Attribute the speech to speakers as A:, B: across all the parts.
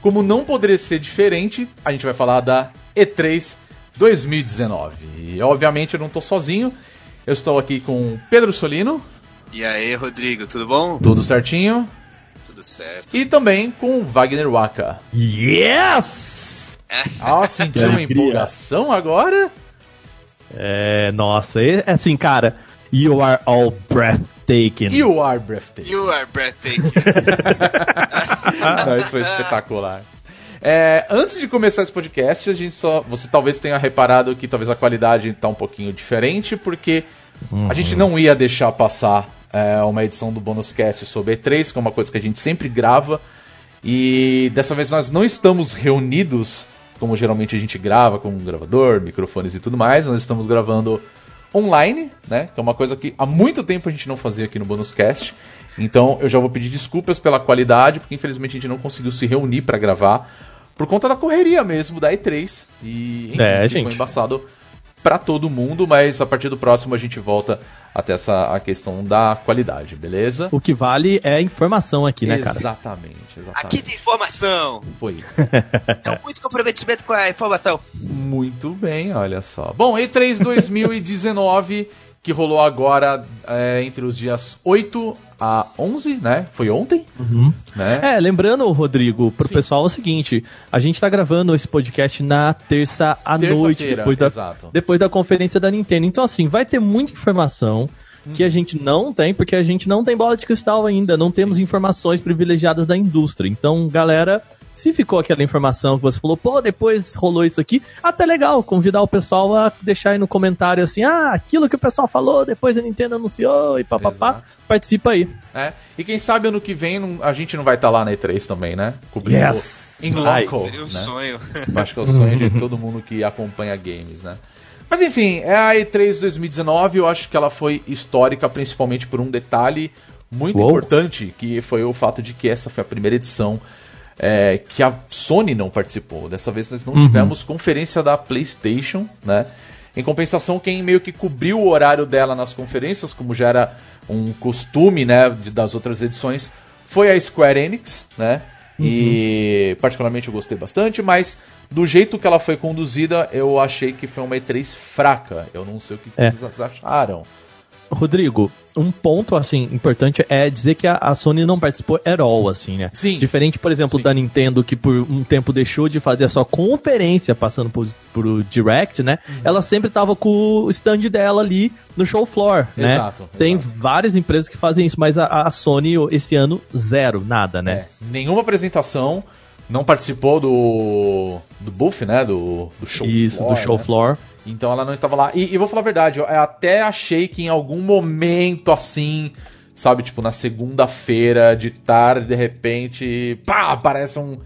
A: como não poderia ser diferente, a gente vai falar da E3 2019. E obviamente eu não tô sozinho, eu estou aqui com Pedro Solino,
B: E aí, Rodrigo, tudo bom?
A: tudo certinho,
B: Tudo certo.
A: e também com Wagner Waka.
C: Yes!
A: Ah, sentiu uma empolgação agora?
C: É, nossa, é é assim, cara. You are all breathtaking.
A: You are breathtaking.
B: You are breathtaking.
A: Não, isso foi espetacular. É, antes de começar esse podcast, a gente só. Você talvez tenha reparado que talvez a qualidade tá um pouquinho diferente, porque a gente não ia deixar passar é, uma edição do Bônus Cast sobre E3, que é uma coisa que a gente sempre grava. E dessa vez nós não estamos reunidos, como geralmente a gente grava, com um gravador, microfones e tudo mais. Nós estamos gravando online, né? Que é uma coisa que há muito tempo a gente não fazia aqui no Bônus Cast. Então eu já vou pedir desculpas pela qualidade, porque infelizmente a gente não conseguiu se reunir pra gravar por conta da correria mesmo da E3. E enfim,
C: É,
A: ficou
C: gente.
A: embaçado pra todo mundo, mas a partir do próximo a gente volta até essa a questão da qualidade, beleza?
C: O que vale é informação aqui, né, cara?
A: Exatamente, exatamente.
B: Aqui tem informação.
A: Pois.
B: É muito comprometimento com a informação.
A: Muito bem, olha só. Bom, E3 2019, que rolou agora é, entre os dias 8 a 11, né? Foi ontem? Né?
C: É, lembrando, Rodrigo, pro
A: Sim.
C: pessoal é o seguinte: a gente tá gravando esse podcast na terça à
A: Terça-feira,
C: noite, depois da,
A: exato.
C: depois da conferência da Nintendo. Então, assim, vai ter muita informação que a gente não tem, porque a gente não tem bola de cristal ainda, não temos informações privilegiadas da indústria. Então, galera. Se ficou aquela informação que você falou, pô, depois rolou isso aqui, até legal convidar o pessoal a deixar aí no comentário assim, ah, aquilo que o pessoal falou, depois a Nintendo anunciou e papapá, participa aí.
A: É. E quem sabe ano que vem não- a gente não vai estar lá na E3 também, né? Cobrindo
C: Yes!
A: em
C: Ai,
A: local,
B: Seria um
A: né?
B: sonho.
A: Acho que é o sonho de todo mundo que acompanha games, né? Mas enfim, é a E3 2019, eu acho que ela foi histórica principalmente por um detalhe muito
C: Uou.
A: importante, que foi o fato de que essa foi a primeira edição é, que a Sony não participou. Dessa vez nós não tivemos conferência da PlayStation, né? Em compensação, quem meio que cobriu o horário dela nas conferências, como já era um costume, né, das outras edições, foi a Square Enix, né? E particularmente eu gostei bastante, mas do jeito que ela foi conduzida, eu achei que foi uma E3 fraca. Eu não sei o que
C: É.
A: vocês acharam.
C: Rodrigo, um ponto assim importante é dizer que a, a Sony não participou at all, assim, né?
A: Sim.
C: Diferente, por exemplo,
A: Sim.
C: da Nintendo, que por um tempo deixou de fazer a sua conferência passando pro, pro Direct, né?
A: Uhum.
C: Ela sempre tava com o stand dela ali no show floor, né?
A: Exato,
C: Tem
A: exato.
C: várias empresas que fazem isso, mas a, a Sony esse ano zero, nada, né?
A: É, nenhuma apresentação, não participou do do buff, né, do, do show
C: Isso, do show
A: né?
C: floor.
A: Então ela não estava lá. E, e vou falar a verdade, eu até achei que em algum momento assim, sabe, tipo na segunda-feira de tarde, de repente, pá, aparece um,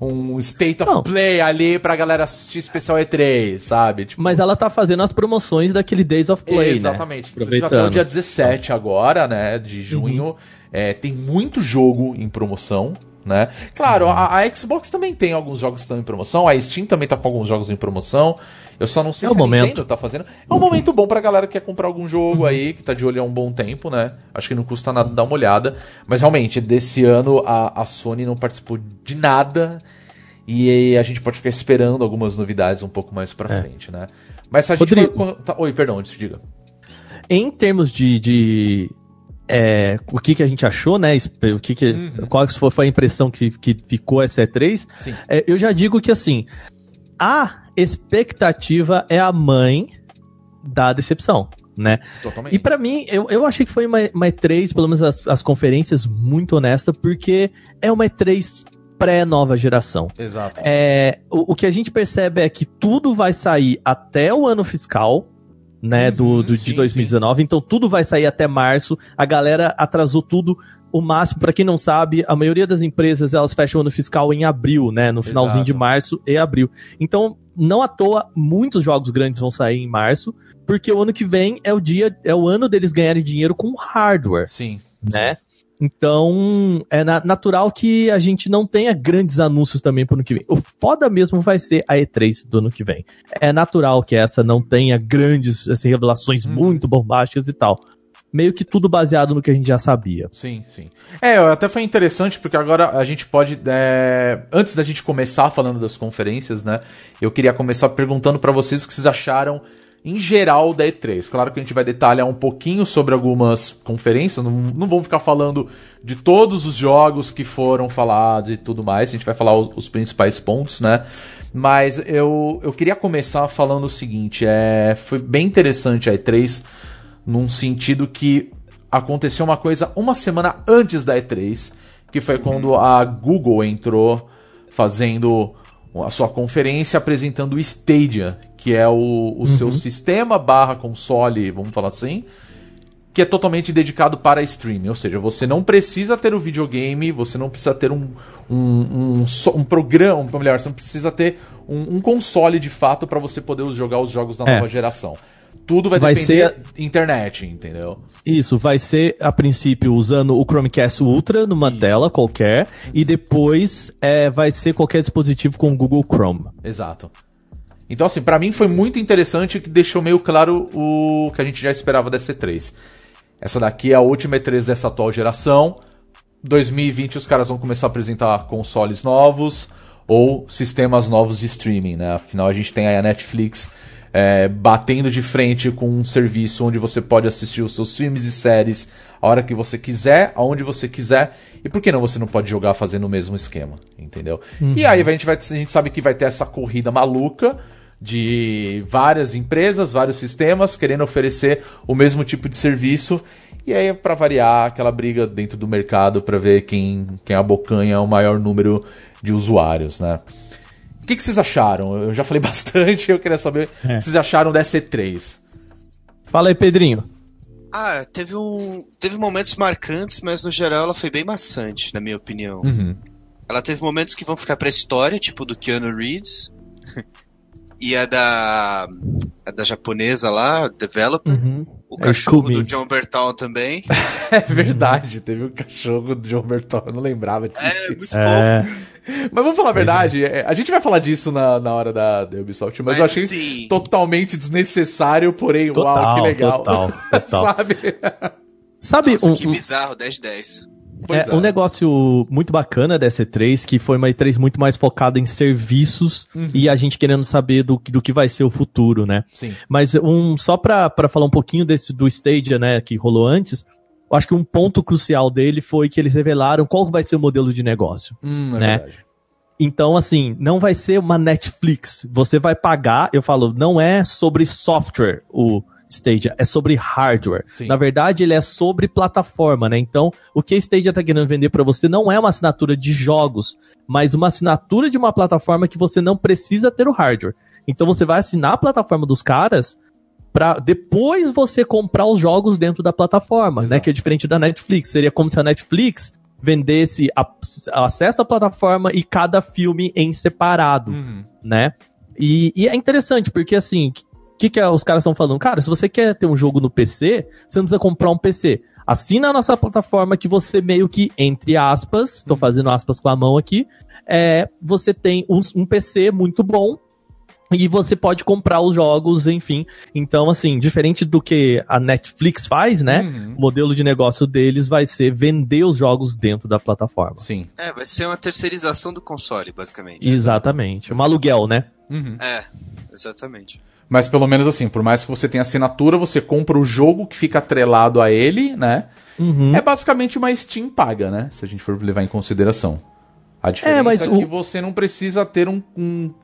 A: um State of
C: Não.
A: Play ali pra galera assistir especial E3, sabe? Tipo,
C: Mas ela tá fazendo as promoções daquele Days of Play,
A: Exatamente.
C: né?
A: Inclusive até o dia 17 agora, né, de junho, é, tem muito jogo em promoção, né? Claro, a, a Xbox também tem alguns jogos que estão em promoção, a Steam também tá com alguns jogos em promoção. Eu só não sei
C: É
A: se
C: o
A: a
C: momento.
A: Nintendo tá fazendo. É um momento bom pra galera que quer comprar algum jogo aí, que tá de olho há um bom tempo, né? Acho que não custa nada dar uma olhada. Mas realmente, desse ano a, a Sony não participou de nada. E a gente pode ficar esperando algumas novidades um pouco mais pra frente, né? Mas se a gente
C: Rodrigo.
A: for... tá- Oi, perdão, diga.
C: em termos de, de, é, o que, que a gente achou, né? O que que, Qual que foi a impressão que, que ficou essa E3?
A: Sim.
C: É, eu já digo que assim, a expectativa é a mãe da decepção, né?
A: Totalmente.
C: E pra mim, eu, eu achei que foi uma, uma E3, pelo menos as, as conferências, muito honesta, porque é uma E3 pré-nova geração.
A: Exato.
C: É, o, o que a gente percebe é que tudo vai sair até o ano fiscal, né, do,
A: Uhum,
C: do-
A: sim,
C: de 2019, então tudo vai sair até março. A galera atrasou tudo o máximo, pra quem não sabe, a maioria das empresas elas fecham o ano fiscal em abril, né? No finalzinho
A: Exato.
C: de março e abril. Então, não à toa, muitos jogos grandes vão sair em março, porque o ano que vem é o dia, é o ano deles ganharem dinheiro com hardware
A: Sim.
C: né? Então, é na- natural que a gente não tenha grandes anúncios também pro ano que vem. O foda mesmo vai ser a E3 do ano que vem. É natural que essa não tenha grandes assim, revelações muito bombásticas e tal. Meio que tudo baseado no que a gente já sabia.
A: Sim, sim. É, até foi interessante porque agora a gente pode. é, Antes da gente começar falando das conferências, né? Eu queria começar perguntando pra vocês o que vocês acharam em geral da E3. Claro que a gente vai detalhar um pouquinho sobre algumas conferências, não, não vamos ficar falando de todos os jogos que foram falados e tudo mais, a gente vai falar os, os principais pontos, né? Mas eu, eu queria começar falando o seguinte: é, foi bem interessante a E3 num sentido que aconteceu uma coisa uma semana antes da E3, que foi quando a Google entrou fazendo a sua conferência apresentando o Stadia, que é o, o seu sistema barra console, vamos falar assim, que é totalmente dedicado para streaming. Ou seja, você não precisa ter o videogame, você não precisa ter um, um, um, um programa, ou melhor, você não precisa ter um, um console de fato para você poder jogar os jogos da
C: É.
A: nova geração. Tudo vai,
C: Vai
A: depender
C: ser-
A: da internet, entendeu?
C: Isso, vai ser a princípio usando o Chromecast Ultra numa tela qualquer, e depois é, vai ser qualquer dispositivo com o Google Chrome.
A: Exato. Então, assim, pra mim foi muito interessante que deixou meio claro o que a gente já esperava dessa E3. Essa daqui é a última E3 dessa atual geração. 2020 os caras vão começar a apresentar consoles novos ou sistemas novos de streaming, né? Afinal, a gente tem aí a Netflix é, batendo de frente com um serviço onde você pode assistir os seus filmes e séries a hora que você quiser, aonde você quiser. E por que não você não pode jogar fazendo o mesmo esquema, entendeu? E aí a gente, vai, a gente sabe que vai ter essa corrida maluca de várias empresas, vários sistemas querendo oferecer o mesmo tipo de serviço. E aí, pra variar, aquela briga dentro do mercado pra ver quem, quem abocanha o maior número de usuários, né? O que, que vocês acharam? Eu já falei bastante, eu queria saber o que vocês acharam dessa E3.
C: Fala aí, Pedrinho.
B: Ah, teve um. Teve momentos marcantes, mas no geral ela foi bem maçante, na minha opinião.
A: Uhum.
B: Ela teve momentos que vão ficar pra história, tipo do Keanu Reeves. E a da. A da japonesa lá, Developer. O
C: É,
B: cachorro do John Bertal também.
A: É verdade, teve um cachorro do John Bertol, eu não lembrava disso.
B: É, muito
C: É,
A: Mas vamos falar a verdade, é, a gente vai falar disso na, na hora da, da Ubisoft, mas,
B: Mas
A: eu achei
B: sim.
A: totalmente desnecessário, porém, uau,
C: Total,
A: que legal.
C: total, total.
A: Sabe?
C: sabe
B: Nossa,
C: um,
B: que
C: um-
B: bizarro, 10 de 10.
A: Pois
C: é, um negócio muito bacana dessa E3, que foi uma E3 muito mais focada em serviços e a gente querendo saber do, que- do que vai ser o futuro, né?
A: Sim.
C: Mas um, só pra, pra falar um pouquinho desse do Stadia, né, que rolou antes, eu acho que um ponto crucial dele foi que eles revelaram qual vai ser o modelo de negócio.
A: Hum, é
C: Né? Então, assim, não vai ser uma Netflix. Você vai pagar, eu falo, não é sobre software o Stadia, é sobre hardware.
A: Sim.
C: Na verdade, ele é sobre plataforma, né? Então, o que a Stadia tá querendo vender pra você não é uma assinatura de jogos, mas uma assinatura de uma plataforma que você não precisa ter o hardware. Então, você vai assinar a plataforma dos caras pra depois você comprar os jogos dentro da plataforma, né?
A: Exato.
C: Que é diferente da Netflix. Seria como se a Netflix vendesse a- acesso à plataforma e cada filme em separado,
A: Uhum.
C: né? E, e é interessante, porque assim, que, que os caras estão falando? Cara, se você quer ter um jogo no PC, você não precisa comprar um PC. Assina a nossa plataforma que você meio que, entre aspas, tô fazendo aspas com a mão aqui, é, você tem um, um PC muito bom e você pode comprar os jogos, enfim. Então, assim, diferente do que a Netflix faz, né?
A: Uhum.
C: O modelo de negócio deles vai ser vender os jogos dentro da plataforma.
A: Sim.
B: É, vai ser uma terceirização do console, basicamente.
C: Exatamente. Um aluguel, né?
A: Uhum.
B: É, exatamente.
A: Mas pelo menos assim, por mais que você tenha assinatura, você compra o jogo que fica atrelado a ele, né?
C: Uhum.
A: É basicamente uma Steam paga, né? Se a gente for levar em consideração. A diferença é,
C: mas
A: que
C: o-
A: você não precisa ter um, um,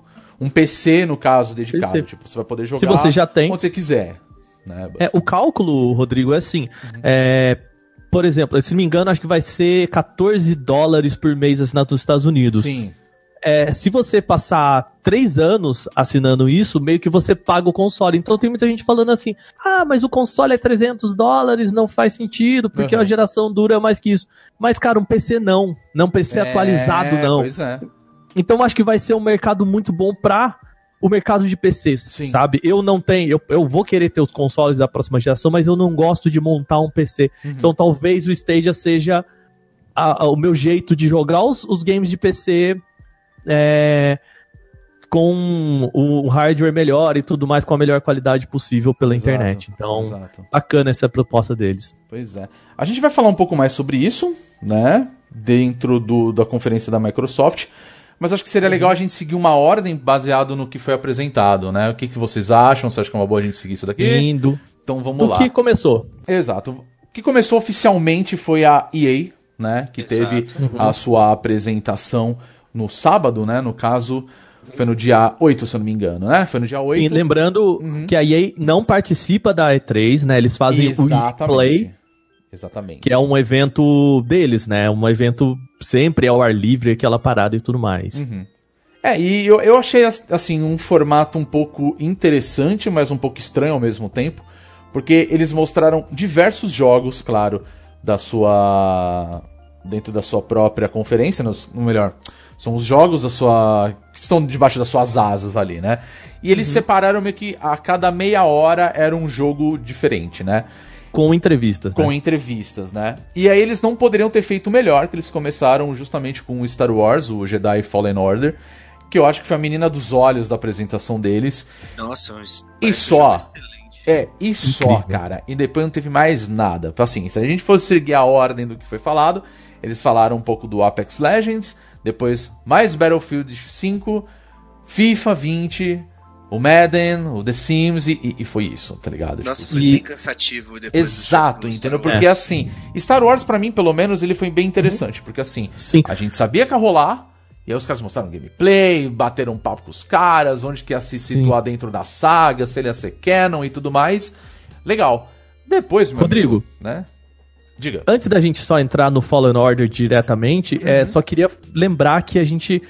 A: um PC, no caso, dedicado.
C: PC.
A: Tipo, você vai poder jogar
C: Se você já tem.
A: onde você quiser. Né?
C: É, o cálculo, Rodrigo, é assim.
A: Uhum.
C: é, por exemplo, se não me engano, acho que vai ser 14 dólares por mês assinado nos Estados Unidos.
A: Sim.
C: É, se você passar três anos assinando isso, meio que você paga o console. Então tem muita gente falando assim: ah, mas o console é 300 dólares, não faz sentido, porque uhum. a geração dura mais que isso. Mas, cara, um PC não. Não PC é, atualizado, não. Pois é. Então acho que vai ser um mercado muito bom pra o mercado de PCs, Sim. sabe? Eu não tenho, eu, eu vou querer ter os consoles da próxima geração, mas eu não gosto de montar um PC. Uhum. Então talvez o Stadia seja a, a, o meu jeito de jogar os, os games de PC é, com o hardware melhor e tudo mais, com a melhor qualidade possível pela exato, internet. Então, exato. bacana essa proposta deles.
A: Pois é. A gente vai falar um pouco mais sobre isso, né? Dentro do, da conferência da Microsoft. Mas acho que seria legal a gente seguir uma ordem baseado no que foi apresentado, né? O que, que vocês acham? Você acha que é uma boa a gente seguir isso daqui?
C: Lindo.
A: Então vamos lá.
C: O que começou?
A: Exato. O que começou oficialmente foi a EA, né? Que Exato. teve uhum. a sua apresentação no sábado, né? No caso, foi no dia 8, se eu não me engano, né? Foi no dia 8. Sim,
C: lembrando uhum. que a EA não participa da E3, né? Eles fazem Exatamente. o Play.
A: Exatamente.
C: Que é um evento deles, né? Um evento sempre ao ar livre, aquela parada e tudo mais.
A: Uhum. É, e eu, eu achei, assim, um formato um pouco interessante, mas um pouco estranho ao mesmo tempo, porque eles mostraram diversos jogos, claro, da sua. dentro da sua própria conferência, no melhor. São os jogos da sua. que estão debaixo das suas asas ali, né? E eles uhum. separaram meio que a cada meia hora era um jogo diferente, né?
C: Com entrevistas.
A: Com né? entrevistas, né? E aí eles não poderiam ter feito melhor, que eles começaram justamente com o Star Wars, o Jedi Fallen Order, que eu acho que foi a menina dos olhos da apresentação deles.
B: Nossa,
A: e só. É, e só, cara. E depois não teve mais nada. Então, assim, se a gente fosse seguir a ordem do que foi falado, eles falaram um pouco do Apex Legends, depois mais Battlefield 5, FIFA 20, o Madden, o The Sims e, e, foi isso, tá ligado?
B: Nossa, tipo, foi e... bem cansativo depois.
A: Exato, entendeu? Porque assim, Star Wars para mim, pelo menos, ele foi bem interessante, uhum. porque assim, Sim. a gente sabia que ia rolar, e aí os caras mostraram gameplay, bateram um papo com os caras, onde que ia se Sim. situar dentro da saga, se ele ia ser canon e tudo mais. Legal. Depois, meu
C: Rodrigo, amigo,
A: né?
C: Diga. Antes da gente só entrar no Fallen Order diretamente, é, uhum. é, só queria lembrar que a gente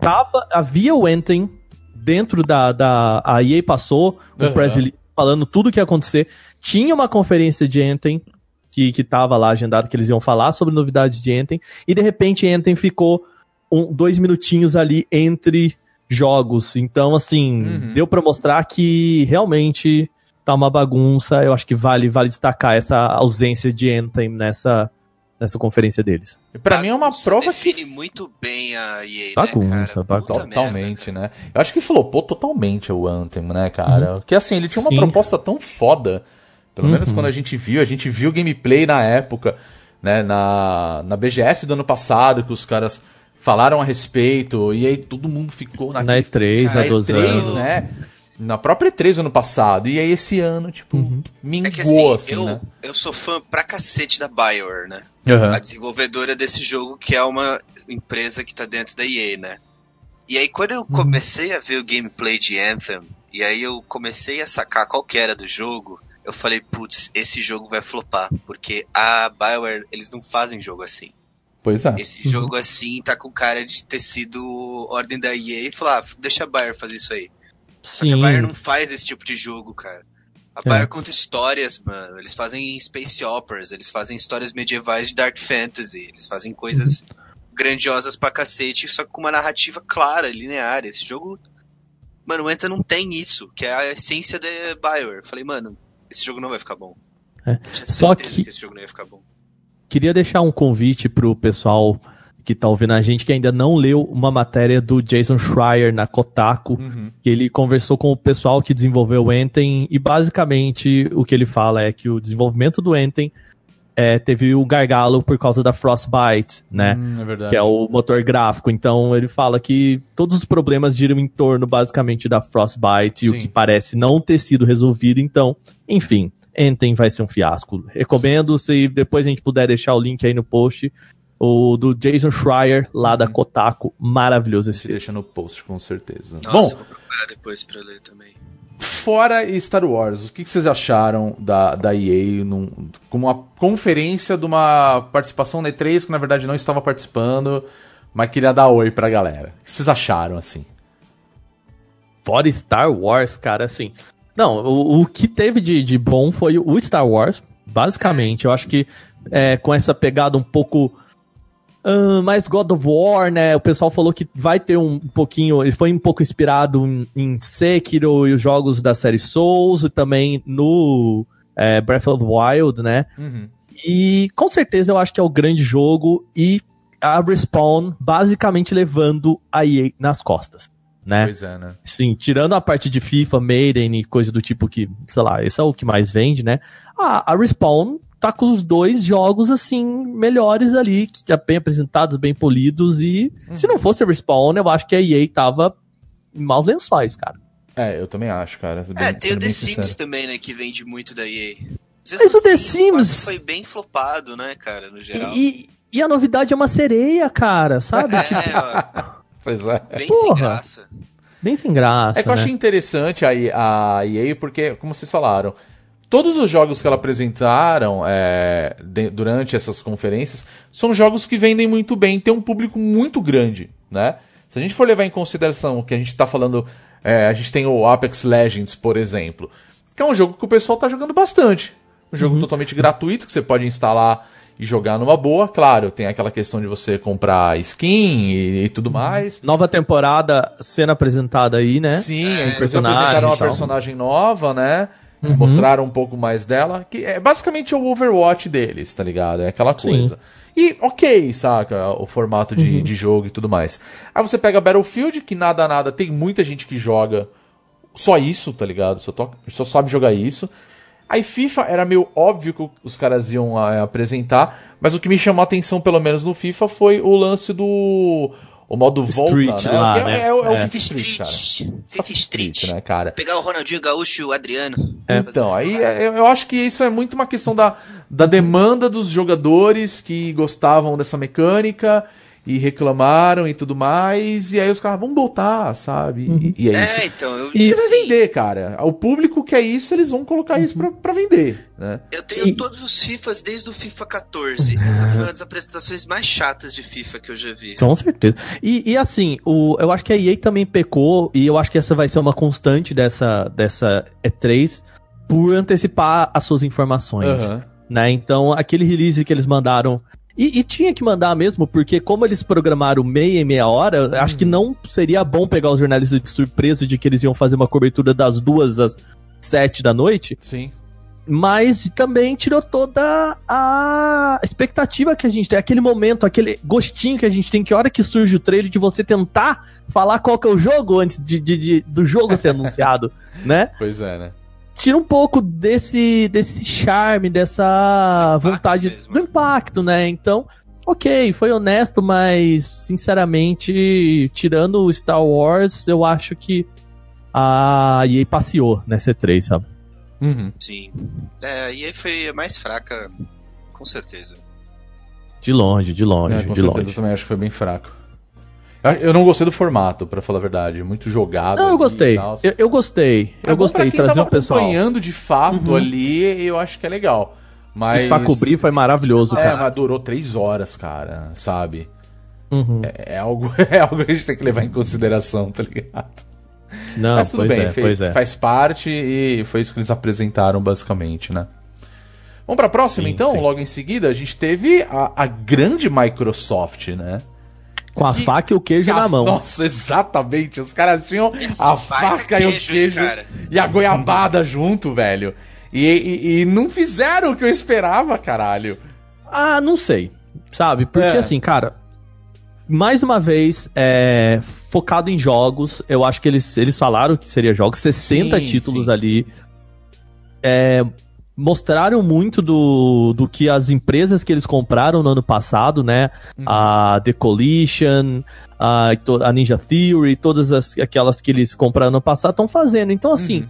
C: tava. Havia o Anthem dentro da. da a EA passou o uhum. press falando tudo o que ia acontecer. Tinha uma conferência de Anthem que, que tava lá agendado que eles iam falar sobre novidades de Anthem. E de repente Anthem ficou um, dois minutinhos ali entre jogos. Então, assim, uhum. deu para mostrar que realmente tá uma bagunça. Eu acho que vale, vale destacar essa ausência de Anthem nessa, nessa conferência deles.
A: Para mim é uma prova
B: define que muito bem a EA,
C: bagunça,
B: né,
C: bagunça.
A: Totalmente, merda, né? Eu acho que flopou totalmente o Anthem, né, cara? Uhum. Que assim, ele tinha uma Sim. proposta tão foda. Pelo uhum. menos quando a gente viu, a gente viu gameplay na época, né, na, na BGS do ano passado, que os caras falaram a respeito, e aí todo mundo ficou
C: na E3 há 12 anos.
A: né? Na própria E3 ano passado. E aí esse ano, tipo, uhum. mingou, é que, assim, assim,
B: eu,
A: né?
B: Eu sou fã pra cacete da Bioware, né? Uhum. A desenvolvedora desse jogo, que é uma empresa que tá dentro da EA, né? E aí quando eu uhum. comecei a ver o gameplay de Anthem, e aí eu comecei a sacar qual que era do jogo, eu falei, putz, esse jogo vai flopar, porque a Bioware, eles não fazem jogo assim.
A: Pois é.
B: Esse uhum. jogo assim tá com cara de ter sido ordem da EA e falar, ah, deixa a Bioware fazer isso aí. Sim. Só que a Bayer não faz esse tipo de jogo, cara. A Bayer é. conta histórias, mano. Eles fazem space operas, eles fazem histórias medievais de dark fantasy, eles fazem coisas uhum. grandiosas pra cacete, só que com uma narrativa clara, linear. Esse jogo. Mano, o Enta não tem isso, que é a essência da Bioware. Falei, mano, esse jogo não vai ficar bom.
C: É. Só que... que esse jogo não ia ficar bom. Queria deixar um convite pro pessoal que tá ouvindo a gente que ainda não leu uma matéria do Jason Schreier na Kotaku, uhum. que ele conversou com o pessoal que desenvolveu o Enten e basicamente o que ele fala é que o desenvolvimento do Enten é, teve o gargalo por causa da Frostbite, né?
A: Hum, é
C: que é o motor gráfico. Então ele fala que todos os problemas giram em torno basicamente da Frostbite Sim. e o que parece não ter sido resolvido. Então, enfim, Enten vai ser um fiasco. Recomendo, se depois a gente puder deixar o link aí no post, o do Jason Schreier, lá da. Kotaku. Maravilhoso esse.
A: Deixa no post, com certeza.
B: Nossa, Bom, vou procurar depois pra ler também.
A: Fora Star Wars, o que vocês acharam da, da EA num, com uma conferência de uma participação na E3 que na verdade não estava participando? mas queria dar oi pra galera. O que vocês acharam, assim?
C: Fora Star Wars, cara, assim. Não, o, o que teve de, de bom foi o Star Wars, basicamente. Eu acho que é, com essa pegada um pouco. Uh, mais God of War, né? O pessoal falou que vai ter um pouquinho. Ele foi um pouco inspirado em, em Sekiro e os jogos da série Souls e também no é, Breath of the Wild, né?
A: Uhum.
C: E com certeza eu acho que é o grande jogo e a Respawn basicamente levando a EA nas costas, né?
A: Pois é, né?
C: Sim, tirando a parte de FIFA, Maiden e coisa do tipo que, sei lá, isso é o que mais vende, né? A, a Respawn tá com os dois jogos, assim, melhores ali, que é bem apresentados, bem polidos, e
A: Uhum.
C: se não fosse a Respawn, eu acho que a EA tava em maus lençóis, cara.
A: É, eu também acho, cara. Bem,
B: É, tem o The
A: bem
B: Sims
A: sincero.
B: também, né, que vende muito da EA.
C: Mas o The
B: quase
C: Sims-
B: foi bem flopado, né, cara, no geral.
C: E, e a novidade é uma sereia, cara, sabe?
B: É,
C: Tipo,
B: ó,
A: Pois é.
B: bem sem
C: Porra.
B: graça.
C: bem sem graça,
A: É que eu
C: né?
A: achei interessante a, a EA, porque, como vocês falaram, todos os jogos que ela apresentaram é, de- durante essas conferências são jogos que vendem muito bem, tem um público muito grande, né? Se a gente for levar em consideração que a gente tá falando, é, a gente tem o Apex Legends, por exemplo, que é um jogo que o pessoal tá jogando bastante. Um jogo totalmente gratuito, que você pode instalar e jogar numa boa. Claro, tem aquela questão de você comprar skin e, e tudo mais.
C: Nova temporada sendo apresentada aí, né?
A: Sim, eles
C: personagem
A: apresentaram uma personagem nova, né? Mostraram um pouco mais dela. Que é basicamente o Overwatch deles, tá ligado? É aquela
C: Sim.
A: coisa. E ok, saca? O formato de, de jogo e tudo mais. Aí você pega Battlefield, que nada nada tem muita gente que joga só isso, tá ligado? Só, to- só sabe jogar isso. Aí FIFA era meio óbvio que os caras iam ah, apresentar, mas o que me chamou a atenção, pelo menos no FIFA, foi o lance do. O modo volta,
C: Street
A: né?
C: lá,
A: é,
C: né?
A: é o- é o
C: É.
A: FIFA Street, cara.
B: FIFA Street.
A: né, cara?
B: Pegar o Ronaldinho Gaúcho e o Adriano.
A: Então, aí é- eu, eu acho que isso é muito uma questão da, da demanda dos jogadores que gostavam dessa mecânica e reclamaram e tudo mais. E aí os caras vão voltar, sabe? E, e é isso.
B: É, então, eu,
A: E vai
B: assim,
A: vender, cara. O público quer isso, eles vão colocar isso pra, pra vender, né?
B: eu tenho
C: E-
B: todos os FIFAs desde o FIFA 14. Essa foi uma das apresentações mais chatas de FIFA que eu já vi.
C: Com certeza. E, e assim, o, eu acho que a EA também pecou, e eu acho que essa vai ser uma constante dessa, dessa E3, por antecipar as suas informações.
A: Aham.
C: Né? Então, aquele release que eles mandaram. E, e tinha que mandar mesmo, porque como eles programaram meia e meia hora, acho que não seria bom pegar os jornalistas de surpresa de que eles iam fazer uma cobertura das duas às sete da noite.
A: Sim.
C: mas também tirou toda a expectativa que a gente tem, aquele momento, aquele gostinho que a gente tem, que a hora que surge o trailer de você tentar falar qual que é o jogo antes de, de- de- do jogo ser anunciado, né?
A: Pois é, né?
C: Tira um pouco desse, desse charme, dessa
B: Impacto
C: vontade
B: mesmo.
C: do impacto, né? Então, ok, foi honesto, mas sinceramente, tirando o Star Wars, eu acho que a EA passeou nessa E3, sabe?
A: Uhum.
B: Sim. É, e aí foi a mais fraca, com certeza.
C: De longe, de longe,
A: É, com
C: de
A: certeza,
C: longe.
A: eu também acho que foi bem fraco. Eu- não gostei do formato, pra falar a verdade. Muito jogado.
C: Não, eu gostei.
A: e tal.
C: Eu, eu gostei.
A: É
C: Eu gostei. Trazer o pessoal.
A: acompanhando de fato ali, eu acho que é legal. Mas.
C: Pra cobrir foi maravilhoso,
A: É,
C: cara.
A: durou três horas, cara, sabe?
C: Uhum.
A: É, é algo, é algo que a gente tem que levar em consideração, tá ligado?
C: Não,
A: mas tudo bem,
C: é,
A: fe-
C: pois é.
A: faz parte e foi isso que eles apresentaram, basicamente, né? Vamos pra próxima,
C: Sim,
A: então?
C: sim.
A: Logo em seguida, a gente teve a, a grande Microsoft, né?
C: Com a
A: Que-
C: faca e o queijo na mão.
A: Nossa, exatamente. Os caras tinham
B: Esse
A: a faca e o
B: queijo,
A: queijo
B: cara.
A: e a goiabada junto, velho. E, e- e não fizeram o que eu esperava, caralho.
C: Ah, não sei. Sabe? Porque
A: É.
C: assim, cara. Mais uma vez, é, focado em jogos, eu acho que eles, eles falaram que seria jogos, 60
A: Sim,
C: títulos
A: sim.
C: ali. É, mostraram muito do, do que as empresas que eles compraram no ano passado, né?
A: Uhum.
C: A The Coalition, a, a Ninja Theory, todas as, aquelas que eles compraram no passado estão fazendo. Então, assim,
A: Uhum.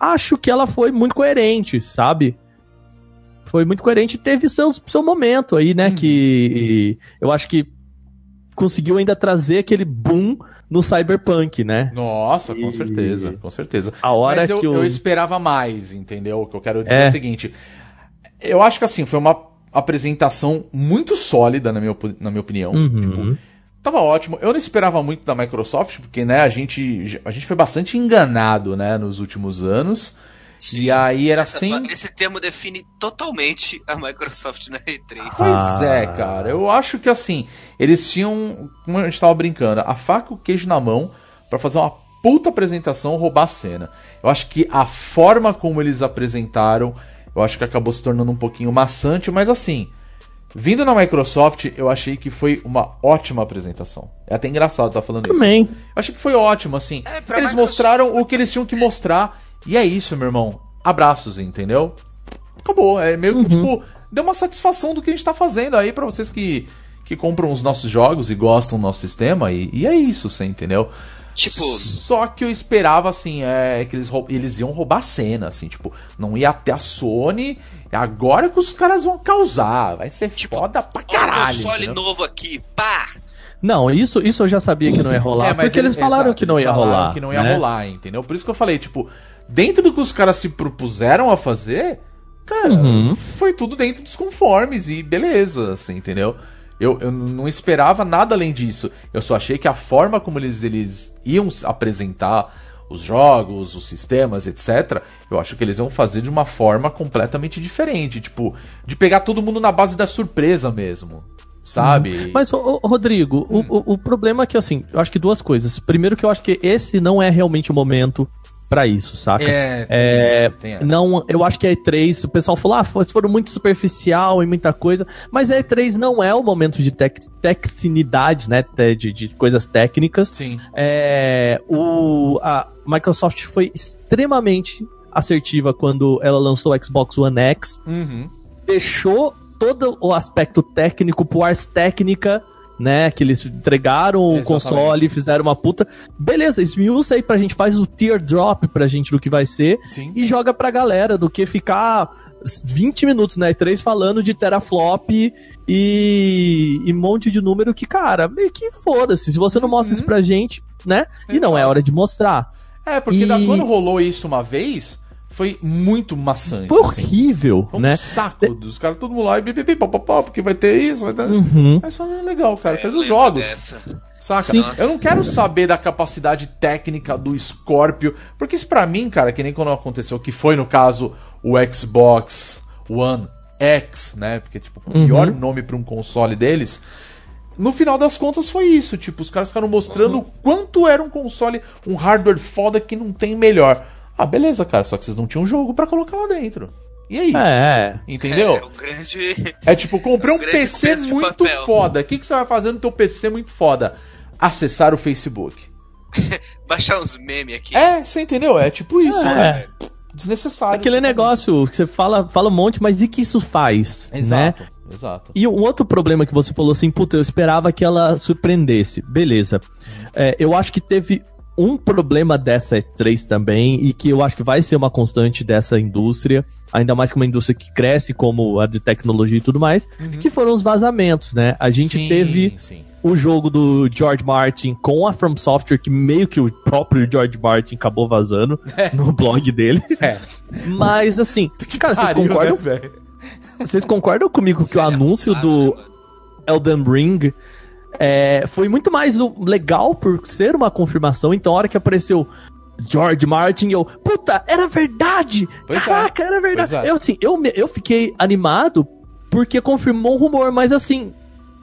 C: acho que ela foi muito coerente, sabe? Foi muito coerente e teve seus, seu momento aí, né?
A: Uhum.
C: Que eu acho que conseguiu ainda trazer aquele boom no Cyberpunk, né?
A: Nossa, com
C: E-
A: certeza, com certeza.
C: A hora
A: Mas eu,
C: que o.
A: eu esperava mais, entendeu? O que eu quero dizer é.
C: É.
A: o seguinte. Eu acho que assim, foi uma apresentação muito sólida, na minha, na minha opinião.
C: Uhum.
A: Tipo, tava ótimo. Eu não esperava muito da Microsoft, porque, né, a gente, a gente foi bastante enganado, né, nos últimos anos. Sim. E aí era
B: Essa,
A: sem.
B: Esse termo define totalmente a Microsoft na E3.
A: Pois ah. é, cara. Eu acho que assim, eles tinham, como a gente tava brincando, a faca e o queijo na mão para fazer uma puta apresentação, roubar a cena. Eu acho que a forma como eles apresentaram, eu acho que acabou se tornando um pouquinho maçante, mas assim, vindo na Microsoft, eu achei que foi uma ótima apresentação. É até engraçado estar tá falando
C: Também.
A: isso. Eu achei que foi ótimo, assim. É, eles Microsoft... mostraram o que eles tinham que mostrar e é isso, meu irmão. Abraços, entendeu? Acabou. É meio que, uhum. tipo, deu uma satisfação do que a gente tá fazendo aí para vocês que, que compram os nossos jogos e gostam do nosso sistema. E, e é isso, você entendeu? Tipo. Só que eu esperava, assim, é que eles, eles iam roubar a cena, assim, tipo, não ia até a Sony. Agora que os caras vão causar. Vai ser tipo, foda pra caralho. Um
B: console entendeu? novo aqui, pá!
C: Não, isso, isso eu já sabia que não ia rolar. É, mas porque eles, eles falaram exato, que não ia rolar.
A: Que não ia né? rolar, entendeu? Por isso que eu falei, tipo, dentro do que os caras se propuseram a fazer, cara, uhum. foi tudo dentro dos conformes e beleza, assim, entendeu? Eu, eu não esperava nada além disso. Eu só achei que a forma como eles, eles iam apresentar os jogos, os sistemas, etc., eu acho que eles iam fazer de uma forma completamente diferente. Tipo, de pegar todo mundo na base da surpresa mesmo. Sabe? Uhum.
C: Mas, ô, ô, Rodrigo, hum. o, o problema é que, assim, eu acho que duas coisas. Primeiro, que eu acho que esse não é realmente o momento para isso, saca? É, é isso, não, eu acho que a E3, o pessoal falou, ah, foram muito superficial e muita coisa, mas a E3 não é o momento de tec, tecnicidade, né, de, de coisas técnicas.
A: Sim.
C: É, o, a Microsoft foi extremamente assertiva quando ela lançou o Xbox One X,
A: uhum.
C: deixou todo o aspecto técnico pro Ars Técnica né? Que eles entregaram o console e fizeram uma puta. Beleza, esmiuça aí pra gente, faz o teardrop pra gente do que vai ser
A: Sim.
C: e joga pra galera do que ficar 20 minutos na E3 falando de teraflop e, e um monte de número que, cara, meio que foda-se. Se você não mostra uhum. isso pra gente, né? Exato. E não é hora de mostrar.
A: É, porque e... da, quando rolou isso uma vez, foi muito maçante.
C: Foi assim. horrível,
A: foi
C: um né?
A: saco dos caras, todo mundo lá e bibibi, papapá, porque vai ter isso, vai ter.
C: Uhum.
A: Mas só é legal, cara, é, os jogos. Dessa. Saca? Sim. Eu não quero saber da capacidade técnica do Scorpio, porque isso pra mim, cara, que nem quando aconteceu, que foi no caso o Xbox One X, né? Porque, tipo, o pior uhum. nome pra um console deles. No final das contas foi isso, tipo, os caras ficaram mostrando uhum. o quanto era um console, um hardware foda que não tem melhor. Ah, beleza, cara, só que vocês não tinham jogo para colocar lá dentro. E aí?
C: É.
A: Entendeu?
B: É, o grande...
A: é tipo, comprei um PC muito foda. O que, que você vai fazer no teu PC muito foda? Acessar o Facebook.
B: Baixar uns memes aqui.
A: É, você entendeu? É tipo isso, é. né? Desnecessário.
C: Aquele negócio que você fala, fala um monte, mas e que isso faz?
A: Exato.
C: Né?
A: Exato.
C: E um outro problema que você falou assim, puta, eu esperava que ela surpreendesse. Beleza. É, eu acho que teve um problema dessa E3 também, e que eu acho que vai ser uma constante dessa indústria, ainda mais que uma indústria que cresce como a de tecnologia e tudo mais, uhum. que foram os vazamentos, né? A gente sim, teve sim. o jogo do George Martin com a From Software, que meio que o próprio George Martin acabou vazando é. no blog dele. É. Mas assim, cara, vocês concordam? Né, vocês concordam comigo que o anúncio do Elden Ring é, foi muito mais legal por ser uma confirmação. Então, a hora que apareceu George Martin, eu, puta, era verdade! Pois é. Caraca, é. era verdade! É. Eu, assim, eu, eu fiquei animado porque confirmou o rumor, mas assim,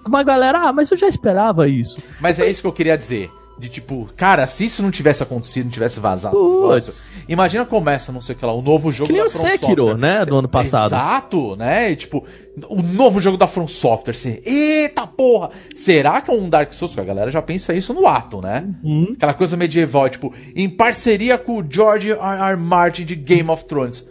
C: uma galera, ah, mas eu já esperava isso.
A: Mas é isso que eu queria dizer. De tipo, cara, se isso não tivesse acontecido, não tivesse vazado negócio, imagina começa, não sei o que lá, o novo jogo
C: que nem da From Sekiro, Software. né, do ano passado.
A: Exato, né? E, tipo, o novo jogo da From Software, você, eita porra, será que é um Dark Souls? Porque a galera já pensa isso no ato, né? Uhum. Aquela coisa medieval, tipo, em parceria com o George R. R. Martin de Game of Thrones.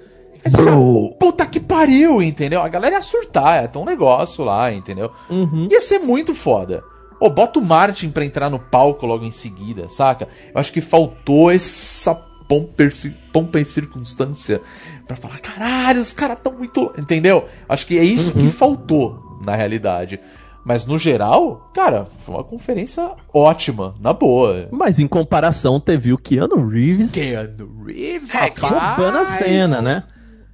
A: Bro. Puta que pariu, entendeu? A galera ia surtar, ia ter um negócio lá, entendeu?
C: Uhum.
A: Ia ser muito foda. Ô, bota o Martin pra entrar no palco logo em seguida, saca? Eu acho que faltou essa pompa, pompa em circunstância pra falar, caralho, os caras tão muito. Entendeu? Acho que é isso uhum. que faltou, na realidade. Mas no geral, cara, foi uma conferência ótima, na boa.
C: Mas em comparação, teve o Keanu Reeves.
A: Keanu Reeves,
C: rapaz. Roubando a cena, né?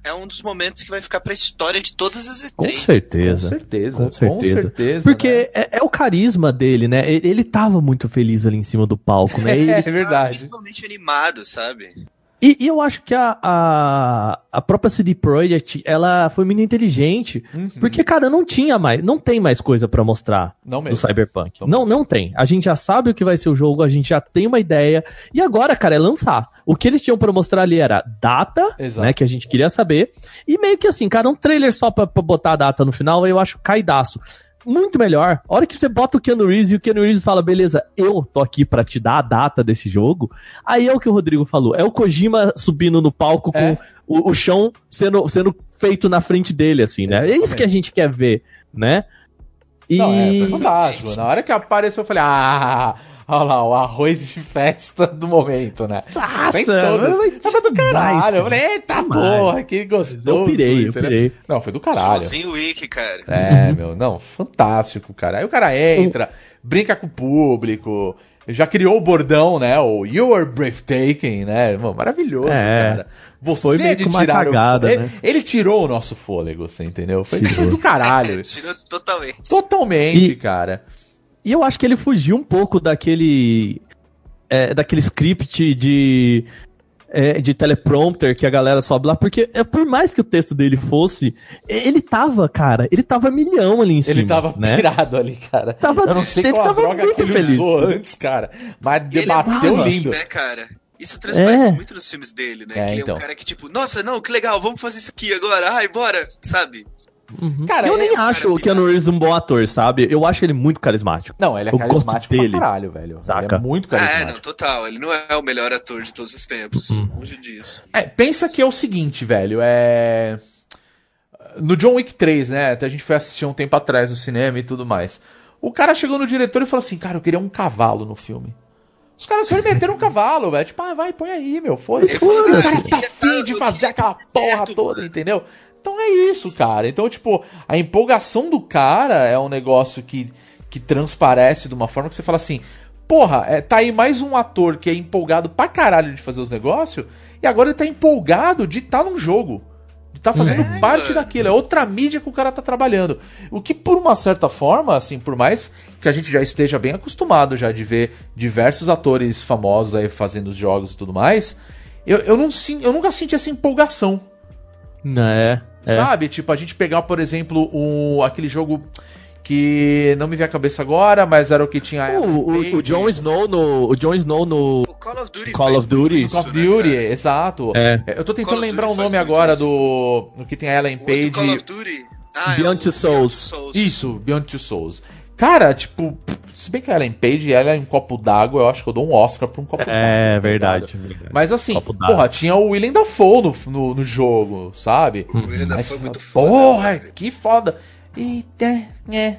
B: É um dos momentos que vai ficar pra história de todas as E3.
C: Com certeza.
A: Com certeza.
C: Com certeza.
A: Com certeza
C: Porque
A: né?
C: é, é o carisma dele, né? Ele, ele tava muito feliz ali em cima do palco, né? Ele-
A: É verdade.
B: visualmente animado, sabe?
C: E, e eu acho que a, a, a própria CD Projekt, ela foi muito inteligente.
A: Uhum.
C: Porque, cara, não tinha mais, não tem mais coisa pra mostrar
A: Não
C: do
A: mesmo.
C: Cyberpunk.
A: Não
C: Não, não tem. A gente já sabe o que vai ser o jogo, a gente já tem uma ideia. E agora, cara, é lançar. O que eles tinham pra mostrar ali era data,
A: Exato.
C: né, que a gente queria saber. E meio que assim, cara, um trailer só pra, pra botar a data no final, eu acho caidaço. Muito melhor. A hora que você bota o Keanu Reeves e o Keanu Reeves fala, beleza, eu tô aqui pra te dar a data desse jogo. Aí é o que o Rodrigo falou. É o Kojima subindo no palco com
A: É.
C: o, o chão sendo, sendo feito na frente dele, assim, né? É isso
A: Exatamente.
C: que a gente quer ver, né? E...
A: Não, é, foi fantástico. Na hora que apareceu, eu falei, ah, olha lá, o arroz de festa do momento, né?
C: Nossa,
A: Tem todas.
C: mas
A: Tava do caralho.
C: cara.
A: Eu falei, eita
C: Demais.
A: porra, que gostoso.
C: Eu pirei, eu pirei.
A: Não, foi do caralho.
B: Joãozinho Wick, cara.
A: É, meu, não, fantástico, cara. Aí o cara entra, brinca com o público, já criou o bordão, né? O You are breathtaking, né? Mano, maravilhoso,
C: É.
A: cara. Você
C: Foi meio
A: de
C: que uma
A: tirar
C: cagada,
A: o ele,
C: né?
A: ele tirou o nosso fôlego, você entendeu? Foi
C: Tirou.
A: do caralho.
B: Tirou totalmente.
A: Totalmente,
C: E-
A: cara.
C: E eu acho que ele fugiu um pouco daquele. é, daquele script de. é, de teleprompter que a galera sobe lá, porque é, por mais que o texto dele fosse, ele tava, cara, ele tava milhão ali em cima.
A: Ele tava
C: né?
A: pirado ali, cara.
C: Tava-
A: Eu não sei
C: ele
A: qual a
C: tava
A: droga que ele
C: feliz.
A: usou antes, cara. Mas
B: ele é
A: debateu
B: assim,
A: lindo.
B: né, cara? Isso transparece
C: É.
B: muito nos filmes dele, né?
A: É,
B: que ele é
A: então.
B: um cara que, tipo, nossa, não, que legal, vamos fazer isso aqui agora, ai, bora, sabe?
C: Uhum.
A: Cara,
C: eu
A: é-
C: nem
B: cara
C: acho o
B: pirado.
C: Keanu Reeves um bom ator, sabe? Eu acho ele muito carismático.
A: Não, ele é
C: Eu
A: carismático
C: dele.
A: pra caralho, velho. Ele
C: Saca?
A: é muito
B: É, não,
A: carismático.
B: total. Ele não é o melhor ator de todos os tempos.
C: Uhum.
B: Longe disso.
A: É, pensa que é o seguinte, velho, é... No John Wick 3, né, até a gente foi assistir um tempo atrás no cinema e tudo mais. O cara chegou no diretor e falou assim, cara, eu queria um cavalo no filme. Os caras só meteram um cavalo, velho. Tipo, ah, vai, põe aí, meu, foda-se.
C: Foda-se.
A: O cara tá afim de fazer aquela porra toda, entendeu? Então é isso, cara. Então, tipo, a empolgação do cara é um negócio que, que transparece de uma forma que você fala assim, porra, é, tá aí mais um ator que é empolgado pra caralho de fazer os negócios, e agora ele tá empolgado de estar num jogo. De tá fazendo
B: É,
A: parte
B: mano.
A: daquilo, é outra mídia que o cara tá trabalhando. O que, por uma certa forma, assim, por mais que a gente já esteja bem acostumado já de ver diversos atores famosos aí fazendo os jogos e tudo mais, eu, eu, não, eu nunca senti essa empolgação.
C: É. é.
A: Sabe? Tipo, a gente pegar, por exemplo, um, aquele jogo que não me vem à cabeça agora, mas era o que tinha. a
C: O, o, o
A: Page,
C: Jon Snow no. O Jon Snow no.
B: O Call of Duty
C: Call of Duty.
B: isso,
A: Call of
B: né,
A: Duty,
B: cara?
A: exato.
C: É.
A: Eu tô tentando lembrar o
B: Duty
A: nome agora
B: isso.
A: do. do que tem a Ellen
B: O outro Call
A: Page.
B: of Duty... Ah,
C: Beyond
B: é
C: Two
B: o-
C: Souls.
B: Souls.
A: Isso, Beyond Two Souls. Cara, tipo, se bem que a Ellen Page ela é um copo d'água, eu acho que eu dou um Oscar pra um copo d'água.
C: É
A: tá
C: verdade.
A: ligado? Mas assim, porra, tinha o William Dafoe no, no, no jogo, sabe?
B: O William
A: Mas,
B: Dafoe é muito foda.
A: porra,
B: velho.
A: que foda. Eita, é.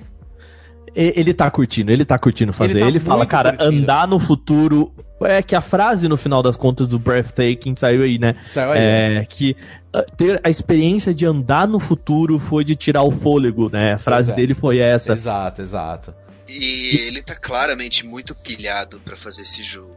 C: E- Ele tá curtindo, ele tá curtindo fazer.
A: Ele
C: Ele,
A: tá
C: fala,
A: muito
C: cara,
A: curtindo.
C: andar no futuro. É que a frase no final das contas do Breathtaking saiu aí, né?
A: Saiu aí.
C: É que ah, ter a experiência de andar no futuro foi de tirar o fôlego, né? A frase
A: é.
C: dele foi essa.
A: Exato, exato.
B: E ele tá claramente muito pilhado pra fazer esse jogo.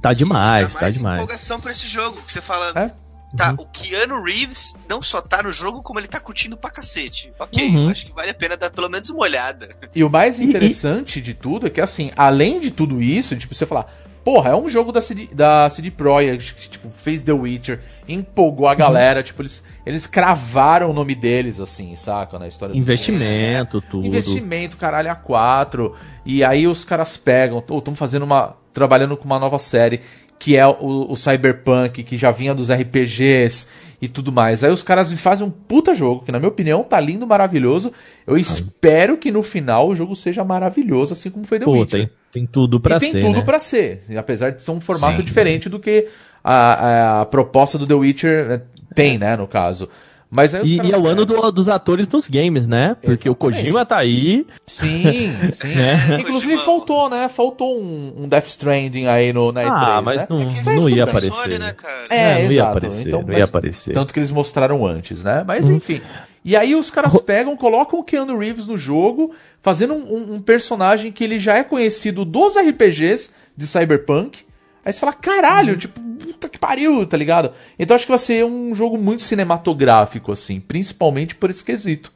C: Tá demais, tá
B: mais
C: demais.
B: empolgação pra esse jogo. Que você fala,
A: É?
B: Tá,
C: Uhum.
B: o Keanu Reeves não só tá no jogo, como ele tá curtindo pra cacete. Ok,
C: Uhum.
B: acho que vale a pena dar pelo menos uma olhada.
A: E o mais
C: E-
A: interessante de tudo é que, assim, além de tudo isso, tipo, você falar, porra, é um jogo da CD, da CD Projekt que, tipo, fez The Witcher, empolgou
C: Uhum.
A: a galera, tipo, eles, eles cravaram o nome deles, assim, saca, na história do
C: Investimento, tudo.
A: Investimento, caralho, a quatro. E aí os caras pegam, ou estão fazendo uma. trabalhando com uma nova série, que é o, o Cyberpunk, que já vinha dos RPGs e tudo mais. Aí os caras fazem um puta jogo, que na minha opinião tá lindo, maravilhoso. Eu espero que no final o jogo seja maravilhoso, assim como foi The
C: Pô,
A: Witcher.
C: tem, tem tudo pra
A: e tem
C: ser,
A: tudo
C: né?
A: pra ser, apesar de ser um formato
B: Sim.
A: diferente do que a, a, a proposta do The Witcher eh, tem, né, no caso. Mas
C: E, e é o ano do- dos atores nos games, né? Porque o
A: Exatamente.
C: Kojima tá aí.
A: Sim, sim.
C: É.
A: Inclusive
B: Kojima.
A: faltou, né? Faltou um, um Death Stranding aí no, na E3,
C: Ah, mas
A: né?
C: não,
B: É
C: não ia aparecer.
B: Sony, né, cara?
A: É,
C: não ia aparecer,
A: Então,
C: não
A: mas-
C: ia aparecer.
A: Tanto que eles mostraram antes, né? Mas enfim. E aí os caras pegam, colocam o Keanu Reeves no jogo, fazendo um, um- um personagem que ele já é conhecido dos RPGs de Cyberpunk. Aí você fala, caralho, tipo, puta que pariu, tá ligado? Então acho que vai ser um jogo muito cinematográfico, assim, principalmente por esse quesito.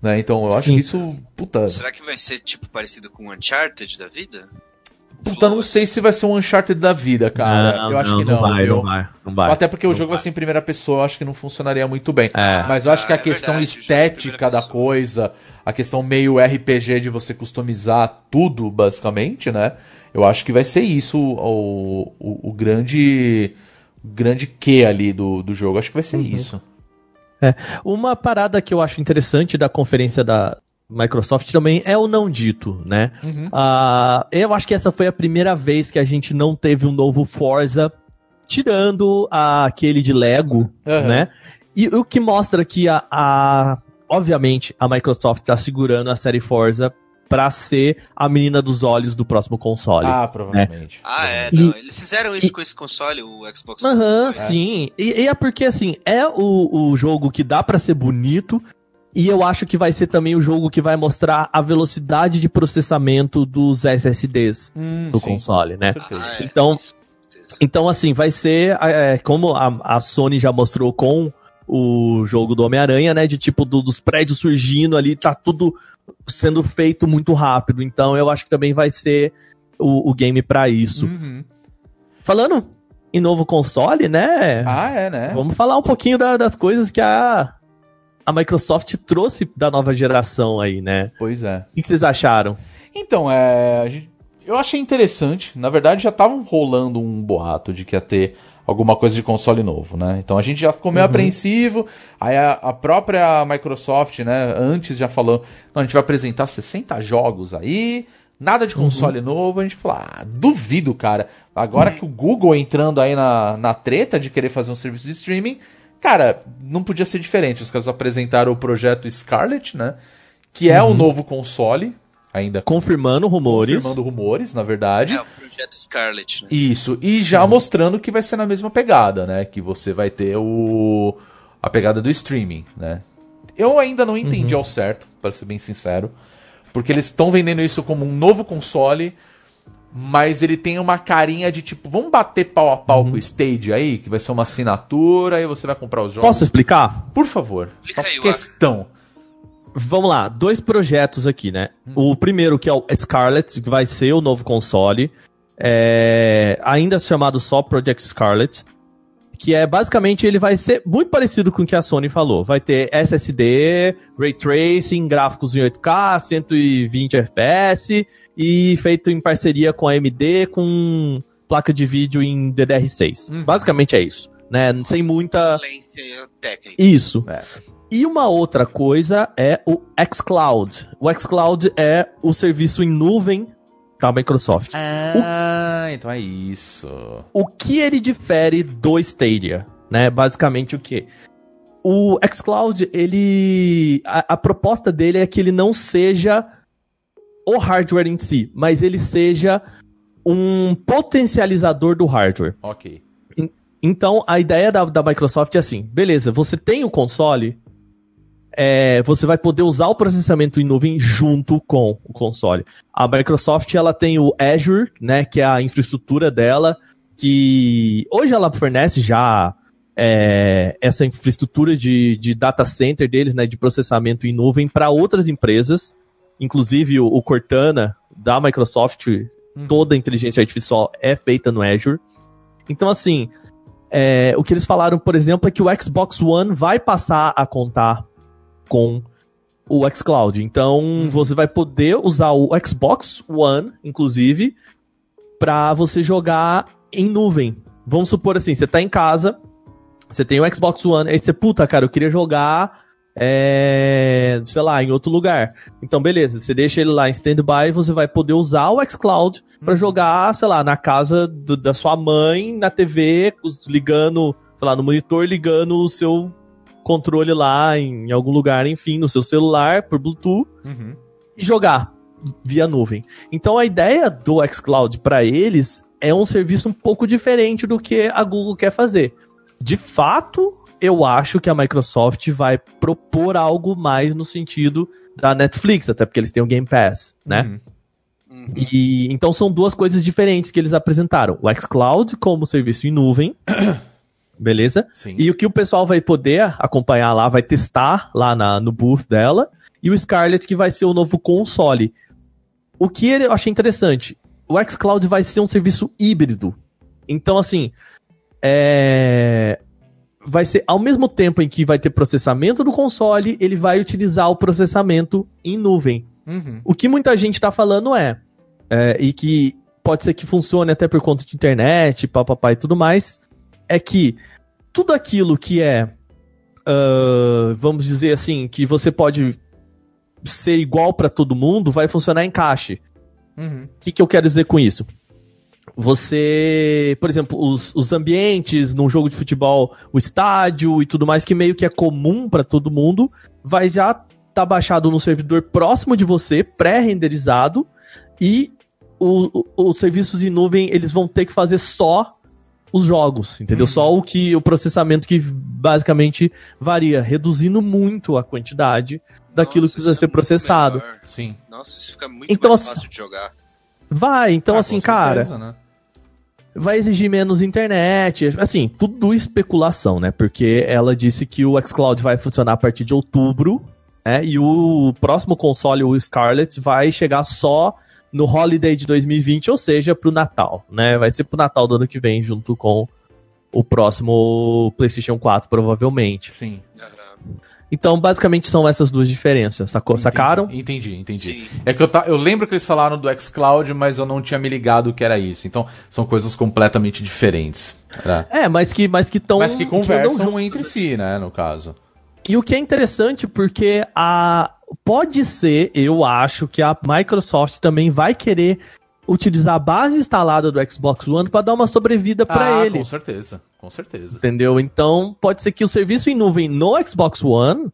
A: Né? Então eu acho
C: Sim.
A: que isso, puta.
B: Será que vai ser, tipo, parecido com Uncharted da vida?
A: Puta, não sei se vai ser um Uncharted da vida, cara. eu acho que não.
C: vai,
A: viu?
C: não vai, não vai.
A: Até porque o
C: Não
A: jogo
C: vai.
A: vai ser em primeira pessoa, eu acho que não funcionaria muito bem.
C: É.
A: Mas eu acho que a
B: É
A: questão
B: verdade,
A: estética da
B: pessoa.
A: coisa, a questão meio RPG de você customizar tudo, basicamente, né? Eu acho que vai ser isso o, o, o grande grande que ali do, do jogo. Acho que vai ser isso.
C: Uma parada que eu acho interessante da conferência da Microsoft também é o não dito, né? Ah, eu acho que essa foi a primeira vez que a gente não teve um novo Forza, tirando a- aquele de Lego,
A: Aham.
C: né? E o que mostra que a, a- obviamente a Microsoft está segurando a série Forza pra ser a menina dos olhos do próximo console.
A: Ah, provavelmente.
B: Ah, é,
C: E-
B: não. Eles fizeram isso com esse console, o Xbox One.
C: Aham, sim. E, e é porque, assim, é o, o jogo que dá pra ser bonito. E eu acho que vai ser também o jogo que vai mostrar a velocidade de processamento dos SSDs
A: Hum,
C: do
A: sim,
C: console, né?
A: Com certeza.
B: Ah, é,
C: Então-
B: isso, com certeza.
C: Então, assim, vai ser é, como a, a Sony já mostrou com o jogo do Homem-Aranha, né? De tipo, do- dos prédios surgindo ali, tá tudo sendo feito muito rápido. Então, eu acho que também vai ser o, o game pra isso.
A: Uhum.
C: Falando em novo console, né?
A: Ah, é, né?
C: Vamos falar um pouquinho da- das coisas que a, a Microsoft trouxe da nova geração aí, né?
A: Pois é.
C: O que vocês acharam?
A: Então, é. Eu achei interessante. Na verdade, já tava rolando um boato de que ia ter alguma coisa de console novo, né? Então a gente já ficou meio apreensivo. Aí a, a própria Microsoft, né, antes já falou: não, a gente vai apresentar 60 jogos aí. Nada de console novo, a gente falou, ah, duvido, cara. Agora que o Google entrando aí na, na treta de querer fazer um serviço de streaming, cara, não podia ser diferente. Os caras apresentaram o projeto Scarlet, né? Que é o novo console, ainda
C: Confirmando rumores.
A: confirmando rumores, na verdade.
B: É o projeto Scarlet, né?
A: Isso, e já mostrando que vai ser na mesma pegada, né? Que você vai ter o a pegada do streaming, né? Eu ainda não entendi ao certo, para ser bem sincero, porque eles estão vendendo isso como um novo console, mas ele tem uma carinha de tipo, vamos bater pau a pau com o Stage aí, que vai ser uma assinatura, aí você vai comprar os jogos.
C: Posso explicar?
A: Por favor,
B: Explica aí,
A: questão.
C: Vamos lá, dois projetos aqui, né? O primeiro que é o Scarlet, que vai ser o novo console, é, ainda chamado só Project Scarlet, que é basicamente ele vai ser muito parecido com o que a Sony falou. Vai ter SSD, Ray Tracing, gráficos em 8K, 120 FPS e feito em parceria com a AMD com placa de vídeo em DDR6. Basicamente é isso, né? Sem muita
B: técnica.
C: isso.
A: É.
C: E uma outra coisa é o xCloud. O xCloud é o serviço em nuvem da Microsoft.
A: Ah, então é isso.
C: O que ele difere do Stadia, né? Basicamente o que? O xCloud, ele a, a proposta dele é que ele não seja o hardware em si, mas ele seja um potencializador do hardware.
A: Ok.
C: Então, a ideia da, da Microsoft é assim: beleza, você tem o console, é, você vai poder usar o processamento em nuvem junto com o console. A Microsoft ela tem o Azure, né, que é a infraestrutura dela, que hoje ela fornece já é, essa infraestrutura de, de data center deles, né, de processamento em nuvem para outras empresas, inclusive o, o Cortana da Microsoft, toda a inteligência artificial é feita no Azure. Então, assim, é, o que eles falaram, por exemplo, é que o Xbox One vai passar a contar com o xCloud. Então, você vai poder usar o Xbox One, inclusive, para você jogar em nuvem. Vamos supor assim, você tá em casa, você tem o Xbox One, aí você, puta, cara, eu queria jogar, é, sei lá, em outro lugar. Então, beleza, você deixa ele lá em standby, você vai poder usar o xCloud pra jogar, sei lá, na casa do- da sua mãe, na TV, ligando, sei lá, no monitor, ligando o seu controle lá em algum lugar, enfim, no seu celular, por Bluetooth,
A: Uhum.
C: e jogar via nuvem. Então a ideia do xCloud para eles é um serviço um pouco diferente do que a Google quer fazer. De fato, eu acho que a Microsoft vai propor algo mais no sentido da Netflix, até porque eles têm o Game Pass, né?
A: Uhum.
C: Uhum. E então são duas coisas diferentes que eles apresentaram. O xCloud como serviço em nuvem. beleza?
A: Sim.
C: E o que o pessoal vai poder acompanhar lá, vai testar lá na, no booth dela. E o Scarlet que vai ser o novo console. O que eu achei interessante, o xCloud vai ser um serviço híbrido. Então, assim, é... vai ser ao mesmo tempo em que vai ter processamento do console, ele vai utilizar o processamento em nuvem.
A: Uhum.
C: O que muita gente tá falando é, é, e que pode ser que funcione até por conta de internet, papapá e tudo mais, é que tudo aquilo que é, uh, vamos dizer assim, que você pode ser igual para todo mundo, vai funcionar em caixa. O
A: Uhum.
C: que, que eu quero dizer com isso? Você, por exemplo, os, os ambientes num jogo de futebol, o estádio e tudo mais, que meio que é comum para todo mundo, vai já estar tá baixado no servidor próximo de você, pré-renderizado, e o- o- os serviços em nuvem eles vão ter que fazer só os jogos, entendeu? Só o que o processamento que basicamente varia, reduzindo muito a quantidade daquilo
B: Nossa,
C: que precisa
B: isso
C: ser
B: é
C: processado.
B: melhor.
A: Sim.
B: Nossa, isso fica muito
C: Então,
B: mais
C: assim-
B: fácil de jogar.
C: Vai, então
A: Ah,
C: assim,
A: com
C: cara,
A: certeza, né?
C: vai exigir menos internet, assim, tudo especulação, né? Porque ela disse que o xCloud vai funcionar a partir de outubro, né? E o próximo console, o Scarlet, vai chegar só no Holiday de 2020, ou seja, pro Natal, né? Vai ser pro Natal do ano que vem, junto com o próximo PlayStation 4, provavelmente.
A: Sim.
C: Então, basicamente, são essas duas diferenças, sacou? Sacaram?
A: Entendi, entendi.
B: Sim.
A: É que eu, ta... eu lembro que eles falaram do xCloud, mas eu não tinha me ligado que era isso. Então, são coisas completamente diferentes. né?
C: É, mas que mas que estão
A: Mas que conversam entre si, né, no caso.
C: E o que é interessante porque a pode ser, eu acho que a Microsoft também vai querer utilizar a base instalada do Xbox One para dar uma sobrevida para
A: ah,
C: ele.
A: com certeza, com certeza.
C: Entendeu? Então, pode ser que o serviço em nuvem no Xbox One,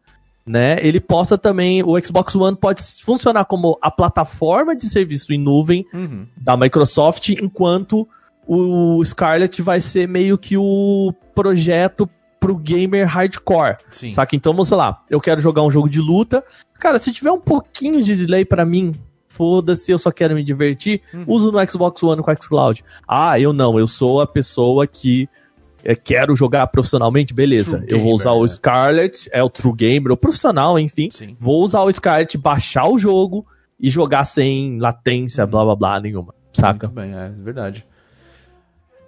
C: né, ele possa também, o Xbox One pode funcionar como a plataforma de serviço em nuvem
A: Uhum.
C: da Microsoft, enquanto o Scarlet vai ser meio que o projeto pro gamer hardcore.
A: Sim.
C: Saca? Então, vamos sei lá, eu quero jogar um jogo de luta. Cara, se tiver um pouquinho de delay pra mim, foda-se, eu só quero me divertir, uso no Xbox One com o xCloud. Ah, eu não, eu sou a pessoa que é, quero jogar profissionalmente, beleza.
A: True
C: eu vou
A: gamer,
C: usar o
A: né?
C: Scarlet, é o True Gamer, o profissional, enfim.
A: Sim.
C: Vou usar o Scarlet, baixar o jogo e jogar sem latência, blá blá blá nenhuma. Saca?
A: Muito bem, é verdade.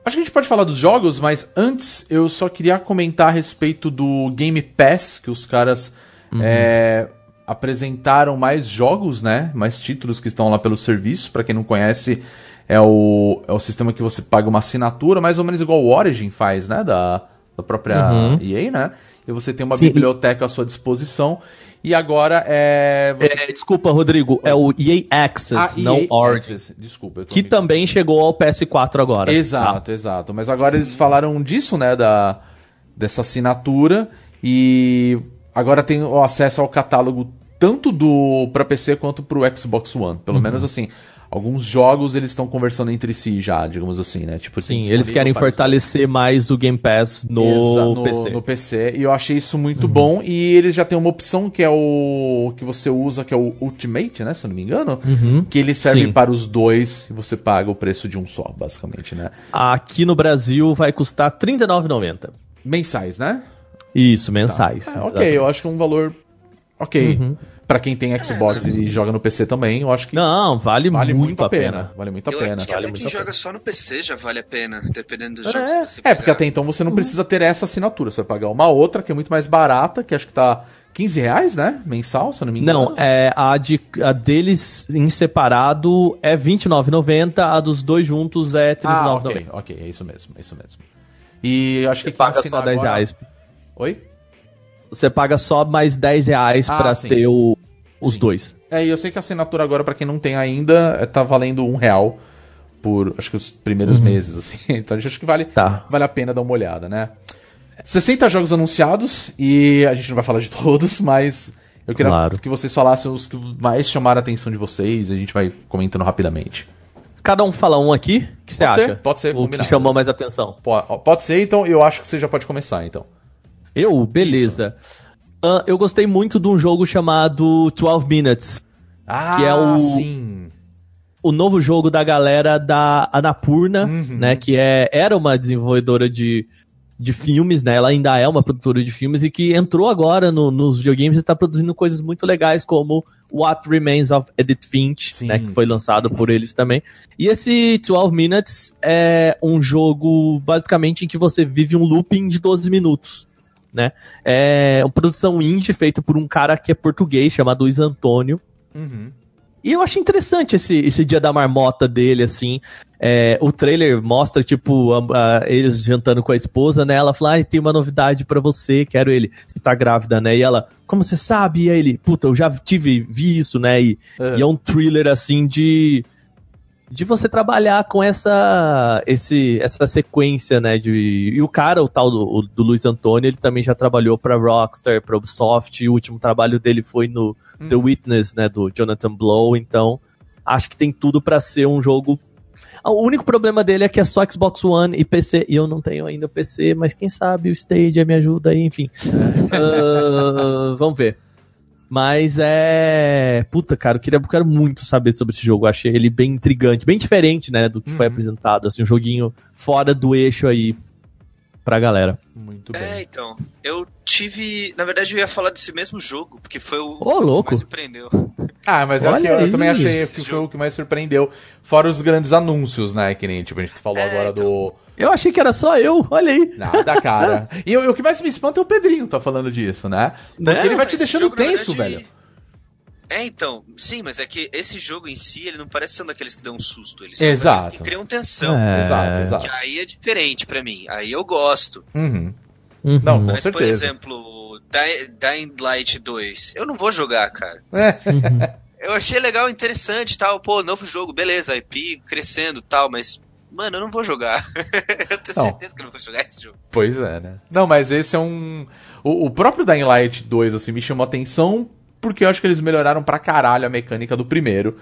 A: Acho que a gente pode falar dos jogos, mas antes eu só queria comentar a respeito do Game Pass, que os caras é, apresentaram mais jogos, né? Mais títulos que estão lá pelo serviço. Pra quem não conhece, é o, é o sistema que você paga uma assinatura, mais ou menos igual o Origin faz, né? Da, da própria EA, né? E você tem uma
C: Sim.
A: biblioteca à sua disposição. E agora é. Você...
C: É, desculpa, Rodrigo, é o EA Access,
A: Ah,
C: não
A: EA
C: Origin.
A: Access. Desculpa, eu tô
C: Que
A: me
C: também chegou ao PS4 agora.
A: Exato, exato. Mas agora eles falaram disso, né? Da, dessa assinatura. E agora tem o acesso ao catálogo tanto do para PC quanto pro Xbox One.
C: Uhum.
A: Pelo menos assim. Alguns jogos eles estão conversando entre si já, digamos assim, né? Tipo,
C: Sim,
A: tem
C: eles querem fortalecer mais o Game Pass no,
A: Exa- no,
C: PC.
A: no PC. E eu achei isso
C: Uhum.
A: muito bom. E eles já têm uma opção que é o. que você usa, que é o Ultimate, né? Se eu não me engano. Que ele serve
C: Uhum. Sim.
A: para os dois e você paga o preço de um só, basicamente, né?
C: Aqui no Brasil vai custar R$ 39,90.
A: Mensais, né?
C: Isso, mensais.
A: É, ok, eu acho que é um valor ok. Pra quem tem Xbox e joga no PC também, eu acho que
C: Não, vale,
A: vale
C: muito,
A: muito a pena. Vale muito a
B: Eu
A: pena.
B: acho que
C: vale
B: até
C: muito
B: quem
C: a
B: joga
C: pena.
B: só no PC já vale a pena, dependendo dos
C: É.
B: jogos que você
A: É, porque
B: pegar.
A: até então você não precisa ter essa assinatura. Você vai pagar uma outra que é muito mais barata, que acho que tá 15 reais, né? Mensal, se eu não me engano.
C: Não, é, a, de, a deles em separado é R$29,90, a dos dois juntos é
A: Ah,
C: R$39,90.
A: ok, ok, é isso mesmo, é isso mesmo. E eu acho
C: Você
A: que quem
C: paga só 10
A: agora-
C: reais.
A: Oi?
C: Você paga só mais 10 reais
A: Ah,
C: pra
A: sim.
C: ter o, os
A: Sim.
C: dois.
A: É, e eu sei que a assinatura agora, pra quem não tem ainda, é, tá valendo um real por, acho que os primeiros meses, assim. Então acho que vale,
C: Uhum. Tá.
A: vale a pena dar uma olhada, né? 60 jogos anunciados, e a gente não vai falar de todos, mas eu queria
C: Claro.
A: que vocês falassem os que mais chamaram a atenção de vocês, e a gente vai comentando rapidamente.
C: Cada um fala um aqui, o que você
A: Pode ser,
C: acha?
A: pode ser,
C: O que
A: combinado.
C: chamou mais atenção?
A: Po- Pode ser, então eu acho que você já pode começar, então.
C: Eu? Beleza. Ah, eu gostei muito de um jogo chamado 12 Minutes.
A: Ah,
C: Que é o-
A: sim.
C: o novo jogo da galera da Anapurna,
A: Uhum.
C: né? Que é, era uma desenvolvedora de, de filmes, né? Ela ainda é uma produtora de filmes e que entrou agora no- nos videogames e tá produzindo coisas muito legais, como What Remains of Edith Finch,
A: Sim,
C: né? Que foi lançado por eles também. E esse 12 Minutes é um jogo, basicamente, em que você vive um looping de 12 minutos. Né? É uma produção indie feita por um cara que é português, chamado Luiz Antônio.
A: Uhum.
C: E eu achei interessante esse, esse dia da marmota dele, assim. É, o trailer mostra, tipo, a- a- eles jantando com a esposa, né? Ela fala, ai, tem uma novidade pra você, quero ele. Você tá grávida, né? E ela, como você sabe? E aí ele, puta, eu já tive, vi isso, né? E,
A: É.
C: e é um thriller, assim, de... De você trabalhar com essa, esse, essa sequência, né? De, e o cara, o tal do, do Luiz Antônio, ele também já trabalhou pra Rockstar, pra Ubisoft. E o último trabalho dele foi no The Witness, né, do Jonathan Blow, então acho que tem tudo pra ser um jogo. O único problema dele é que é só Xbox One e PC, e eu não tenho ainda PC, mas quem sabe o Stadia me ajuda aí, enfim. Ah, vamos ver. Mas é. Puta, cara, eu, queria, eu quero muito saber sobre esse jogo. Eu achei ele bem intrigante, bem diferente, né, do que foi apresentado. Assim, um joguinho fora do eixo aí pra galera.
A: Muito bem.
B: É, então. Eu tive. Na verdade, eu ia falar desse mesmo jogo, porque foi o
C: Ô, louco.
B: que mais surpreendeu.
A: Ah, mas é o
C: Olha
A: que eu, eu também achei que foi o que mais surpreendeu. Fora os grandes anúncios, né? Que nem tipo, a gente falou
B: É,
A: agora do.
C: Eu achei que era só eu, olha aí.
A: Nada, cara. e o, o que mais me espanta é o Pedrinho tá falando disso, né? Porque
C: Né?
A: ele vai te
B: Esse
A: deixando
B: jogo,
A: tenso,
B: verdade,
A: velho.
B: É, então. Sim, mas é que esse jogo em si, ele não parece ser um daqueles que dão um susto. Ele
A: Exato.
B: são que criam tensão.
C: É.
A: Exato, exato.
B: Que aí é diferente pra mim. Aí eu gosto.
A: Uhum.
C: Uhum.
A: Não, com
B: Mas, por
A: certeza.
B: exemplo, Di- Dying Light 2, eu não vou jogar, cara.
A: É.
B: Eu achei legal, interessante e tal. Pô, novo jogo, beleza, IP crescendo e tal, mas, mano, eu não vou jogar. eu tenho
A: Não.
B: certeza que eu não vou jogar esse jogo.
A: Pois é, né? Não, mas esse é um. O, o próprio Dying Light 2, assim, me chamou atenção porque eu acho que eles melhoraram pra caralho a mecânica do primeiro,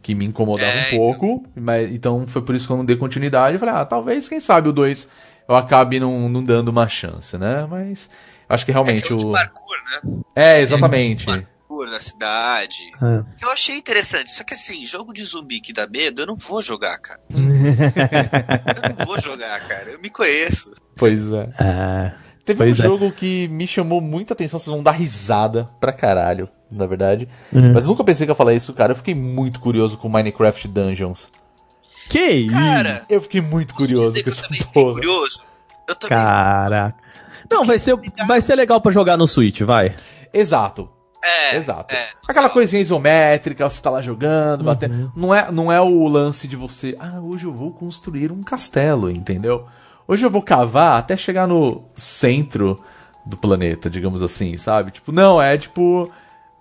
A: que me incomodava
B: É,
A: um pouco. Mas, então foi por isso que eu não dei continuidade. Eu falei, ah, talvez, quem sabe o 2 eu acabe não, não dando uma chance, né? Mas acho que
B: É,
A: realmente
B: é de
A: o.
B: parkour, né?
A: É, exatamente.
B: Parkour na cidade.
C: É.
B: Eu achei interessante, só que assim, jogo de zumbi que dá medo, eu não vou jogar, cara. eu não vou jogar, cara. Eu me conheço.
A: Pois é.
C: É.
A: Teve
C: Pois
A: um
C: é.
A: jogo que me chamou muita atenção, vocês vão dar risada pra caralho, na verdade.
C: Uhum.
A: Mas eu nunca pensei que ia falar isso, cara. Eu fiquei muito curioso com Minecraft Dungeons.
C: Que isso?
B: Cara,
A: Eu fiquei muito curioso com
B: que eu
A: essa
B: também fiquei
A: porra.
B: curioso. Eu também.
C: Caraca. Não, vai ser, vai ser legal pra jogar no Switch, vai.
A: Exato.
B: É,
A: Exato.
B: é.
A: Aquela coisinha isométrica, você tá lá jogando, batendo. Não é, não é o lance de você, ah, hoje eu vou construir um castelo, entendeu? Hoje eu vou cavar até chegar no centro do planeta, digamos assim, sabe? Tipo, não, é tipo.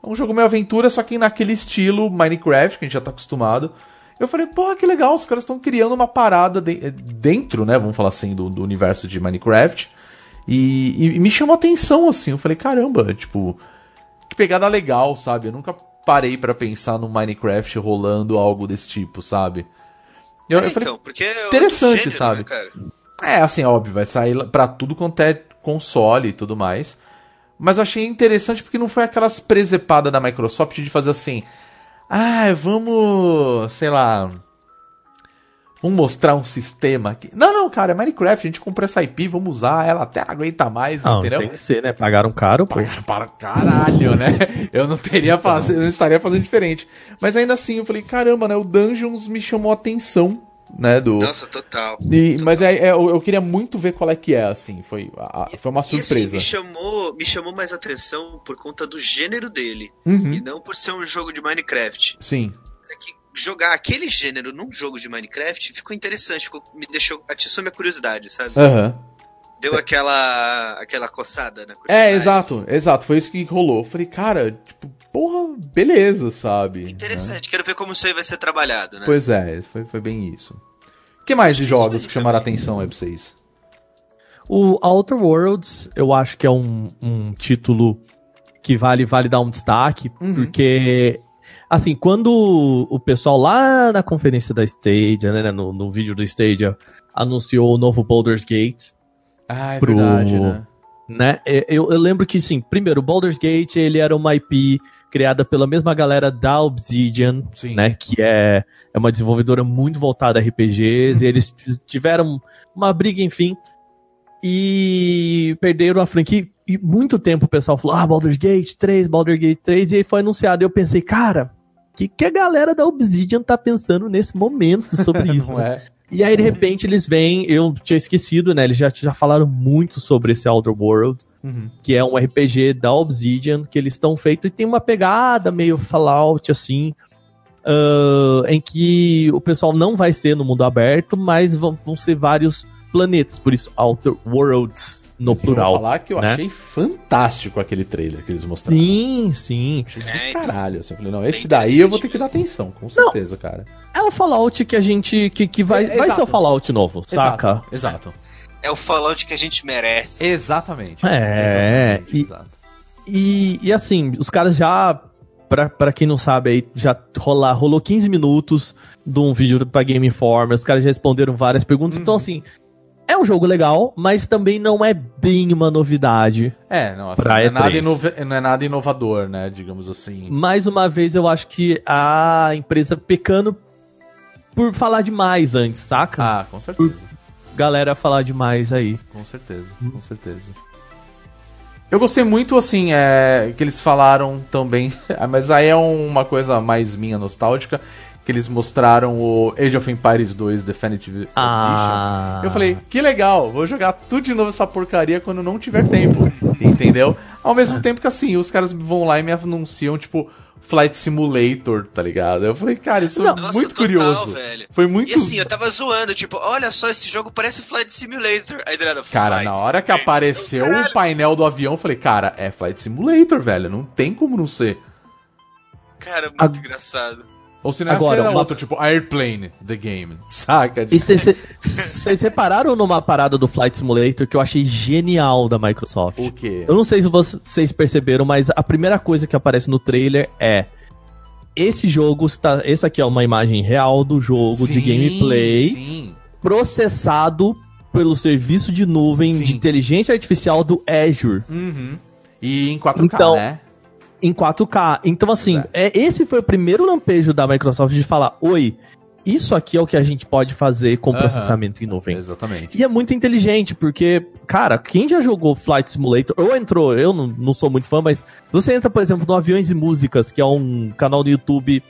A: É um jogo meio aventura, só que naquele estilo Minecraft, que a gente já tá acostumado. Eu falei, porra, que legal, os caras estão criando uma parada de- dentro, né? Vamos falar assim, do, do universo de Minecraft. E, e- me chamou a atenção, assim. Eu falei, caramba, tipo, que pegada legal, sabe? Eu nunca parei pra pensar no Minecraft rolando algo desse tipo, sabe? Eu,
B: É,
A: eu falei,
B: então, porque é
A: interessante,
B: gênero,
A: sabe?
B: né, cara?
A: é, assim, óbvio, vai sair pra tudo quanto é console e tudo mais. Mas eu achei interessante porque não foi aquelas presepadas da Microsoft de fazer assim. Ah, vamos. sei lá. Vamos mostrar um sistema aqui. Não, não, cara, é Minecraft, a gente comprou essa IP, vamos usar ela até não aguenta mais,
C: Não,
A: entendeu?
C: tem que ser, né? Pagaram caro, pô.
A: Para, para caralho, né? Eu não teria faz... eu não estaria fazendo diferente. Mas ainda assim, eu falei, caramba, né? O Dungeons me chamou a atenção, né? Do.
B: Nossa, total.
A: E- mas é, é, eu, queria muito ver qual é que é, assim. Foi, a- foi uma
B: E, assim,
A: surpresa.
B: me chamou, me chamou mais atenção por conta do gênero dele.
A: Uhum.
B: E não por ser um jogo de Minecraft.
A: Sim.
B: É que jogar aquele gênero num jogo de Minecraft ficou interessante, ficou, me deixou, atiçou minha curiosidade, sabe?
A: Aham.
B: Deu aquela aquela coçada na
A: É,
B: curiosidade.
A: exato, exato. Foi isso que rolou. Eu falei, cara, tipo, porra, beleza, sabe? Né?
B: Interessante, quero ver como isso aí vai ser trabalhado, né?
A: Pois é, foi, foi bem isso. O que mais de jogos que chamaram a atenção aí pra vocês?
C: O Outer Worlds, eu acho que é um, um título que vale, vale dar um destaque, porque, assim, quando o pessoal lá na conferência da Stadia, né, no, no vídeo do Stadia, anunciou o novo Baldur's Gate,
A: Ah, é
C: Pro-
A: verdade, né?
C: né, eu, eu lembro que, sim, primeiro, o Baldur's Gate, ele era uma IP criada pela mesma galera da Obsidian,
A: Sim.
C: né? Que é, é uma desenvolvedora muito voltada a RPGs, e eles tiveram uma briga, enfim, e perderam a franquia. E muito tempo o pessoal falou: ah, Baldur's Gate 3, Baldur's Gate 3, e aí foi anunciado. E eu pensei, cara, o que, que a galera da Obsidian tá pensando nesse momento sobre isso?
A: Não é?
C: E aí, de repente, eles vêm. Eu tinha esquecido, né? Eles já, já falaram muito sobre esse Outer World,
A: Uhum.
C: que é um RPG da Obsidian, que eles estão feitos e tem uma pegada meio Fallout, assim. ah, em que o pessoal não vai ser no mundo aberto, mas vão, vão ser vários planetas, por isso Outer Worlds no
A: eu
C: plural.
A: vou falar que eu
C: né?
A: achei fantástico aquele trailer que eles mostraram.
C: Sim, sim.
A: Achei
B: É,
A: caralho. Assim, eu falei, não, esse daí eu vou ter que dar atenção, com certeza, cara.
C: É o Fallout que a gente. que, que vai,
A: É,
C: vai ser
A: exato.
C: o Fallout novo, saca?
A: Exato.
B: É o Fallout que a gente merece.
A: Exatamente.
C: É,
A: Exatamente,
C: e-
A: exato.
C: E, e assim, os caras já. Pra, pra quem não sabe aí, já rolar, rolou 15 minutos de um vídeo pra Game Informer, os caras já responderam várias perguntas. Então, assim, é um jogo legal, mas também não é bem uma novidade.
A: É, não, assim,
C: Pra
A: não, é nada
C: E3.
A: inova- não é nada inovador, né? Digamos assim.
C: Mais uma vez, eu acho que a empresa pecando por falar demais antes, saca?
A: Ah, com certeza.
C: Galera falar demais aí.
A: Com certeza, com certeza. Eu gostei muito, assim, é, que eles falaram também, mas aí é uma coisa mais minha nostálgica, que eles mostraram o Age of Empires 2 Definitive Edition.
C: Ah.
A: Eu falei, que legal, vou jogar tudo de novo essa porcaria quando não tiver tempo, entendeu? Ao mesmo tempo que, assim, os caras vão lá e me anunciam, tipo, Flight Simulator, tá ligado? Eu falei, cara, isso é
B: Nossa,
A: muito
B: total,
A: curioso.
B: velho.
A: Foi muito...
B: E assim, eu tava zoando, tipo, olha só, esse jogo parece Flight Simulator. Aí do nada,
A: Cara,
B: Flight
A: na hora que apareceu o painel do avião, eu falei, cara, é Flight Simulator, velho. Não tem como não ser.
B: Cara, muito
C: Ag-
B: engraçado.
A: Ou se não é
C: Agora, uma-
A: outro, tipo, Airplane, The Game. Saca?
C: E vocês repararam numa parada do Flight Simulator que eu achei genial da Microsoft?
A: O quê?
C: Eu não sei se vocês perceberam, mas a primeira coisa que aparece no trailer é esse jogo está, essa aqui é uma imagem real do jogo de
A: Sim,
C: gameplay
A: Sim.
C: processado pelo serviço de nuvem
A: Sim.
C: de inteligência artificial do Azure
A: Uhum. E em 4K,
C: Então,
A: né?
C: Em 4K. Então assim,
A: Exato.
C: é, esse foi o primeiro lampejo da Microsoft de falar: "Oi, isso aqui é o que a gente pode fazer com processamento em nuvem".
A: Exatamente.
C: E é muito inteligente, porque, cara, quem já jogou Flight Simulator, ou entrou, eu não, não sou muito fã, mas você entra, por exemplo, no Aviões e Músicas, que é um canal do YouTube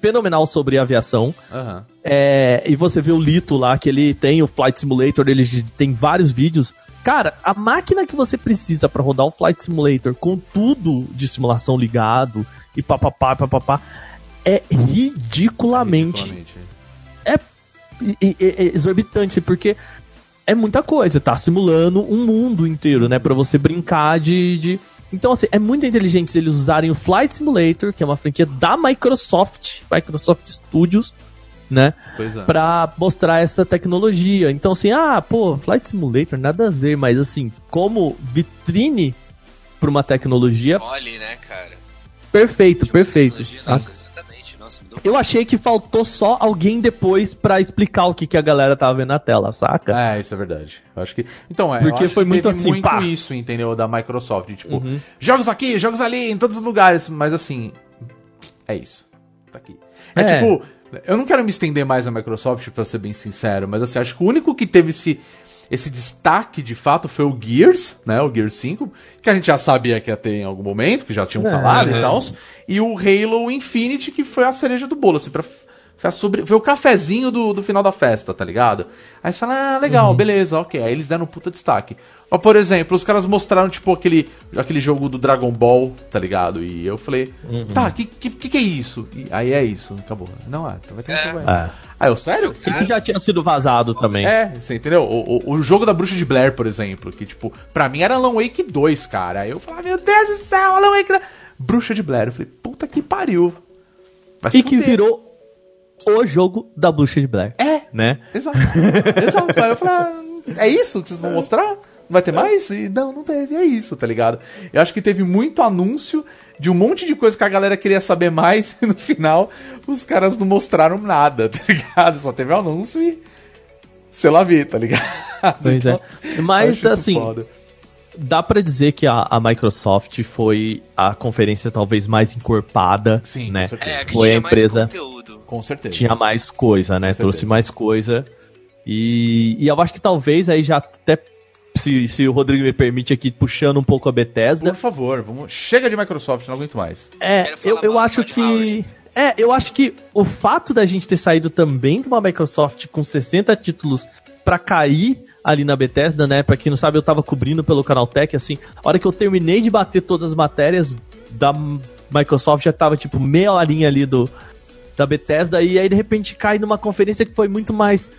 C: fenomenal sobre aviação,
A: Aham.
C: é, e você vê o Lito lá, que ele tem o Flight Simulator, ele tem vários vídeos. Cara, a máquina que você precisa pra rodar o Flight Simulator com tudo de simulação ligado e papapá, papapá, é ridiculamente
A: Ridiculamente.
C: e- e- é exorbitante, porque é muita coisa, tá simulando um mundo inteiro, né? Pra você brincar de, de. Então, assim, é muito inteligente eles usarem o Flight Simulator, que é uma franquia da Microsoft, Microsoft Studios, né?
A: Pois é.
C: Pra mostrar essa tecnologia. Então, assim, ah, pô, Flight Simulator, nada a ver, mas assim, como vitrine pra uma tecnologia,
B: Olhe, né, cara?
C: perfeito,
B: de
C: perfeito.
B: Nossa, exatamente. Nossa,
C: Eu achei que faltou só alguém depois pra explicar o que, que a galera tava vendo na tela, saca?
A: É, isso é verdade. Eu acho que. Então, é. eu
C: Porque
A: acho
C: foi
A: que
C: muito
A: teve
C: assim,
A: muito
C: pá. Uhum.
A: isso, entendeu? Da Microsoft. de, Tipo, jogos aqui, jogos ali, em todos os lugares. Mas assim. É isso. Tá aqui. É,
C: É.
A: tipo. Eu não quero me estender mais na Microsoft, pra ser bem sincero, mas assim, acho que o único que teve esse, esse destaque de fato foi o Gears, né? O Gears 5, que a gente já sabia que ia ter em algum momento, que já tinham
C: É.
A: falado e tal. E o Halo Infinite, que foi a cereja do bolo, assim, pra. Foi, a sobre... foi o cafezinho do, do final da festa, tá ligado? Aí você fala, ah, legal, beleza, ok. Aí eles deram um puta destaque. Ó, por exemplo, os caras mostraram, tipo, aquele, aquele jogo do Dragon Ball, tá ligado? E eu falei, tá, que, que, que que é isso? E aí é isso, acabou. Não, ah, então vai ter um jogo aí.
C: É.
A: Aí eu, sério?
C: E que já tinha sido vazado também.
A: É, você entendeu? O, o, o jogo da Bruxa de Blair, por exemplo, que, tipo, pra mim era Alan Wake 2, cara. Aí eu falava, meu Deus do céu, Alan Wake... Bruxa de Blair. Eu falei, puta que pariu. Vai
C: E que virou o jogo da Bruxa de Blair.
A: É,
C: Né?
A: exato. exato. Aí eu falei, ah, é isso que vocês vão mostrar? Não vai ter mais? E não, não teve, é isso, tá ligado? Eu acho que teve muito anúncio de um monte de coisa que a galera queria saber mais e no final os caras não mostraram nada, tá ligado? Só teve o anúncio e sei lá vi, tá ligado?
C: Pois
A: Então,
C: é. Mas, assim,
A: foda.
C: dá para dizer que a, a, Microsoft foi a conferência talvez mais encorpada, Sim, né? É, foi a empresa
A: com certeza.
C: Tinha mais coisa, né? Trouxe mais coisa. E, e eu acho que talvez aí já até se, se o Rodrigo me permite aqui, puxando um pouco a Bethesda.
A: Por favor, vamos... chega de Microsoft, não aguento mais.
C: É, eu, eu acho que. É, eu acho que o fato da gente ter saído também de uma Microsoft com 60 títulos para cair ali na Bethesda, né? Pra quem não sabe, eu tava cobrindo pelo Canaltech, assim, a hora que eu terminei de bater todas as matérias da Microsoft, já tava, tipo, meia horinha ali do, da Bethesda, e aí de repente cai numa conferência que foi muito mais...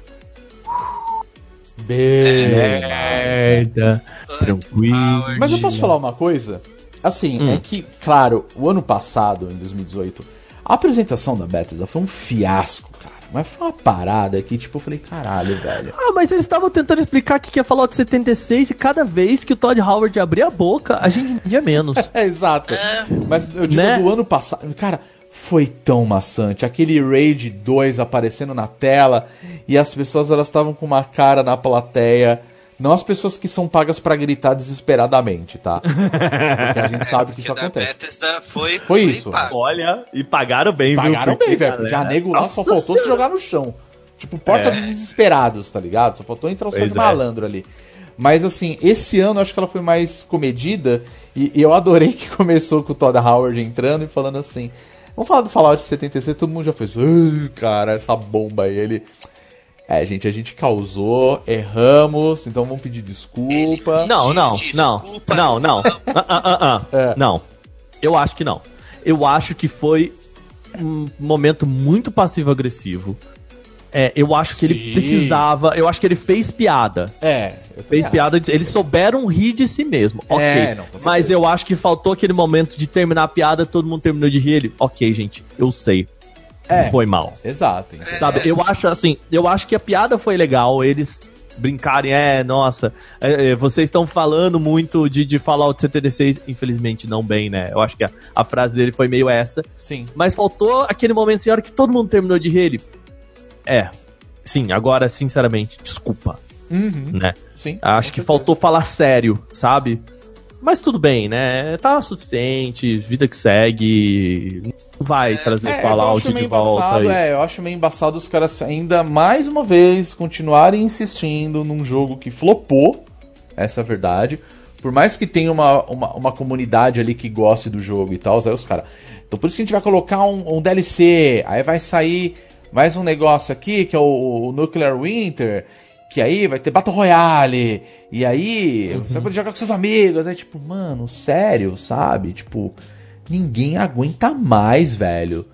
A: Merda, tranquilo. Mas eu posso falar uma coisa? Assim, hum. é que, claro, o ano passado, em 2018, a apresentação da Bethesda foi um fiasco mas foi uma parada que, tipo, eu falei, caralho, velho.
C: Ah, mas eles estavam tentando explicar o que é Fallout 76 e cada vez que o Todd Howard abria a boca, a gente entendia menos.
A: é, exato. É. Mas eu digo né? do ano passado. Cara, foi tão maçante. Aquele Raid 2 aparecendo na tela e as pessoas elas estavam com uma cara na plateia não as pessoas que são pagas para gritar desesperadamente, tá? Porque a gente sabe que isso acontece.
B: Bethesda foi,
C: foi isso. Pago. Olha, e pagaram bem,
A: pagaram viu? Pagaram bem, velho. Já nego lá só faltou se jogar no chão. Tipo, porta é. dos desesperados, tá ligado? Só faltou entrar o de é. malandro ali. Mas assim, esse ano eu acho que ela foi mais comedida. E, e eu adorei que começou com o Todd Howard entrando e falando assim. Vamos falar do Fallout 76, todo mundo já fez. Cara, essa bomba aí. Ele. É, gente, a gente causou, erramos, então vamos pedir desculpa.
C: Não, não, desculpa. não, não, não, ah, ah, ah, é. não. Eu acho que não. Eu acho que foi um momento muito passivo-agressivo. É, eu acho Sim. que ele precisava. Eu acho que ele fez piada.
A: É.
C: Fez acho. piada. Eles souberam rir de si mesmo. É, ok. Não, mas eu acho que faltou aquele momento de terminar a piada, todo mundo terminou de rir. Ele, ok, gente, eu sei. É, foi mal.
A: Exato.
C: Sabe, eu acho assim, eu acho que a piada foi legal, eles brincarem, é, nossa, é, é vocês estão falando muito de, de Fallout 76, infelizmente não bem, né? Eu acho que a, a frase dele foi meio essa.
A: Sim.
C: Mas faltou aquele momento, assim, a hora que todo mundo terminou de rir, ele, é, sim, agora, sinceramente, desculpa.
A: Uhum.
C: Né?
A: Sim.
C: Acho que faltou falar sério, sabe? Mas tudo bem, né? Tá suficiente, vida que segue. Não vai trazer é, Fallout de volta.
A: É, eu acho meio embaçado os caras ainda mais uma vez continuarem insistindo num jogo que flopou. Essa é a verdade. Por mais que tenha uma, uma, uma comunidade ali que goste do jogo e tal, aí os caras. Então por isso que a gente vai colocar um, um, DLC, aí vai sair mais um negócio aqui, que é o, o Nuclear Winter que aí vai ter Battle Royale, e aí uhum. você vai poder jogar com seus amigos. É tipo, mano, sério, sabe? Tipo, ninguém aguenta mais, velho.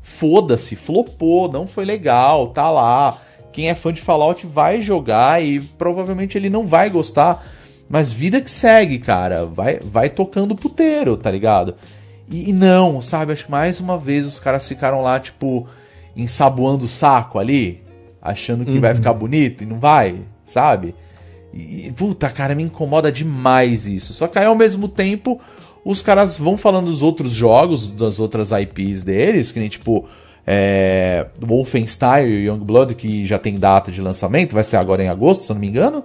A: Foda-se, flopou, não foi legal, tá lá. Quem é fã de Fallout vai jogar e provavelmente ele não vai gostar. Mas vida que segue, cara. Vai, vai tocando puteiro, tá ligado? E, e não, sabe? Acho que mais uma vez os caras ficaram lá, tipo, ensaboando o saco ali achando que uhum. vai ficar bonito e não vai, sabe? E, puta, cara, me incomoda demais isso. Só que aí ao mesmo tempo os caras vão falando dos outros jogos, das outras IPs deles, que nem tipo é, Wolfenstein e Youngblood, que já tem data de lançamento, vai ser agora em agosto, se eu não me engano.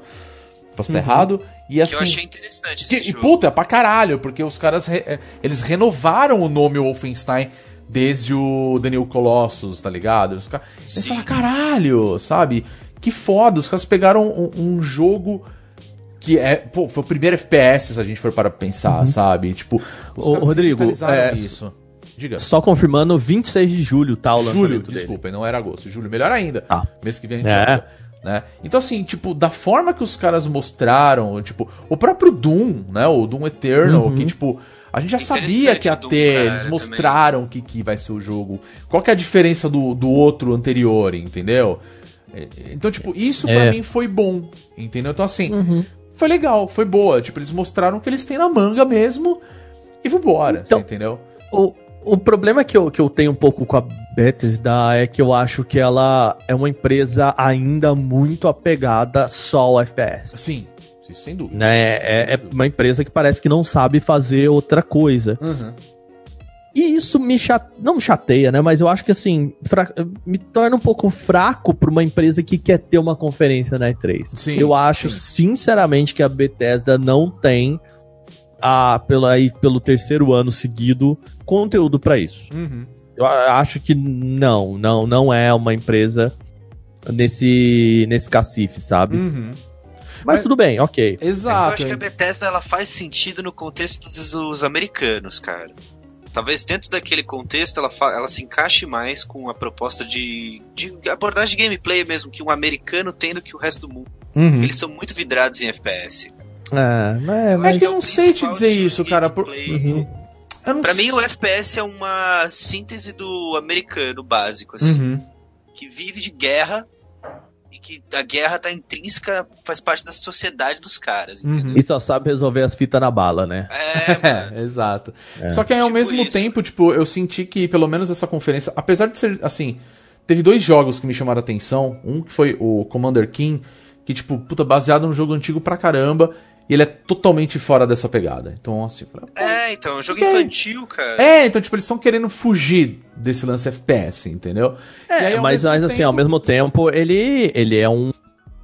A: Posso estar uhum. errado. E assim. Que eu
B: achei interessante esse
A: que, jogo. E puta, é pra caralho, porque os caras re, é, eles renovaram o nome Wolfenstein desde o Daniel Colossus, tá ligado? Os caras falam, caralho, sabe? Que foda, os caras pegaram um, um jogo que é, pô, foi o primeiro FPS, se a gente for para pensar, uhum. sabe? Tipo,
C: Ô, Rodrigo, é,
A: isso.
C: Diga. Só confirmando, 26 de julho tá o
A: Julho, desculpa, não era agosto. Julho, melhor ainda. Ah. Mês que vem a gente é. né? Então, assim, tipo, da forma que os caras mostraram, tipo, o próprio Doom, né? O Doom Eternal, uhum. que, tipo, a gente já sabia que ia ter, eles mostraram o que, que vai ser o jogo. Qual que é a diferença do, do outro anterior, entendeu? É, então, tipo, isso é. para mim foi bom, entendeu? Então, assim, uhum. foi legal, foi boa. Tipo, eles mostraram o que eles têm na manga mesmo e vambora, então, entendeu?
C: O, o problema que eu, que eu tenho um pouco com a Bethesda é que eu acho que ela é uma empresa ainda muito apegada só ao FPS.
A: Sim, isso sem dúvida.
C: Né?
A: Sem
C: é, é, uma empresa que parece que não sabe fazer outra coisa.
A: Uhum.
C: E isso me chate... não me chateia, né? Mas eu acho que assim, fra... me torna um pouco fraco para uma empresa que quer ter uma conferência na E3.
A: Sim,
C: eu acho,
A: sim.
C: sinceramente, que a Bethesda não tem a, pelo, aí, pelo terceiro ano seguido conteúdo para isso.
A: Uhum.
C: Eu acho que não, não, não é uma empresa nesse, nesse cacife, sabe?
A: Uhum.
C: Mas,
A: Mas-
C: tudo bem, ok.
B: Eu
A: Exato.
B: acho que a Bethesda ela faz sentido no contexto dos, dos americanos, cara. Talvez dentro daquele contexto ela, ela se encaixe mais com a proposta de, de abordagem de gameplay mesmo que um americano tem do que o resto do mundo.
A: Uhum.
B: Eles são muito vidrados em FPS.
C: É, mas,
A: É
C: mas-
A: que eu não
B: o
A: sei te dizer isso, cara. Por...
C: Uhum.
A: Eu não
B: Pra mim, o. FPS é uma síntese do americano básico, assim,
A: Uhum.
B: que vive de guerra que a guerra tá intrínseca, faz parte da sociedade dos caras, entendeu?
C: E só sabe resolver as fitas na bala, né?
B: É.
A: É, exato. Só que aí, ao
B: Tipo
A: mesmo
B: isso.
A: tempo, tipo, eu senti que, pelo menos essa conferência, apesar de ser, assim, teve dois jogos que me chamaram a atenção. Um que foi o Commander King, que, tipo, puta, baseado num jogo antigo pra caramba, e ele é totalmente fora dessa pegada. Então, assim, eu falei, pô,
B: É, então, é um jogo
A: Ok.
B: infantil, cara.
A: É, então, tipo, eles estão querendo fugir desse lance FPS, entendeu? E aí,
C: É,
A: ao
C: mas, mas assim,
A: tempo-
C: ao mesmo tempo, ele, ele é um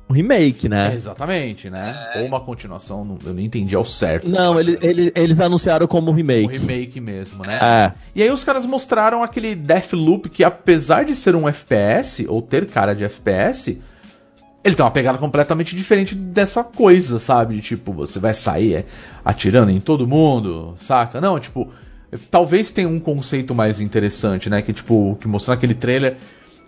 C: remake,
A: É,
C: né?
A: exatamente, né? Ou uma continuação, não- eu não entendi ao certo.
C: Não, ele, ele- eles anunciaram como
A: Um
C: remake.
A: remake mesmo, né?
C: É.
A: E aí os caras mostraram aquele Deathloop que apesar de ser um FPS, ou ter cara de FPS, ele tem uma pegada completamente diferente dessa coisa, sabe? De, Tipo, você vai sair é, atirando em todo mundo, saca? Não, tipo, talvez tenha um conceito mais interessante, né? Que tipo, que mostrou naquele trailer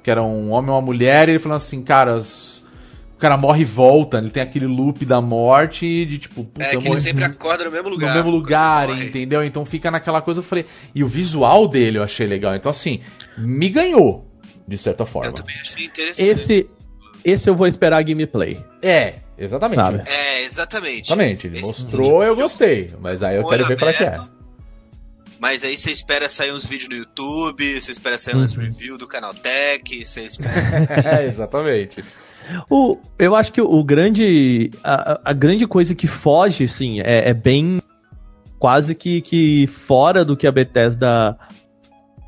A: que era um homem e uma mulher, e ele falando assim, cara, o cara morre e volta, ele tem aquele loop da morte de tipo, puta,
B: É que ele sempre acorda no mesmo lugar.
A: no mesmo lugar, entendeu? Então fica naquela coisa, eu falei. E o visual dele eu achei legal. Então, assim, me ganhou, de certa forma.
B: Eu também achei interessante.
C: Esse, esse eu vou esperar gameplay.
A: É, exatamente.
C: Sabe?
B: É, exatamente.
A: Exatamente. Ele
B: Esse
A: mostrou,
B: tipo
A: eu gostei. Mas aí eu quero ver pra que é.
B: Mas aí você espera sair uns vídeos no YouTube, você espera sair umas
A: Uhum.
B: reviews do canal Tech, você espera.
A: é, exatamente.
C: O, eu acho que o grande. A, a- a grande coisa que foge, assim, é, é bem. Quase que, que fora do que a Bethesda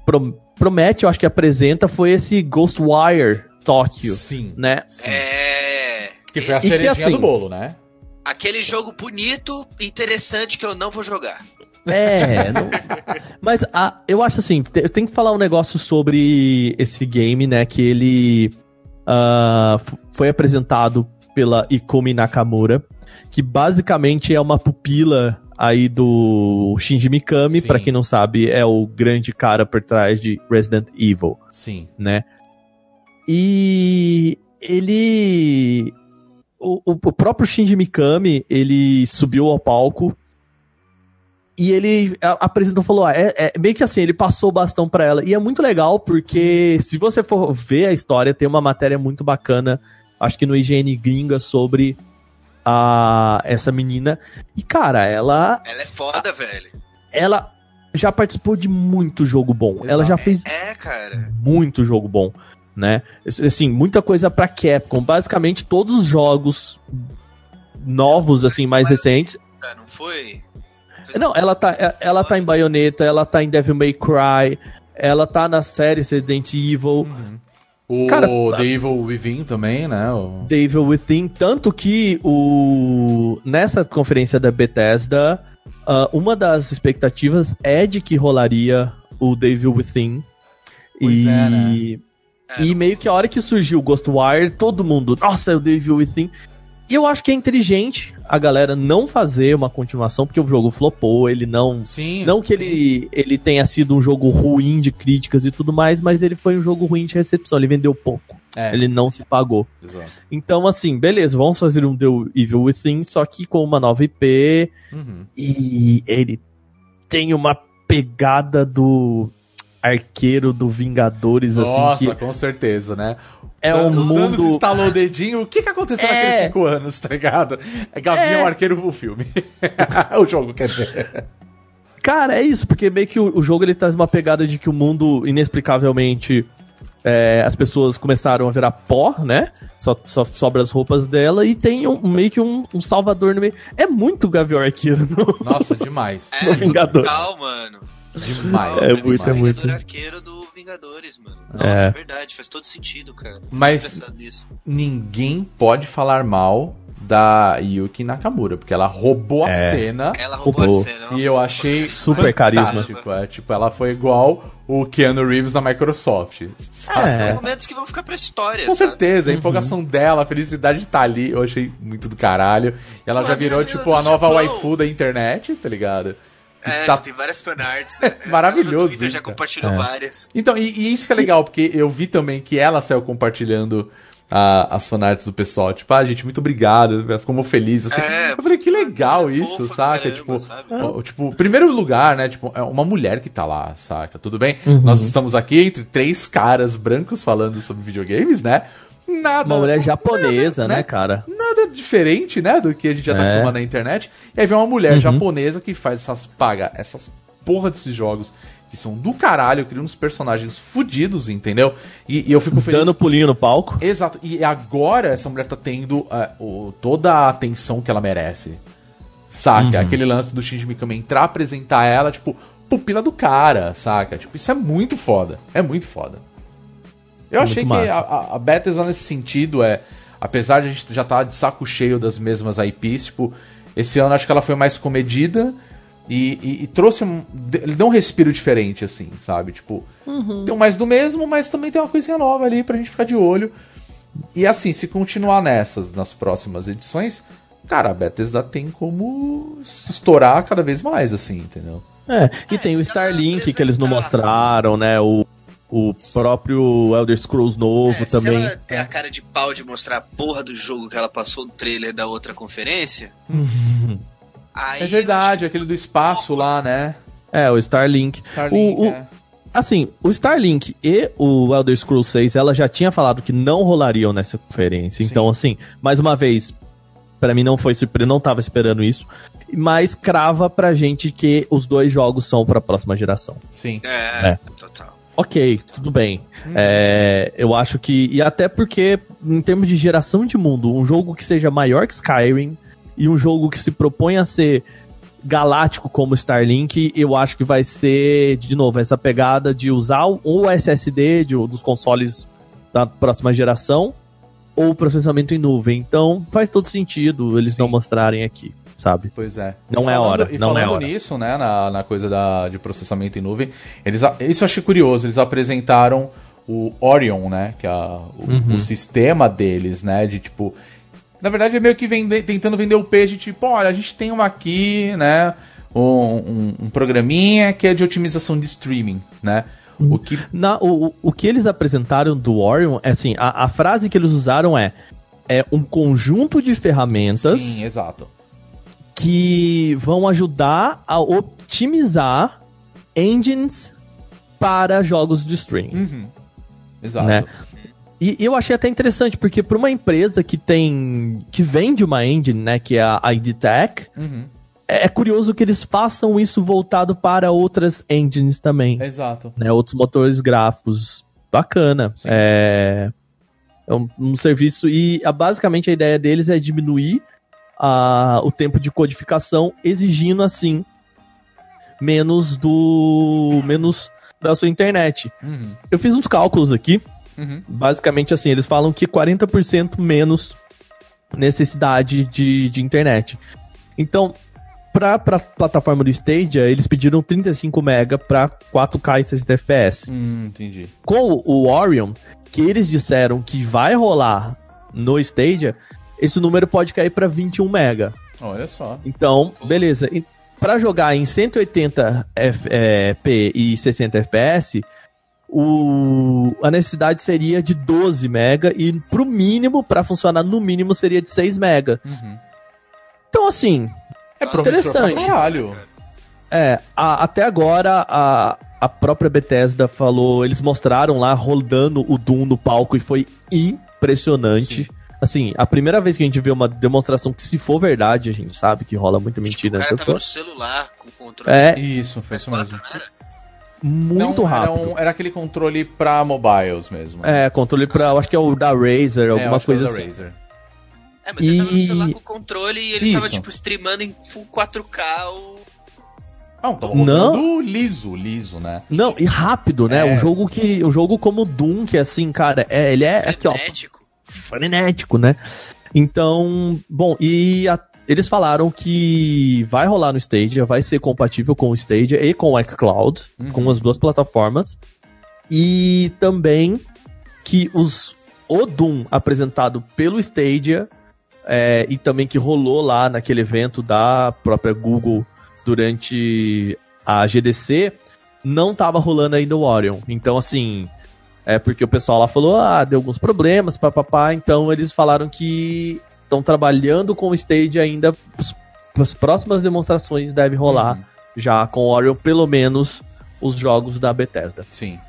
C: pro- promete, eu acho que apresenta, foi esse Ghostwire Tóquio,
A: Sim.
C: né?
B: é.
A: Que foi a
C: que,
A: cerejinha
C: assim,
A: do bolo, né?
B: Aquele jogo bonito, interessante que eu não vou jogar.
C: É, não- mas a- eu acho assim, eu tenho que falar um negócio sobre esse game, né? Que ele ah, f- foi apresentado pela Ikumi Nakamura, que basicamente é uma pupila aí do Shinji Mikami,
A: Sim.
C: pra quem não sabe, é o grande cara por trás de Resident Evil
A: Sim.
C: né? E ele. O, o- próprio Shinji Mikami, ele subiu ao palco e ele apresentou, falou, ah, é, é meio que assim, ele passou o bastão pra ela. E é muito legal porque se você for ver a história, tem uma matéria muito bacana, acho que no IGN Gringa, sobre a, essa menina. E cara, ela,
B: Ela é foda, velho.
C: ela já participou de muito jogo bom. Ela já fez
B: É, cara.
C: muito jogo bom, né? Assim, muita coisa pra Capcom. Basicamente, todos os jogos novos, assim, mais recentes.
B: Tá, não foi? Fez
C: Não, ela tá, ela tá em Bayonetta, ela tá em Devil May Cry, ela tá na série Resident Evil,
A: O
C: Cara,
A: The Evil Within também, né? O...
C: Devil Within. Tanto que o nessa conferência da Bethesda, ah, uma das expectativas é de que rolaria o Devil Within.
A: Pois
C: e...
A: é, né?
B: É,
C: E meio que a hora que surgiu o Ghostwire, todo mundo, nossa, o Devil Within. E eu acho que é inteligente a galera não fazer uma continuação, porque o jogo flopou, ele não.
A: Sim.
C: Não que
A: sim.
C: ele, ele tenha sido um jogo ruim de críticas e tudo mais, mas ele foi um jogo ruim de recepção, ele vendeu pouco.
A: É,
C: Ele não se pagou.
A: exato.
C: Então, assim, beleza, vamos fazer um The Evil Within, só que com uma nova IP.
A: Uhum.
C: E ele tem uma pegada do arqueiro do Vingadores,
A: Nossa,
C: assim, que
A: com certeza, né?
C: é
A: o Thanos
C: mundo.
A: instalou o dedinho. O que, que aconteceu
C: É.
A: naqueles cinco anos, tá ligado? É Gavião
C: É.
A: Arqueiro o filme. o jogo, quer dizer.
C: Cara, é isso, porque meio que o, o jogo ele traz uma pegada de que o mundo, inexplicavelmente, é, as pessoas começaram a virar pó, né? Só, só sobra as roupas dela e tem um, meio que um, um salvador no meio. É muito Gavião Arqueiro no,
A: Nossa, demais.
B: É,
C: Vingador.
B: total, mano.
A: Demais.
C: É
A: né?
C: muito, é muito.
B: Arqueiro do Vingadores, mano. Nossa,
C: É.
B: é verdade, faz todo sentido, cara. Eu
A: Mas-. Ninguém pode falar mal da Yuki Nakamura, porque ela roubou a
C: É.
A: cena.
B: Ela roubou
C: Roubou.
B: a cena.
A: E eu achei
C: Super carisma.
A: fantástico, É, tipo, ela foi igual o Keanu Reeves da Microsoft.
B: Ah,
C: É.
B: são momentos que vão ficar pra história,
A: Com
B: sabe?
A: certeza, a empolgação dela, a felicidade de estar ali, eu achei muito do caralho. E ela
B: Pô,
A: já virou, tipo, a nova
B: Japão.
A: waifu da internet, tá ligado?
B: É,
A: Tá-
B: já tem várias fanarts, né?
A: Maravilhoso
B: no Twitter
A: isso,
B: já compartilhou
C: É.
B: várias.
A: Então, e, e isso que é legal, porque eu vi também que ela saiu compartilhando a- as fanarts do pessoal. Tipo, ah, gente, muito obrigado. Ela ficou muito feliz, assim.
B: É,
A: eu falei, que legal
B: fofa
A: isso, saca?
B: caramba,
A: tipo,
B: sabe?
A: tipo, primeiro lugar, né? Tipo, é uma mulher que tá lá, saca? Tudo bem?
C: Uhum.
A: Nós estamos aqui entre três caras brancos falando sobre videogames, né? Nada.
C: Uma mulher japonesa,
A: nada,
C: né, cara?
A: Nada diferente, né? Do que a gente já tá
C: É.
A: acostumado na internet. E aí vem uma mulher
C: Uhum.
A: japonesa que faz essas. paga essas porra desses jogos que são do caralho, criando uns personagens fudidos, entendeu? E, e eu fico feliz.
C: Dando pulinho no palco.
A: Exato. E agora essa mulher tá tendo é, o- toda a atenção que ela merece. Saca?
C: Uhum.
A: Aquele lance do Shinji Mikami entrar, apresentar ela, tipo, pupila do cara, saca? Tipo, isso é muito foda. É muito foda. Eu
C: É
A: achei que a, a, a Bethesda nesse sentido é. Apesar de a gente já estar de saco cheio das mesmas IPs, tipo, esse ano acho que ela foi mais comedida e, e- e trouxe um. Ele deu um respiro diferente, assim, sabe? Tipo, tem um mais do mesmo, mas também tem uma coisinha nova ali pra gente ficar de olho. E assim, se continuar nessas nas próximas edições, cara, a Bethesda tem como se estourar cada vez mais, assim, entendeu?
C: É, e
B: É,
C: tem o
B: se
C: Starlink que eles não mostraram, né? O, o próprio Elder Scrolls novo
B: É,
C: também.
B: Se ela tem a cara de pau de mostrar a porra do jogo que ela passou no trailer da outra conferência. aí
A: É verdade, aquele do espaço lá, né?
C: É, o Starlink.
A: Starlink,
C: o, o-
A: é.
C: Assim, o Starlink e o Elder Scrolls 6, ela já tinha falado que não rolariam nessa conferência.
A: Sim.
C: Então, assim, mais uma vez, pra mim não foi surpresa, não tava esperando isso. Mas crava pra gente que os dois jogos são pra próxima geração.
A: Sim.
B: É,
C: É.
B: total.
C: Ok, tudo bem.
A: Hum.
C: É, eu acho que. E até porque, em termos de geração de mundo, um jogo que seja maior que Skyrim e um jogo que se propõe a ser galáctico como Starlink, eu acho que vai ser, de novo, essa pegada de usar o- ou o SSD de- dos consoles da próxima geração ou o processamento em nuvem. Então faz todo sentido eles
A: Sim.
C: não mostrarem aqui, sabe?
A: Pois é.
C: Não é
A: falando-
C: hora,
A: E
C: não
A: falando
C: é hora.
A: nisso, né, na, na coisa da, de processamento em nuvem, eles, isso eu achei curioso, eles apresentaram o Orion, né, que é a- o,
C: Uhum.
A: o sistema deles, né, de tipo... Na verdade é meio que vende- tentando vender o peixe, tipo, olha, a gente tem uma aqui, né, um, um, um programinha que é de otimização de streaming, né,
C: Uhum.
A: o que...
C: Na, o- o que eles apresentaram do Orion, é assim, a, a frase que eles usaram é é um conjunto de ferramentas
A: Sim, exato.
C: Que vão ajudar a otimizar engines para jogos de streaming.
A: Uhum. Exato.
C: Né? E eu achei até interessante, porque para uma empresa que tem. que vende uma engine, né, que é a ID Tech,
A: Uhum.
C: é curioso que eles façam isso voltado para outras engines também.
A: Exato.
C: né, outros motores gráficos. Bacana.
A: Sim.
C: É, é um, um serviço e a- basicamente a ideia deles é diminuir a- o tempo de codificação, exigindo assim menos do menos da sua internet.
A: Uhum.
C: Eu fiz uns cálculos aqui,
A: Uhum.
C: basicamente assim, eles falam que 40% menos necessidade de, de internet. Então, pra, pra plataforma do Stadia, eles pediram 35 MB pra 4K e 60 FPS.
A: Hum, entendi.
C: Com o Orion, que eles disseram que vai rolar no Stadia, esse número pode cair pra 21 MB.
A: Olha só.
C: Então, beleza. Pra jogar em 180 F- é, p e 60 FPS, o, a necessidade seria de 12 MB e pro mínimo, pra funcionar no mínimo, seria de 6 MB.
A: Uhum.
C: Então, assim,
A: É
C: Interessante.
A: caralho.
C: É, a- até agora a, a própria Bethesda falou, eles mostraram lá rodando o Doom no palco e foi impressionante. Assim, a primeira vez que a gente vê uma demonstração que se for verdade, a gente sabe que rola muita
B: Tipo,
C: mentira
B: o cara
C: nessa
B: tava no
C: porra.
B: celular com o controle
C: É
A: Isso, foi isso
B: PS4,
A: mesmo.
B: não era?
C: muito
A: Não,
C: rápido.
A: Era, um- era aquele controle pra mobiles mesmo.
C: É, controle pra, eu acho que é o da Razer,
A: É,
C: alguma
A: era
C: coisa assim.
A: Razer.
B: É, mas ele tava no
C: E-
B: celular com o controle e ele tava,
A: Isso.
B: tipo, streamando em full 4K o...
A: Não, tava não. liso, liso, né?
C: Não, e rápido, né? É. Um jogo que. Um jogo como Doom, que assim, cara, é, ele é.
B: Frenético.
C: Aqui, ó, frenético, né? Então, bom, e a, eles falaram que vai rolar no Stadia, vai ser compatível com o Stadia e com o xCloud, uhum. com as duas plataformas. E também que os o Doom apresentado pelo Stadia é, e também que rolou lá naquele evento da própria Google durante a GDC, não tava rolando ainda o Orion. Então, assim, é porque o pessoal lá falou, ah, deu alguns problemas, papapá, então eles falaram que estão trabalhando com o stage ainda, as próximas demonstrações devem rolar uhum. já com o Orion, pelo menos os jogos da Bethesda.
A: Sim.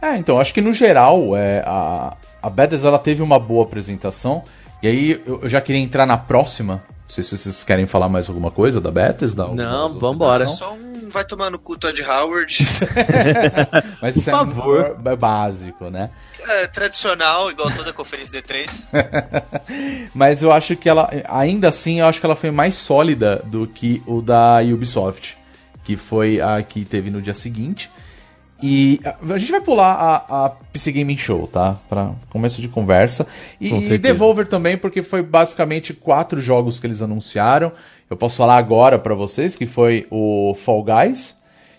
A: É, então, acho que no geral, é, a, a Bethesda ela teve uma boa apresentação, e aí eu, eu já queria entrar na próxima, não sei se vocês querem falar mais alguma coisa da Bethesda.
C: Não, vambora.
B: Só um vai tomar no cu Todd Howard.
A: Mas Por isso é favor. é básico, né?
B: É, tradicional, igual toda conferência D3.
A: Mas eu acho que ela, ainda assim, eu acho que ela foi mais sólida do que o da Ubisoft, que foi a que teve no dia seguinte. E a gente vai pular a, a PC Gaming Show, tá? Para começo de conversa. E, e, Devolver também, porque foi basicamente quatro jogos que eles anunciaram. Eu posso falar agora para vocês, que foi o Fall Guys,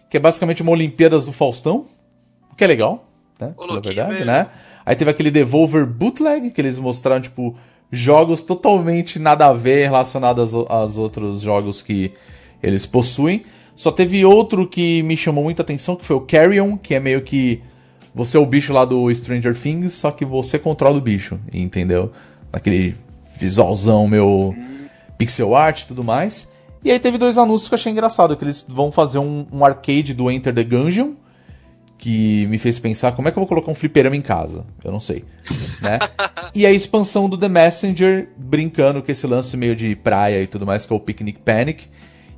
A: que é basicamente uma Olimpíadas do Faustão, que é legal, né? Na verdade, né? Aí teve aquele Devolver Bootleg, que eles mostraram, tipo, jogos totalmente nada a ver relacionados aos, aos outros jogos que eles possuem. Só teve outro que me chamou muita atenção, que foi o Carrion, que é meio que você é o bicho lá do Stranger Things, só que você controla o bicho, entendeu? Aquele visualzão meu pixel art e tudo mais. E aí teve dois anúncios que eu achei engraçado, que eles vão fazer um, um arcade do Enter the Gungeon, que me fez pensar como é que eu vou colocar um fliperama em casa. Eu não sei. Né? e a expansão do The Messenger, brincando com esse lance meio de praia e tudo mais, que é o Picnic Panic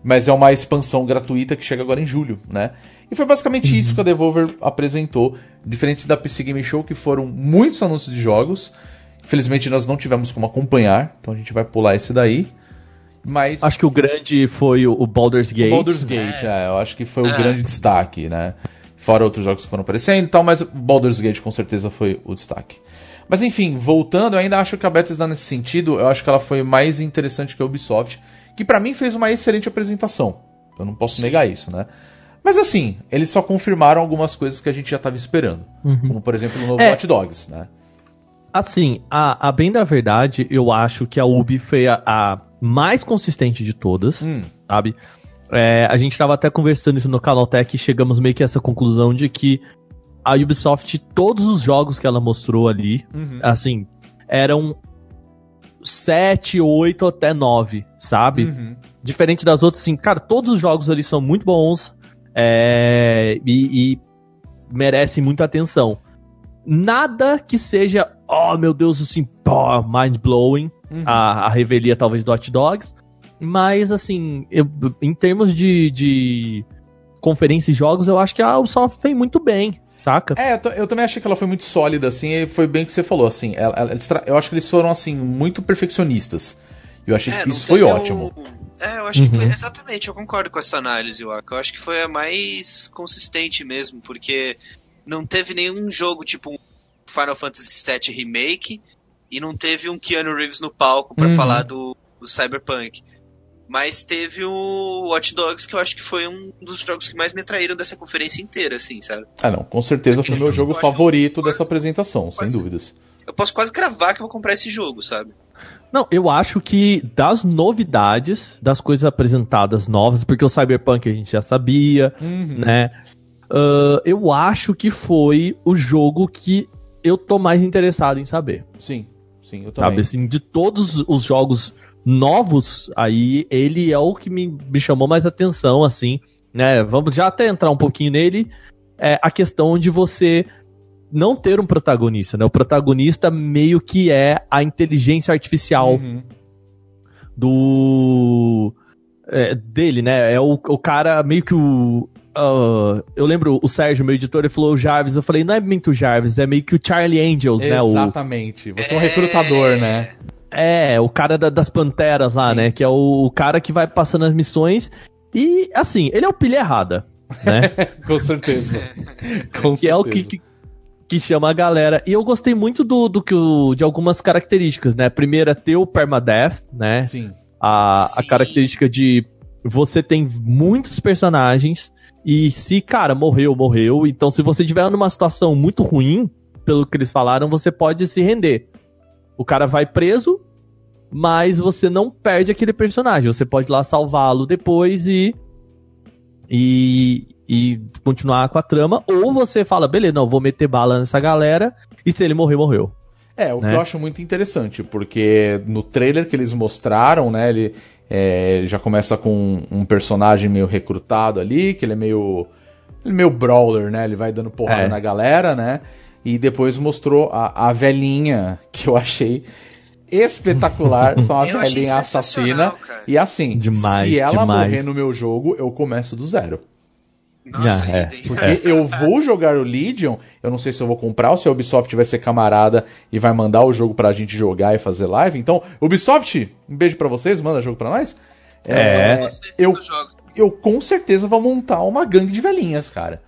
A: mas é uma expansão gratuita que chega agora em julho, né? E foi basicamente isso que a Devolver apresentou, diferente da PC Game Show, que foram muitos anúncios de jogos. Infelizmente nós não tivemos como acompanhar, então a gente vai pular esse daí. Mas.
C: Acho que o grande foi o Baldur's Gate. O
A: Baldur's Gate, é. é eu acho que foi o é. grande destaque, né? Fora outros jogos que foram aparecendo e tal, mas Baldur's Gate com certeza foi o destaque. Mas enfim, voltando, eu ainda acho que a Bethesda nesse sentido, eu acho que ela foi mais interessante que a Ubisoft que para mim fez uma excelente apresentação. Eu não posso Sim. negar isso, né? Mas assim, eles só confirmaram algumas coisas que a gente já estava esperando. Uhum. Como, por exemplo, o novo é, Watch Dogs, né?
C: Assim, a, a, bem da verdade, eu acho que a Ubi foi a, a mais consistente de todas, hum. sabe? É, a gente estava até conversando isso no Canaltech e chegamos meio que a essa conclusão de que a Ubisoft, todos os jogos que ela mostrou ali, uhum. assim, eram 7, 8 até 9, sabe? Uhum. Diferente das outras, assim, cara, todos os jogos ali são muito bons é, e, e merecem muita atenção. Nada que seja, oh meu Deus, assim, oh, mind-blowing, uhum. a, a revelia talvez do Hot Dogs, mas assim, eu, em termos de, de conferência e jogos, eu acho que a Ubisoft fez muito bem, saca?
A: É, eu, eu, também achei que ela foi muito sólida, assim, e foi bem o que você falou, assim. Ela, ela, eu acho que eles foram, assim, muito perfeccionistas. Eu achei é, que isso foi ótimo.
B: É, eu acho uhum. que foi uhum. exatamente, eu concordo com essa análise, Waka. Eu acho que foi a mais consistente mesmo, porque não teve nenhum jogo tipo Final Fantasy VII Remake e não teve um Keanu Reeves no palco para uhum. falar do, do Cyberpunk. Mas teve o Watch Dogs, que eu acho que foi um dos jogos que mais me atraíram dessa conferência inteira, assim, sabe?
A: Ah, não, com certeza foi o meu jogo favorito dessa apresentação, quase, sem dúvidas.
B: Eu posso quase cravar que eu vou comprar esse jogo, sabe?
C: Não, eu acho que das novidades, das coisas apresentadas novas, porque o Cyberpunk a gente já sabia, uhum. né? Uh, eu acho que foi o jogo que eu tô mais interessado em saber.
A: Sim, sim, eu também. Sabe,
C: assim, de todos os jogos novos, aí ele é o que me, me chamou mais atenção, assim, né? Vamos já até entrar um pouquinho nele. É a questão de você não ter um protagonista, né? O protagonista meio que é a inteligência artificial uhum. do. É, dele, né? É o, o cara meio que o. Uh, eu lembro o Sérgio, meu editor, ele falou o Jarvis. Eu falei, não é muito Jarvis, é meio que o Charlie Angels,
A: Exatamente.
C: né?
A: Exatamente. Você é um recrutador, né?
C: É, o cara da, das panteras lá, Sim. né? Que é o, o, cara que vai passando as missões E, assim, ele é o pilha errada, né?
A: Com certeza. Com
C: que é o que, que, que chama a galera. E eu gostei muito do, do que o, de algumas características, né? Primeiro é ter o permadeath, né?
A: Sim.
C: A, a
B: Sim.
C: característica de você tem muitos personagens e se, cara, morreu, morreu. Então, se você estiver numa situação muito ruim, pelo que eles falaram, você pode se render. O cara vai preso, mas você não perde aquele personagem. Você pode ir lá salvá-lo depois e, e. e continuar com a trama. Ou você fala, beleza, não, vou meter bala nessa galera. E se ele morrer, morreu.
A: É, o
C: né?
A: que eu acho muito interessante, porque no trailer que eles mostraram, né, ele, é, ele já começa com um personagem meio recrutado ali, que ele é meio. Ele é meio brawler, né? Ele vai dando porrada
C: É.
A: na galera, né? E depois mostrou a, a velhinha, que eu achei espetacular. Só uma
B: Eu
A: velhinha assassina.
B: cara.
A: E assim,
C: Demais,
A: se ela
C: demais.
A: morrer no meu jogo, eu começo do zero.
B: Nossa,
C: Ah, é.
A: Porque eu vou jogar o Legion, eu não sei se eu vou comprar ou se a Ubisoft vai ser camarada e vai mandar o jogo pra gente jogar e fazer live. Então, Ubisoft, um beijo pra vocês, manda jogo pra nós.
C: É.
B: Vocês
A: eu, eu com certeza vou montar uma gangue de velhinhas, cara.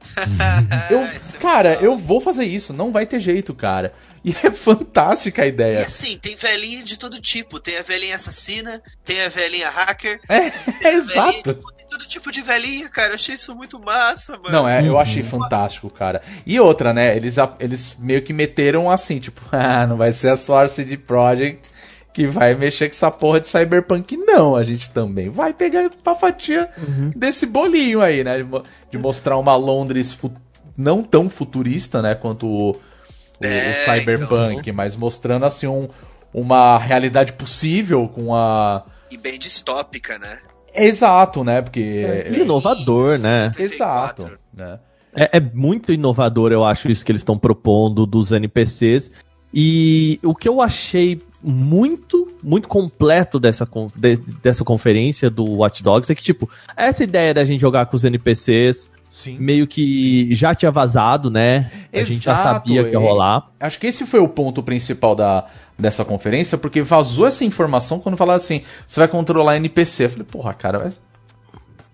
A: Eu,
B: é
A: cara, eu vou fazer isso, não vai ter jeito, cara. E é fantástica a
B: E
A: ideia.
B: assim, tem velhinha de todo tipo. Tem a velhinha assassina, tem a velhinha hacker.
A: É,
B: velhinha-
A: exato.
B: Tem todo tipo de velhinha, cara. Eu achei isso muito massa, mano.
A: Não, é, eu achei fantástico, cara. E outra, né? Eles, eles meio que meteram assim, tipo, ah, não vai ser a sua CD Projekt que vai mexer com essa porra de Cyberpunk, não. A gente também vai pegar uma fatia desse bolinho aí, né? De, de mostrar uma Londres fu- não tão futurista, né? Quanto o, o- o
B: É,
A: Cyberpunk, mas mostrando assim um, uma realidade possível com a.
B: E bem distópica, né?
A: Exato, né? Porque.
C: E inovador, né?
B: 1984.
A: Exato, né?
C: É, é muito inovador, eu acho, isso que eles estão propondo dos NPCs. E o que eu achei muito, muito completo dessa, de- dessa conferência do Watch Dogs é que, tipo, essa ideia da gente jogar com os NPCs
A: Sim.
C: meio que já tinha vazado, né? A gente já
A: Exato,
C: sabia que ia
A: é.
C: rolar.
A: Acho que esse foi o ponto principal da, dessa conferência, porque vazou essa informação quando falaram assim: você vai controlar NPC. Eu falei, porra, cara, mas.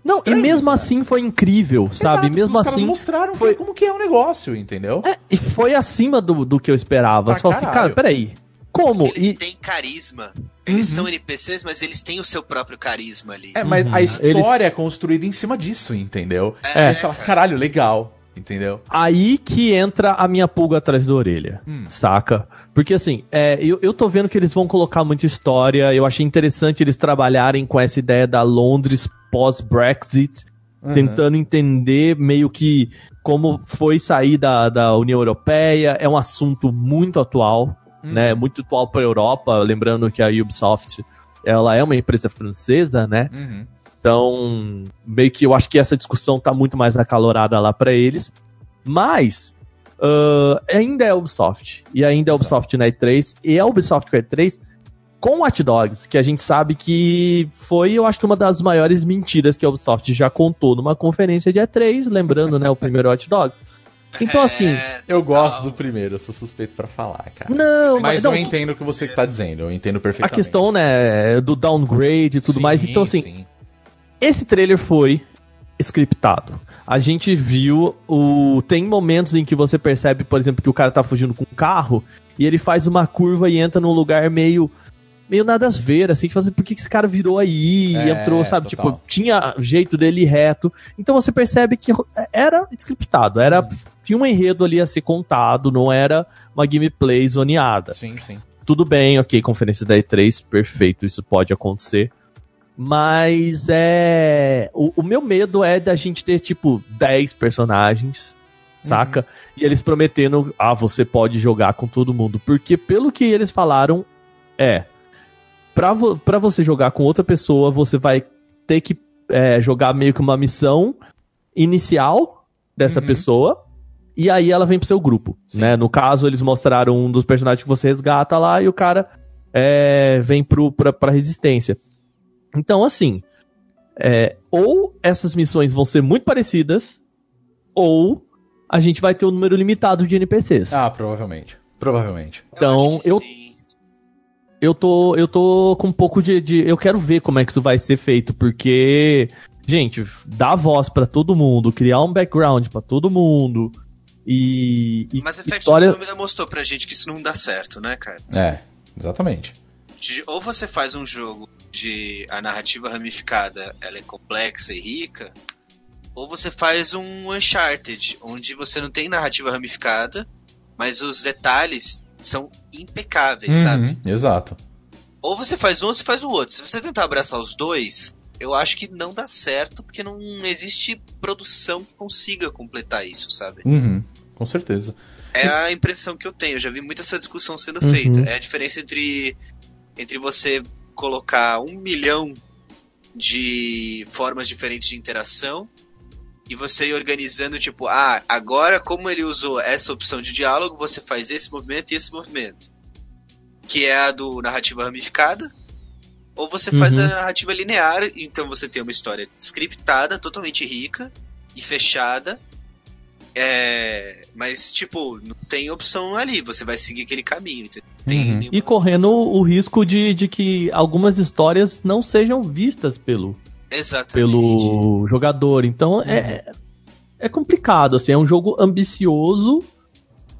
C: Não,
A: Estranho
C: e mesmo
A: né?
C: assim foi incrível, sabe?
A: Exato,
C: mesmo
A: os caras
C: assim.
A: mostraram
C: foi-
A: como que é o negócio, entendeu?
C: É, e foi acima do, do que eu esperava. Só assim,
A: caralho.
C: cara, peraí. Como?
B: Eles
C: E,
B: têm carisma. Eles
A: Uhum.
B: são NPCs, mas eles têm o seu próprio carisma ali.
A: É, mas
C: Uhum.
A: a história
C: Eles-
A: é construída em cima disso, entendeu?
B: É,
A: Aí você fala, caralho, legal, entendeu?
C: Aí que entra a minha pulga atrás da orelha,
A: Hum.
C: saca? Porque assim, é, eu, eu tô vendo que eles vão colocar muita história. Eu achei interessante eles trabalharem com essa ideia da Londres pós-Brexit,
A: Uhum.
C: tentando entender meio que como foi sair da, da União Europeia. É um assunto muito atual,
A: Uhum.
C: né? Muito atual pra Europa. Lembrando que a Ubisoft ela é uma empresa francesa, né?
A: Uhum.
C: Então, meio que eu acho que essa discussão tá muito mais acalorada lá pra eles. Mas, ah, ainda é Ubisoft. E ainda é Ubisoft na E3. E é Ubisoft com a E3 com Watch Dogs, que a gente sabe que foi, eu acho que uma das maiores mentiras que a Ubisoft já contou numa conferência de E3, lembrando, né, o primeiro Watch Dogs. Então, assim,
B: É,
A: Eu
B: total.
A: gosto do primeiro, eu sou suspeito pra falar, cara.
C: não,
A: Mas
C: não,
A: eu entendo o que você tá dizendo, eu entendo
C: a
A: perfeitamente.
C: questão, né, do downgrade e tudo
A: Sim,
C: mais. Então, assim,
A: sim.
C: Esse trailer foi scriptado. A gente viu o. Tem momentos em que você percebe, por exemplo, que o cara tá fugindo com um carro e ele faz uma curva e entra num lugar meio. Meio nada a ver, assim, que você, por que esse cara virou aí e
A: É,
C: entrou, sabe?
A: total.
C: Tipo, tinha jeito dele reto. Então você percebe que era scriptado, era,
A: Uhum.
C: tinha um enredo ali a ser contado, não era uma gameplay zoneada
A: Sim, sim.
C: tudo bem, ok, conferência da E3, perfeito, isso pode acontecer. Mas é. O, o meu medo é da gente ter, tipo, 10 personagens, saca? E eles prometendo, ah, você pode jogar com todo mundo. Porque, pelo que eles falaram, é. Pra, vo pra você jogar com outra pessoa, você vai ter que é, jogar meio que uma missão inicial dessa
A: Uhum.
C: pessoa. E aí ela vem pro seu grupo,
A: Sim.
C: né? No caso, eles mostraram um dos personagens que você resgata lá e o cara é, vem pro, pra, pra resistência. Então, assim, é, ou essas missões vão ser muito parecidas, ou a gente vai ter um número limitado de NPCs.
A: Ah, provavelmente. Provavelmente.
C: Então,
B: acho que
C: eu-
B: sim.
C: Eu tô, eu tô com um pouco de, de, Eu quero ver como é que isso vai ser feito, porque. Gente, dar voz para todo mundo, criar um background para todo mundo. E. e
B: Mas Effect
C: história...
B: Andromeda mostrou pra gente que isso não dá certo, né, cara?
A: É, exatamente.
B: De, ou você faz um jogo de a narrativa ramificada ela é complexa e rica, ou você faz um Uncharted, onde você não tem narrativa ramificada, mas os detalhes são impecáveis,
A: Uhum,
B: sabe?
A: Exato.
B: Ou você faz um ou você faz o outro. Se você tentar abraçar os dois, eu acho que não dá certo, porque não existe produção que consiga completar isso, sabe?
A: Uhum, com certeza.
B: É a impressão que eu tenho. Eu já vi muita essa discussão sendo
C: Uhum.
B: feita. É a diferença entre, entre você colocar um milhão de formas diferentes de interação e você ir organizando, tipo, ah, agora como ele usou essa opção de diálogo, você faz esse movimento e esse movimento. Que é a do narrativa ramificada. Ou você faz
C: Uhum.
B: a narrativa linear, então você tem uma história scriptada, totalmente rica e fechada. É, mas, tipo, não tem opção ali, você vai seguir aquele caminho.
A: Uhum.
C: E correndo
B: opção.
C: o risco de, de que algumas histórias não sejam vistas pelo,
B: Exatamente.
C: pelo jogador. Então é, é complicado, assim, é um jogo ambicioso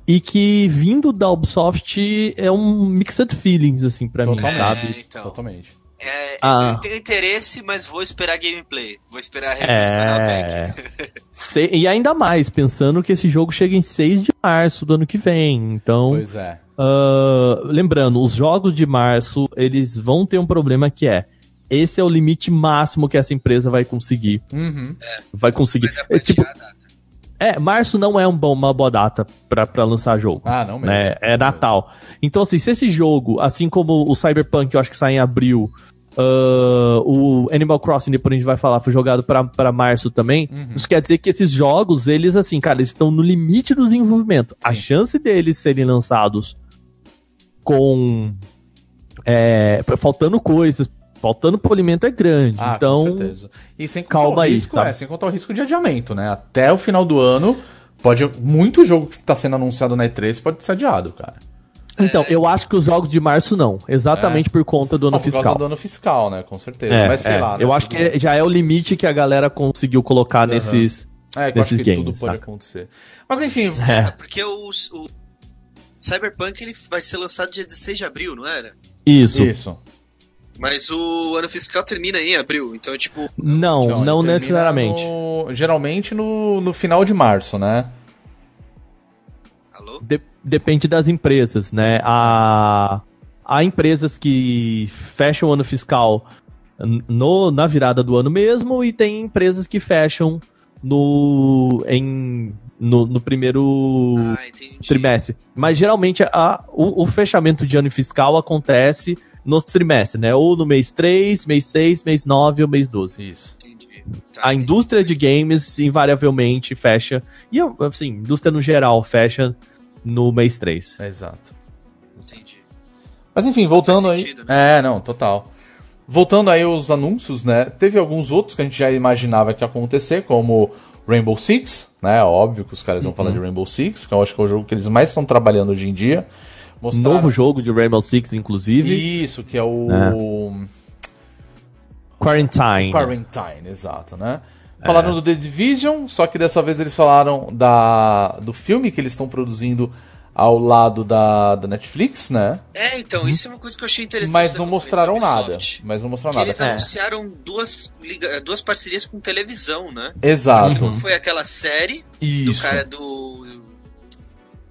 C: e que vindo da Ubisoft é um mixed feelings, assim, pra mim,
A: Totalmente.
C: sabe?
B: É, então.
A: Totalmente.
B: É,
C: Ah.
B: Eu tenho interesse, mas vou esperar gameplay. Vou esperar a review do canal
C: É.
B: Tech.
C: Se- e ainda mais, pensando que esse jogo chega em 6 de março do ano que vem. Então,
A: Pois é.
C: ah, lembrando, os jogos de março, eles vão ter um problema que é esse é o limite máximo que essa empresa vai conseguir.
A: Uhum.
C: Vai conseguir.
B: Vai pra
C: É, tipo,
B: a
C: é, março não é um bom, uma boa data pra, pra lançar jogo.
A: Ah, não mesmo.
C: né? É Natal. Então, assim, se esse jogo, assim como o Cyberpunk, eu acho que sai em abril, ah, o Animal Crossing, depois a gente vai falar, foi jogado pra, pra março também.
A: Uhum.
C: Isso quer dizer que esses jogos, eles, assim, cara, eles estão no limite do desenvolvimento. A
A: Sim.
C: chance deles serem lançados com. é, faltando coisas, faltando polimento é grande.
A: Ah,
C: então.
A: com certeza. E sem contar
C: calma
A: o
C: aí,
A: risco,
C: sabe?
A: é, sem contar o risco de adiamento, né? Até o final do ano, pode muito jogo que tá sendo anunciado na E3 pode ser adiado, cara.
C: Então, eu acho que os jogos de março não. Exatamente por conta do ano
A: Não, por
C: fiscal.
A: causa do ano fiscal, né? Com certeza.
C: É,
A: Mas sei
C: é.
A: lá. né?
C: Eu acho que já é o limite que a galera conseguiu colocar nesses.
A: É, que eu acho
C: nesses
A: que
C: games,
A: tudo pode
C: saca?
A: acontecer. Mas enfim,
C: É.
B: Porque o, o Cyberpunk ele vai ser lançado dia 16 de abril, não era?
C: Isso.
A: isso.
B: Mas o ano fiscal termina em abril, então, tipo,
C: Não, não
A: termina
C: necessariamente.
A: no- geralmente no, no final de março, né?
B: alô?
C: De- depende das empresas, né? Há, há empresas que fecham o ano fiscal no, na virada do ano mesmo e tem empresas que fecham no, em, no, no primeiro
B: Ah,
C: trimestre. Mas geralmente a, o, o fechamento de ano fiscal acontece nos trimestres, né? Ou no mês 3, mês 6, mês 9 ou mês 12.
A: Isso.
B: Entendi. Tá,
C: A
B: entendi.
C: indústria de games invariavelmente fecha. E assim, indústria no geral fecha no mês 3.
A: Exato.
B: Entendi.
A: Mas enfim, voltando aí.
B: sentido, né?
A: É, não, total. Voltando aí aos anúncios, né? Teve alguns outros que a gente já imaginava que ia acontecer, como Rainbow Six, né? Óbvio que os caras vão
C: Uhum.
A: falar de Rainbow Six, que eu acho que é o jogo que eles mais estão trabalhando hoje em dia. Mostraram-
C: Novo jogo de Rainbow Six, inclusive.
A: Isso, que é o.
C: Quarantine.
A: Quarantine, exato, né? Falaram do The Division, só que dessa vez eles falaram da, do filme que eles estão produzindo ao lado da, da Netflix, né?
B: É, então, isso é uma coisa que eu achei interessante.
A: Mas não mostraram
B: da
A: nada. Mas não mostraram
B: Que
A: nada.
B: eles
C: É.
B: anunciaram duas, duas parcerias com televisão, né?
A: Exato.
B: Uma foi aquela série do
A: Isso.
B: cara do.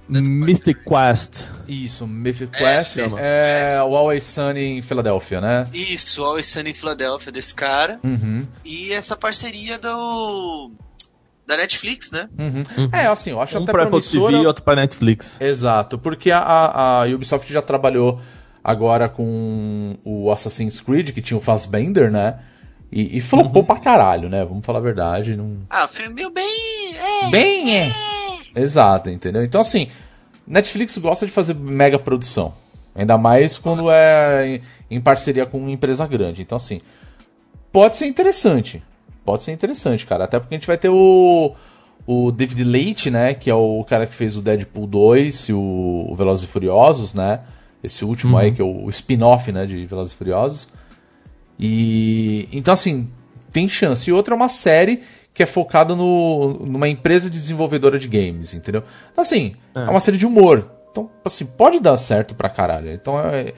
C: Mystic Quest.
A: Isso, Mythic
B: É,
A: Quest
B: chama.
A: é, o Always Sunny em Filadélfia, né?
B: Isso, Always Sunny em Filadélfia desse cara.
A: Uhum,
B: E essa parceria do. Da Netflix, né?
A: uhum. É, assim, eu acho
C: Um
A: até
C: pra TV
A: promissora.
C: e outro pra Netflix.
A: Exato, porque a, a, a Ubisoft já trabalhou agora com o Assassin's Creed, que tinha o Fassbender, né? E, e flopou
C: Uhum.
A: pra caralho, né? Vamos falar a verdade. Não...
B: Ah, o filme meio bem. É,
A: Bem, é. Exato, entendeu? Então, assim, Netflix gosta de fazer mega produção. Ainda mais quando é em, em parceria com uma empresa grande. Então, assim, pode ser interessante. Pode ser interessante, cara. Até porque a gente vai ter o, o David Leite, né? Que é o cara que fez o Deadpool 2 e o, o Velozes e Furiosos, né? Esse último uhum. aí, que é o, o spin-off, né, de Velozes e Furiosos. E. Então, assim, tem chance. E outra é uma série que é focada no, numa empresa desenvolvedora de games, entendeu? Então, assim, é. é uma série de humor. Então, assim, pode dar certo pra caralho. Então, é,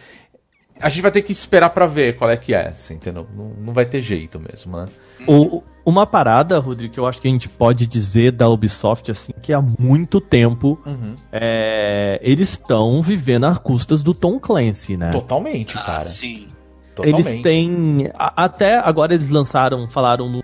A: a gente vai ter que esperar para ver qual é que é, assim, entendeu? Não, não vai ter jeito mesmo, né?
C: O, uma parada, Rodrigo, que eu acho que a gente pode dizer da Ubisoft, assim, que há muito tempo uhum. é, eles estão vivendo às custas do Tom Clancy, né?
A: Totalmente, ah, cara. Ah,
B: sim.
C: Totalmente. Eles têm. A, até agora eles lançaram, falaram no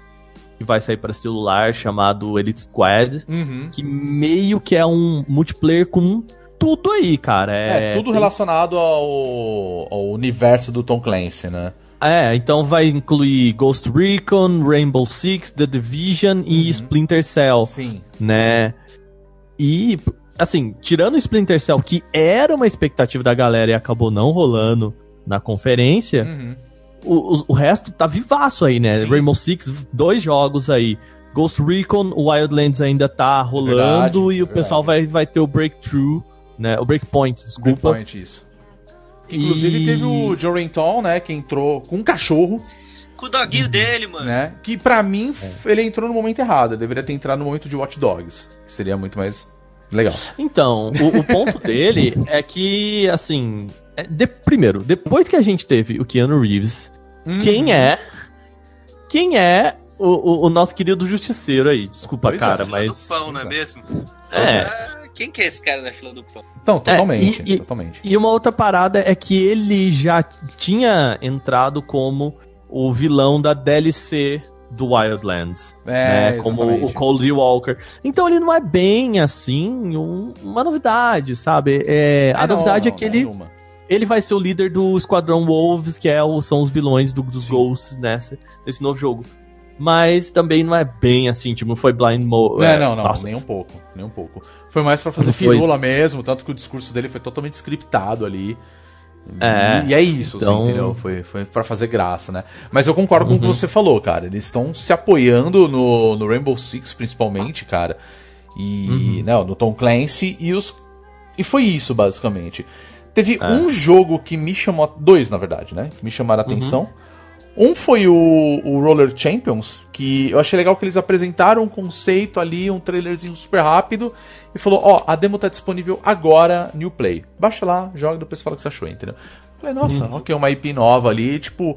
C: que vai sair para celular chamado Elite Squad, uhum. que meio que é um multiplayer com tudo aí, cara.
A: É, é tudo tem... relacionado ao, ao, universo do Tom Clancy, né?
C: É, então vai incluir Ghost Recon, Rainbow Six, The Division uhum. e Splinter Cell.
A: Sim.
C: Né? E, assim, tirando o Splinter Cell, que era uma expectativa da galera e acabou não rolando na conferência, uhum o, o, o resto tá vivaço aí, né? Sim. Rainbow Six, dois jogos aí. Ghost Recon, o Wildlands ainda tá rolando verdade, e o verdade. pessoal vai, vai ter o Breakthrough, né? O Breakpoint, desculpa.
A: Breakpoint, isso. Inclusive e... teve o Joe Renton, né? Que entrou com um cachorro.
B: Com o doguinho dele, mano.
A: Né? Que pra mim, é. ele entrou no momento errado. Ele deveria ter entrado no momento de Watch Dogs. Que seria muito mais legal.
C: Então, o, o ponto dele é que, assim... É de, primeiro, depois que a gente teve o Keanu Reeves Hum. Quem é? Quem é o, o, o, nosso querido justiceiro aí? Desculpa, pois é, cara, é, mas.
B: do pão, não é mesmo? É. é. Quem que é esse cara na fila do pão?
A: Então, totalmente, é, e, totalmente.
C: E uma outra parada é que ele já tinha entrado como o vilão da DLC do Wildlands, é, né? Como o Cold Walker. Então ele não é bem assim um, uma novidade, sabe? É, a não, novidade não, é que ele ele vai ser o líder do Esquadrão Wolves, que é o, são os vilões do, dos Sim. Ghosts nessa, nesse novo jogo. Mas também não é bem assim, tipo, não foi blind mode.
A: É, não, não, nossa. nem um pouco, nem um pouco. Foi mais para fazer firula mesmo, tanto que o discurso dele foi totalmente scriptado ali. É, e é isso, assim, então... assim, entendeu? Foi, foi pra fazer graça, né? Mas eu concordo uhum. com o que uhum. você falou, cara. Eles estão se apoiando no, no Rainbow Six, principalmente, cara. E. Uhum. Não, no Tom Clancy e os. E foi isso, basicamente. Teve é. um jogo que me chamou. Dois, na verdade, né? Que me chamaram a atenção. Uhum. Um foi o, o, Roller Champions, que eu achei legal que eles apresentaram um conceito ali, um trailerzinho super rápido, e falou: Ó, oh, a demo tá disponível agora, New Play. Baixa lá, joga, depois fala o que você achou, entendeu? Falei, nossa, uhum. ok, uma IP nova ali, tipo,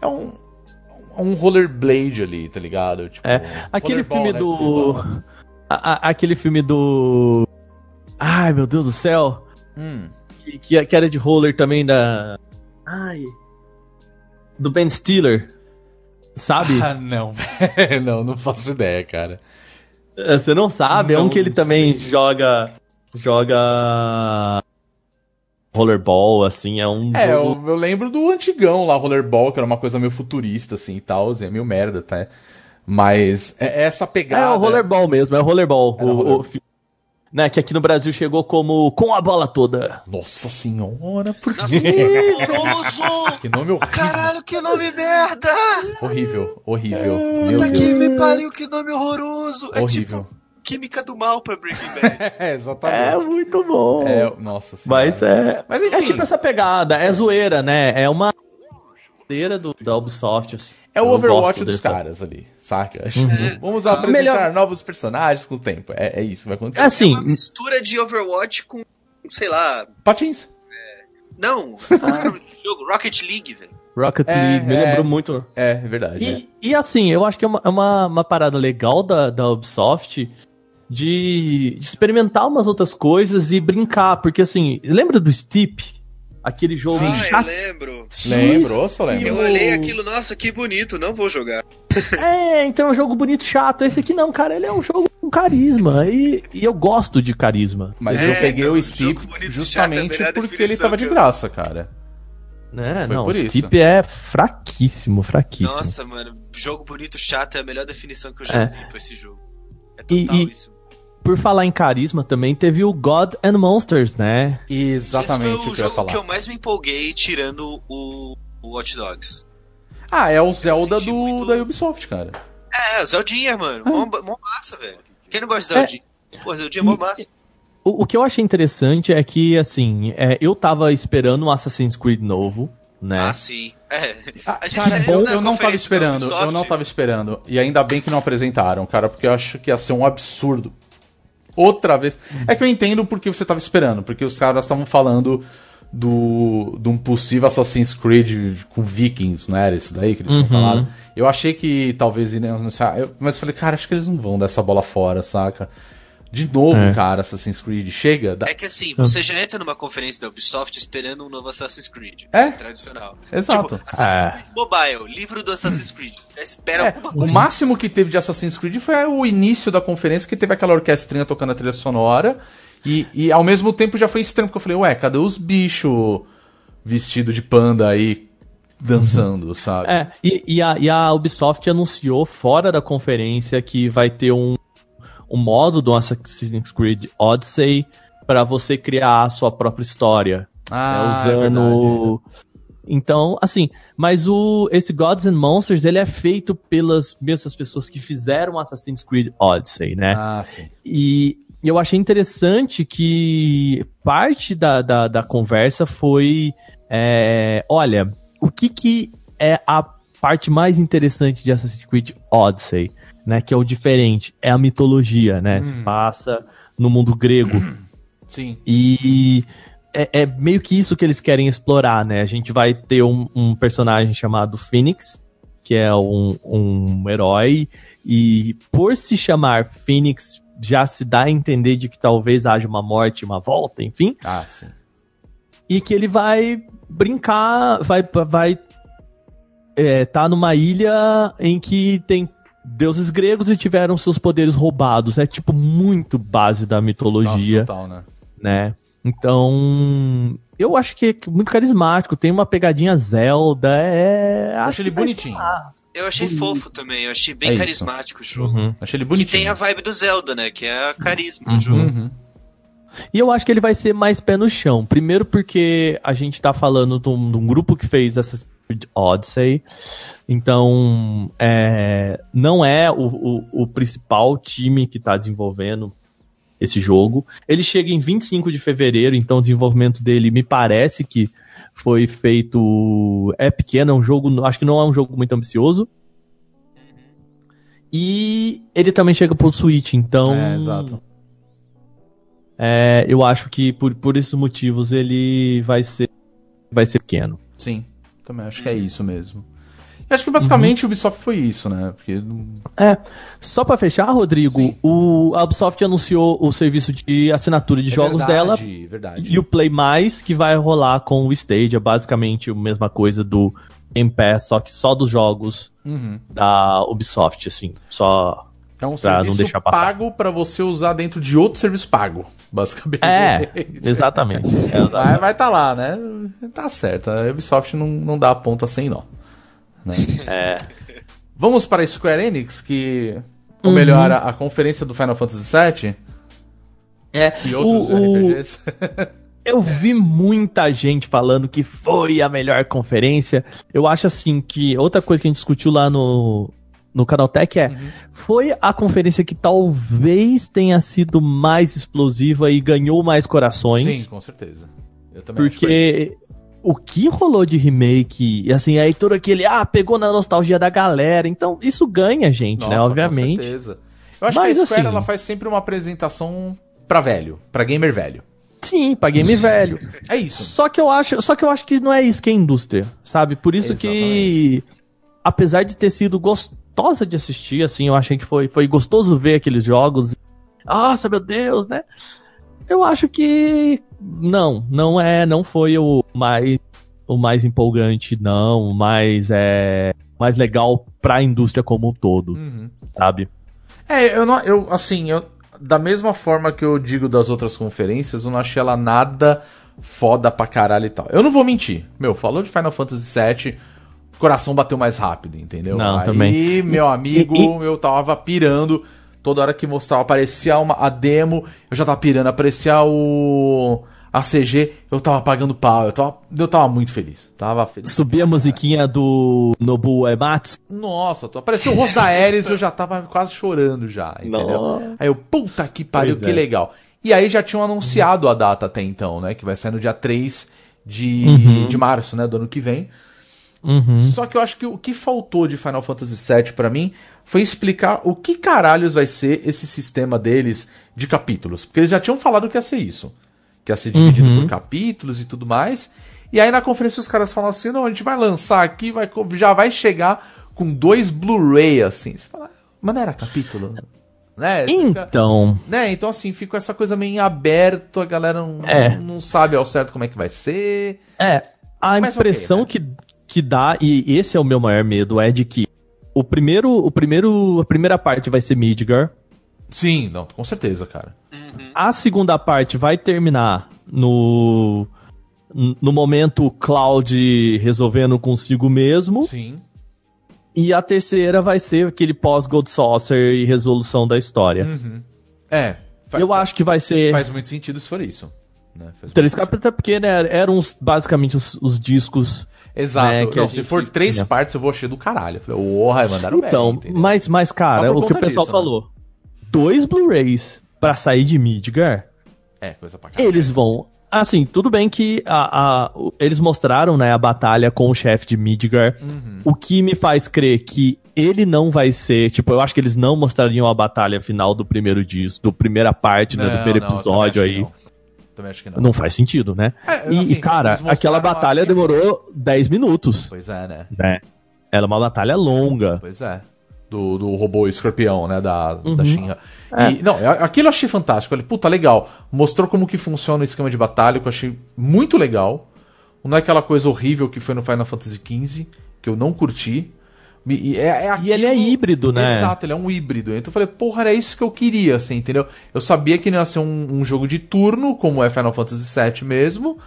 A: é um. Um rollerblade ali, tá ligado? Tipo,
C: é, aquele filme né, do. A, a, aquele filme do. Ai, meu Deus do céu. Hum que, que era de roller também da. Ai. Do Ben Stiller. Sabe?
A: Ah, não. não, não faço ideia, cara.
C: É, você não sabe? Não é um que ele também joga. Joga. Rollerball, assim, é um.
A: É, jogo... eu, eu, lembro do antigão lá, Rollerball, que era uma coisa meio futurista, assim e tal, é meio merda, tá? Mas é, é essa pegada. É
C: o Rollerball mesmo, é o Rollerball. O, roller... o, né, que aqui no Brasil chegou como Com a Bola Toda.
A: Nossa senhora, por
B: quê? horroroso!
A: que nome horrível.
B: Caralho, que nome merda!
A: Horrível, horrível.
B: Puta que me pariu, que nome horroroso! É horrível. É tipo Química do Mal pra Breaking Bad.
A: é, exatamente.
C: É muito bom.
A: É, nossa senhora.
C: Mas é. Mas enfim. É tipo essa pegada, é zoeira, né? É uma zoeira do, da Ubisoft, assim.
A: É o Overwatch dos caras ali, saca? Uhum. Vamos apresentar Melhor... novos personagens com o tempo. É, é isso que vai acontecer.
C: É, assim, é uma
B: mistura de Overwatch com, sei lá.
A: Patins.
B: É... Não, ah. jogo Rocket League, velho.
C: Rocket é, League, me é, lembrou muito.
A: É, é verdade.
C: E, é. e, assim, eu acho que é uma, é uma, uma parada legal da, da Ubisoft de, de, experimentar umas outras coisas e brincar, porque assim, lembra do Steep? Aquele jogo.
B: Ah, eu lembro.
A: Lembro, só lembro.
B: Eu olhei aquilo, nossa, que bonito, não vou jogar.
C: É, então é um jogo bonito, chato. Esse aqui não, cara, ele é um jogo com carisma. E, e eu gosto de carisma.
A: Mas é, eu peguei então, o Steep justamente é porque ele tava de graça, cara.
C: É, Foi não, o Steep é fraquíssimo, fraquíssimo.
B: Nossa, mano, jogo bonito, chato é a melhor definição que eu já é. vi pra esse jogo. É total
C: e,
B: isso
C: por falar em carisma também, teve o God and Monsters, né?
A: Exatamente
B: Esse foi o,
A: o
B: que
A: eu ia falar.
B: que eu mais me empolguei tirando o, o Watch Dogs.
A: Ah, é o Zelda do, muito... da Ubisoft, cara.
B: É, o Zeldinha, mano. Ah. Mó, mó massa, velho. Quem não gosta de Zeldinha? É. Pô, Zeldinha é mó massa.
C: O, o que eu achei interessante é que, assim, é, eu tava esperando um Assassin's Creed novo, né?
B: Ah, sim. É.
A: Ah,
B: A gente
A: cara, bom, eu não tava esperando, eu não tava esperando. E ainda bem que não apresentaram, cara, porque eu acho que ia ser um absurdo. Outra vez. É que eu entendo porque você tava esperando, porque os caras estavam falando do, de um possível Assassin's Creed com Vikings, não era isso daí que eles tinham falado? Eu achei que talvez iriam anunciar, eu- mas eu falei, cara, acho que eles não vão dar essa bola fora, saca? De novo,
C: É.
A: cara, Assassin's Creed, chega. dá-
B: É que assim, você já entra numa conferência da Ubisoft esperando um novo Assassin's Creed.
A: É.
B: Tradicional.
A: Exato.
B: Tipo, Assassin's
C: É.
B: Creed Mobile, livro do Assassin's Creed. Já espera
A: É,
B: alguma
A: o
B: coisa.
A: máximo que teve de Assassin's Creed foi o início da conferência, que teve aquela orquestrinha tocando a trilha sonora. E, e ao mesmo tempo já foi estranho, porque eu falei, ué, cadê os bichos vestidos de panda aí dançando, sabe?
C: É, e, e a, e a Ubisoft anunciou fora da conferência que vai ter um, um modo do Assassin's Creed Odyssey para você criar a sua própria história.
A: Ah,
C: né,
A: é
C: usando. então, assim, mas o esse Gods and Monsters ele é feito pelas mesmas pessoas que fizeram Assassin's Creed Odyssey, né?
A: Ah, sim.
C: E eu achei interessante que parte da, da, da conversa foi: é, olha, o que, que é a parte mais interessante de Assassin's Creed Odyssey, né? Que é o diferente, é a mitologia, né? Se passa no mundo grego.
A: Sim.
C: E é, é meio que isso que eles querem explorar, né? A gente vai ter um, um personagem chamado Phoenix, que é um, um herói, e por se chamar Phoenix, já se dá a entender de que talvez haja uma morte, uma volta, enfim,
A: Ah, sim.
C: e que ele vai brincar, vai vai é, tá numa ilha em que tem deuses gregos e tiveram seus poderes roubados. É tipo muito base da mitologia
A: Nossa, total, né?
C: né? Então, eu acho que é muito carismático, tem uma pegadinha Zelda, é...
A: Acho
C: acho
A: ele
C: que vai ser
A: bonitinho.
B: Eu achei fofo também, eu achei bem
A: É isso.
B: carismático o jogo.
C: Uhum.
A: Achei ele
B: Que
A: bonitinho.
B: tem a vibe do Zelda, né? Que é a carisma
C: Uhum.
B: do jogo.
A: Uhum.
C: E eu acho que ele vai ser mais pé no chão. Primeiro porque a gente tá falando de um, de um grupo que fez Creed Odyssey, então é, não é o, o, o principal time que tá desenvolvendo esse jogo. Ele chega em 25 de fevereiro, então o desenvolvimento dele me parece que foi feito. É pequeno, é um jogo. Acho que não é um jogo muito ambicioso. E ele também chega pro Switch, então.
A: É, exato.
C: é, eu acho que por, por esses motivos ele vai ser. Vai ser pequeno.
A: Sim. Também acho que é isso mesmo. E acho que basicamente
C: Uhum.
A: o Ubisoft foi isso, né? Porque não-
C: É. Só pra fechar, Rodrigo,
A: Sim.
C: o, a Ubisoft anunciou o serviço de assinatura de
A: É
C: jogos
A: verdade,
C: dela
A: Verdade.
C: e o Play Mais, que vai rolar com o Stage. É basicamente a mesma coisa do Game Pass, só que só dos jogos
A: Uhum.
C: da Ubisoft, assim. Só.
A: É um serviço pago pra você usar dentro de outro serviço pago, basicamente.
C: É, exatamente.
A: Vai vai tá lá, né? Tá certo. A Ubisoft não, não dá a ponta sem nó. Né?
C: É.
A: Vamos para a Square Enix, que. Ou
C: Uhum.
A: melhor, a, a conferência do Final Fantasy VII
C: É,
A: e outros
C: o- o-
A: RPGs.
C: Eu vi muita gente falando que foi a melhor conferência. Eu acho assim que outra coisa que a gente discutiu lá no, no Canaltech é foi a conferência que talvez tenha sido mais explosiva e ganhou mais corações.
A: Sim, com certeza. Eu também.
C: Porque o que rolou de remake, e assim, aí todo aquele, ah, pegou na nostalgia da galera. Então, isso ganha gente, né?
A: Nossa,
C: Obviamente.
A: Com certeza. Eu acho
C: Mas,
A: que a Square
C: assim-
A: ela faz sempre uma apresentação pra velho, pra gamer velho.
C: Sim, pra game velho.
A: É isso.
C: Só que eu acho, só que eu acho que não é isso que é indústria, sabe? Por isso que apesar de ter sido gostosa de assistir, assim, eu achei que foi foi gostoso ver aqueles jogos. Nossa, meu Deus, né? Eu acho que não, não é, não foi o mais o mais empolgante, não, o mais é mais legal pra indústria como um todo,
A: Uhum.
C: sabe?
A: É, eu não. Eu, assim, eu, da mesma forma que eu digo das outras conferências, eu não achei ela nada foda pra caralho e tal. Eu não vou mentir. Meu, falou de Final Fantasy VII, coração bateu mais rápido, entendeu?
C: Não,
A: Aí,
C: também.
A: meu amigo,
C: E-
A: eu tava pirando. Toda hora que mostrava, aparecia uma, a demo, eu já tava pirando. Aparecia o. A CG, eu tava pagando pau. Eu tava, eu tava muito feliz. Tava feliz.
C: Subir a musiquinha do Nobu Ematsu.
A: Nossa, tô- apareceu o rosto da Ares eu já tava quase chorando já, entendeu?
C: Nossa.
A: Aí eu, puta que pariu,
C: Pois
A: que
C: é.
A: legal. E aí já tinham anunciado a data até então, né? Que vai sair no dia 3 de,
C: Uhum.
A: de março, né? Do ano que vem.
C: Uhum.
A: Só que eu acho que o que faltou de Final Fantasy VII pra mim foi explicar o que caralhos vai ser esse sistema deles de capítulos. Porque eles já tinham falado que ia ser isso. Que ia ser dividido
C: Uhum.
A: por capítulos e tudo mais. E aí na conferência os caras falam assim: não, a gente vai lançar aqui, vai, já vai chegar com dois Blu-ray assim. Você fala, mas não era capítulo? Né? Você fica-
C: Então,
A: né? Então, assim, fica essa coisa meio em aberto, a galera não,
C: É.
A: não sabe ao certo como é que vai ser.
C: é, a
A: Mas
C: impressão
A: ok,
C: que, que dá, e esse é o meu maior medo, é de que o primeiro, o primeiro, a primeira parte vai ser Midgar,
A: Sim, não, com certeza, cara.
C: a segunda parte vai terminar no no momento Cloud resolvendo consigo mesmo,
A: Sim.
C: e a terceira vai ser aquele pós-Gold Saucer e resolução da história.
A: É. fa-
C: Eu acho que vai ser
A: Faz muito sentido se for isso. Né?
C: Três capítulos, até porque né, eram os- basicamente os, os discos.
A: Exato.
C: né,
A: não, se for três
C: tinha.
A: partes, eu vou achar do caralho. Eu falei, porra, mandaram
C: Então,
A: bem,
C: mas, mas, cara, o que o pessoal
A: disso, né?
C: falou: dois Blu-rays pra sair de Midgar,
A: É, coisa pra caralho.
C: eles vão. Assim, tudo bem que a, a- eles mostraram né, a batalha com o chefe de Midgar,
A: Uhum.
C: o que me faz crer que ele não vai ser. Tipo, eu acho que eles não mostrariam a batalha final do primeiro disco, do primeira parte, né, do
A: Não,
C: primeiro
A: não,
C: episódio aí.
A: não. Também acho que não.
C: Não faz sentido, né?
A: É,
C: e,
A: assim,
C: e, cara, aquela batalha
A: assim-
C: demorou 10 minutos,
A: Pois é, né?
C: né? Ela é uma batalha longa.
A: Pois é. Do, do robô escorpião, né? Da, da
C: Uhum.
A: Shinra.
C: É.
A: E, não, aquilo eu achei fantástico. Falei, puta, legal. Mostrou como que funciona o esquema de batalha, que eu achei muito legal. Não é aquela coisa horrível que foi no Final Fantasy XV, que eu não curti. E, é, é
C: E ele é
A: aquilo-
C: híbrido, né?
A: Exato, ele é um híbrido. Então eu falei, porra, era isso que eu queria, assim, entendeu? Eu sabia que não ia ser um, um jogo de turno, como é Final Fantasy VII mesmo,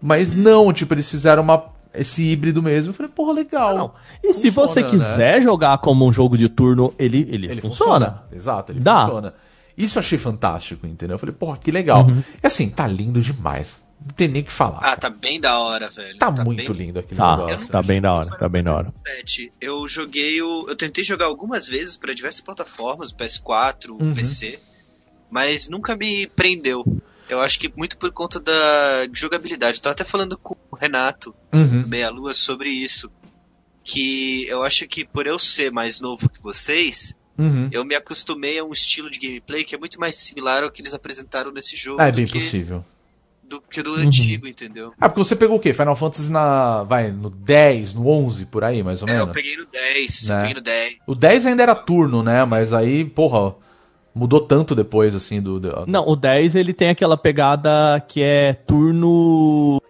A: mas não, tipo, eles fizeram uma, esse híbrido mesmo. Eu falei, porra, legal.
C: Não. E se
A: Funciona,
C: você
A: né?
C: quiser jogar como um jogo de turno, ele, ele,
A: Ele
C: funciona.
A: funciona. Exato, ele
C: Dá.
A: funciona. Isso eu achei fantástico, entendeu? Eu falei, porra, que legal.
C: Uhum.
A: E assim, tá lindo demais. Não tem nem o que falar.
B: Ah, tá bem da hora, velho.
A: tá, muito
B: bem-
A: lindo aquele
C: Tá,
A: negócio.
C: tá bem da hora, tá bem da hora.
B: Eu joguei o. Eu tentei jogar algumas vezes para diversas plataformas, PS4,
A: Uhum.
B: PC, mas nunca me prendeu. Eu acho que muito por conta da jogabilidade. Eu tava até falando com o Renato,
A: Uhum.
B: Meia Lua, sobre isso. Que eu acho que por eu ser mais novo que vocês,
A: Uhum.
B: eu me acostumei a um estilo de gameplay que é muito mais similar ao que eles apresentaram nesse jogo
A: É
B: do,
A: bem
B: que,
A: possível.
B: Do que do
C: Uhum.
B: antigo, entendeu?
A: Ah, porque você pegou o quê? Final Fantasy na. Vai, no 10, no 11, por aí, mais ou
B: É, eu
A: menos?
B: peguei no 10,
A: Né?
B: eu peguei no 10.
A: O 10 ainda era turno, né? Mas aí, porra, mudou tanto depois, assim, do. do-
C: Não, o 10 ele tem aquela pegada que é turno.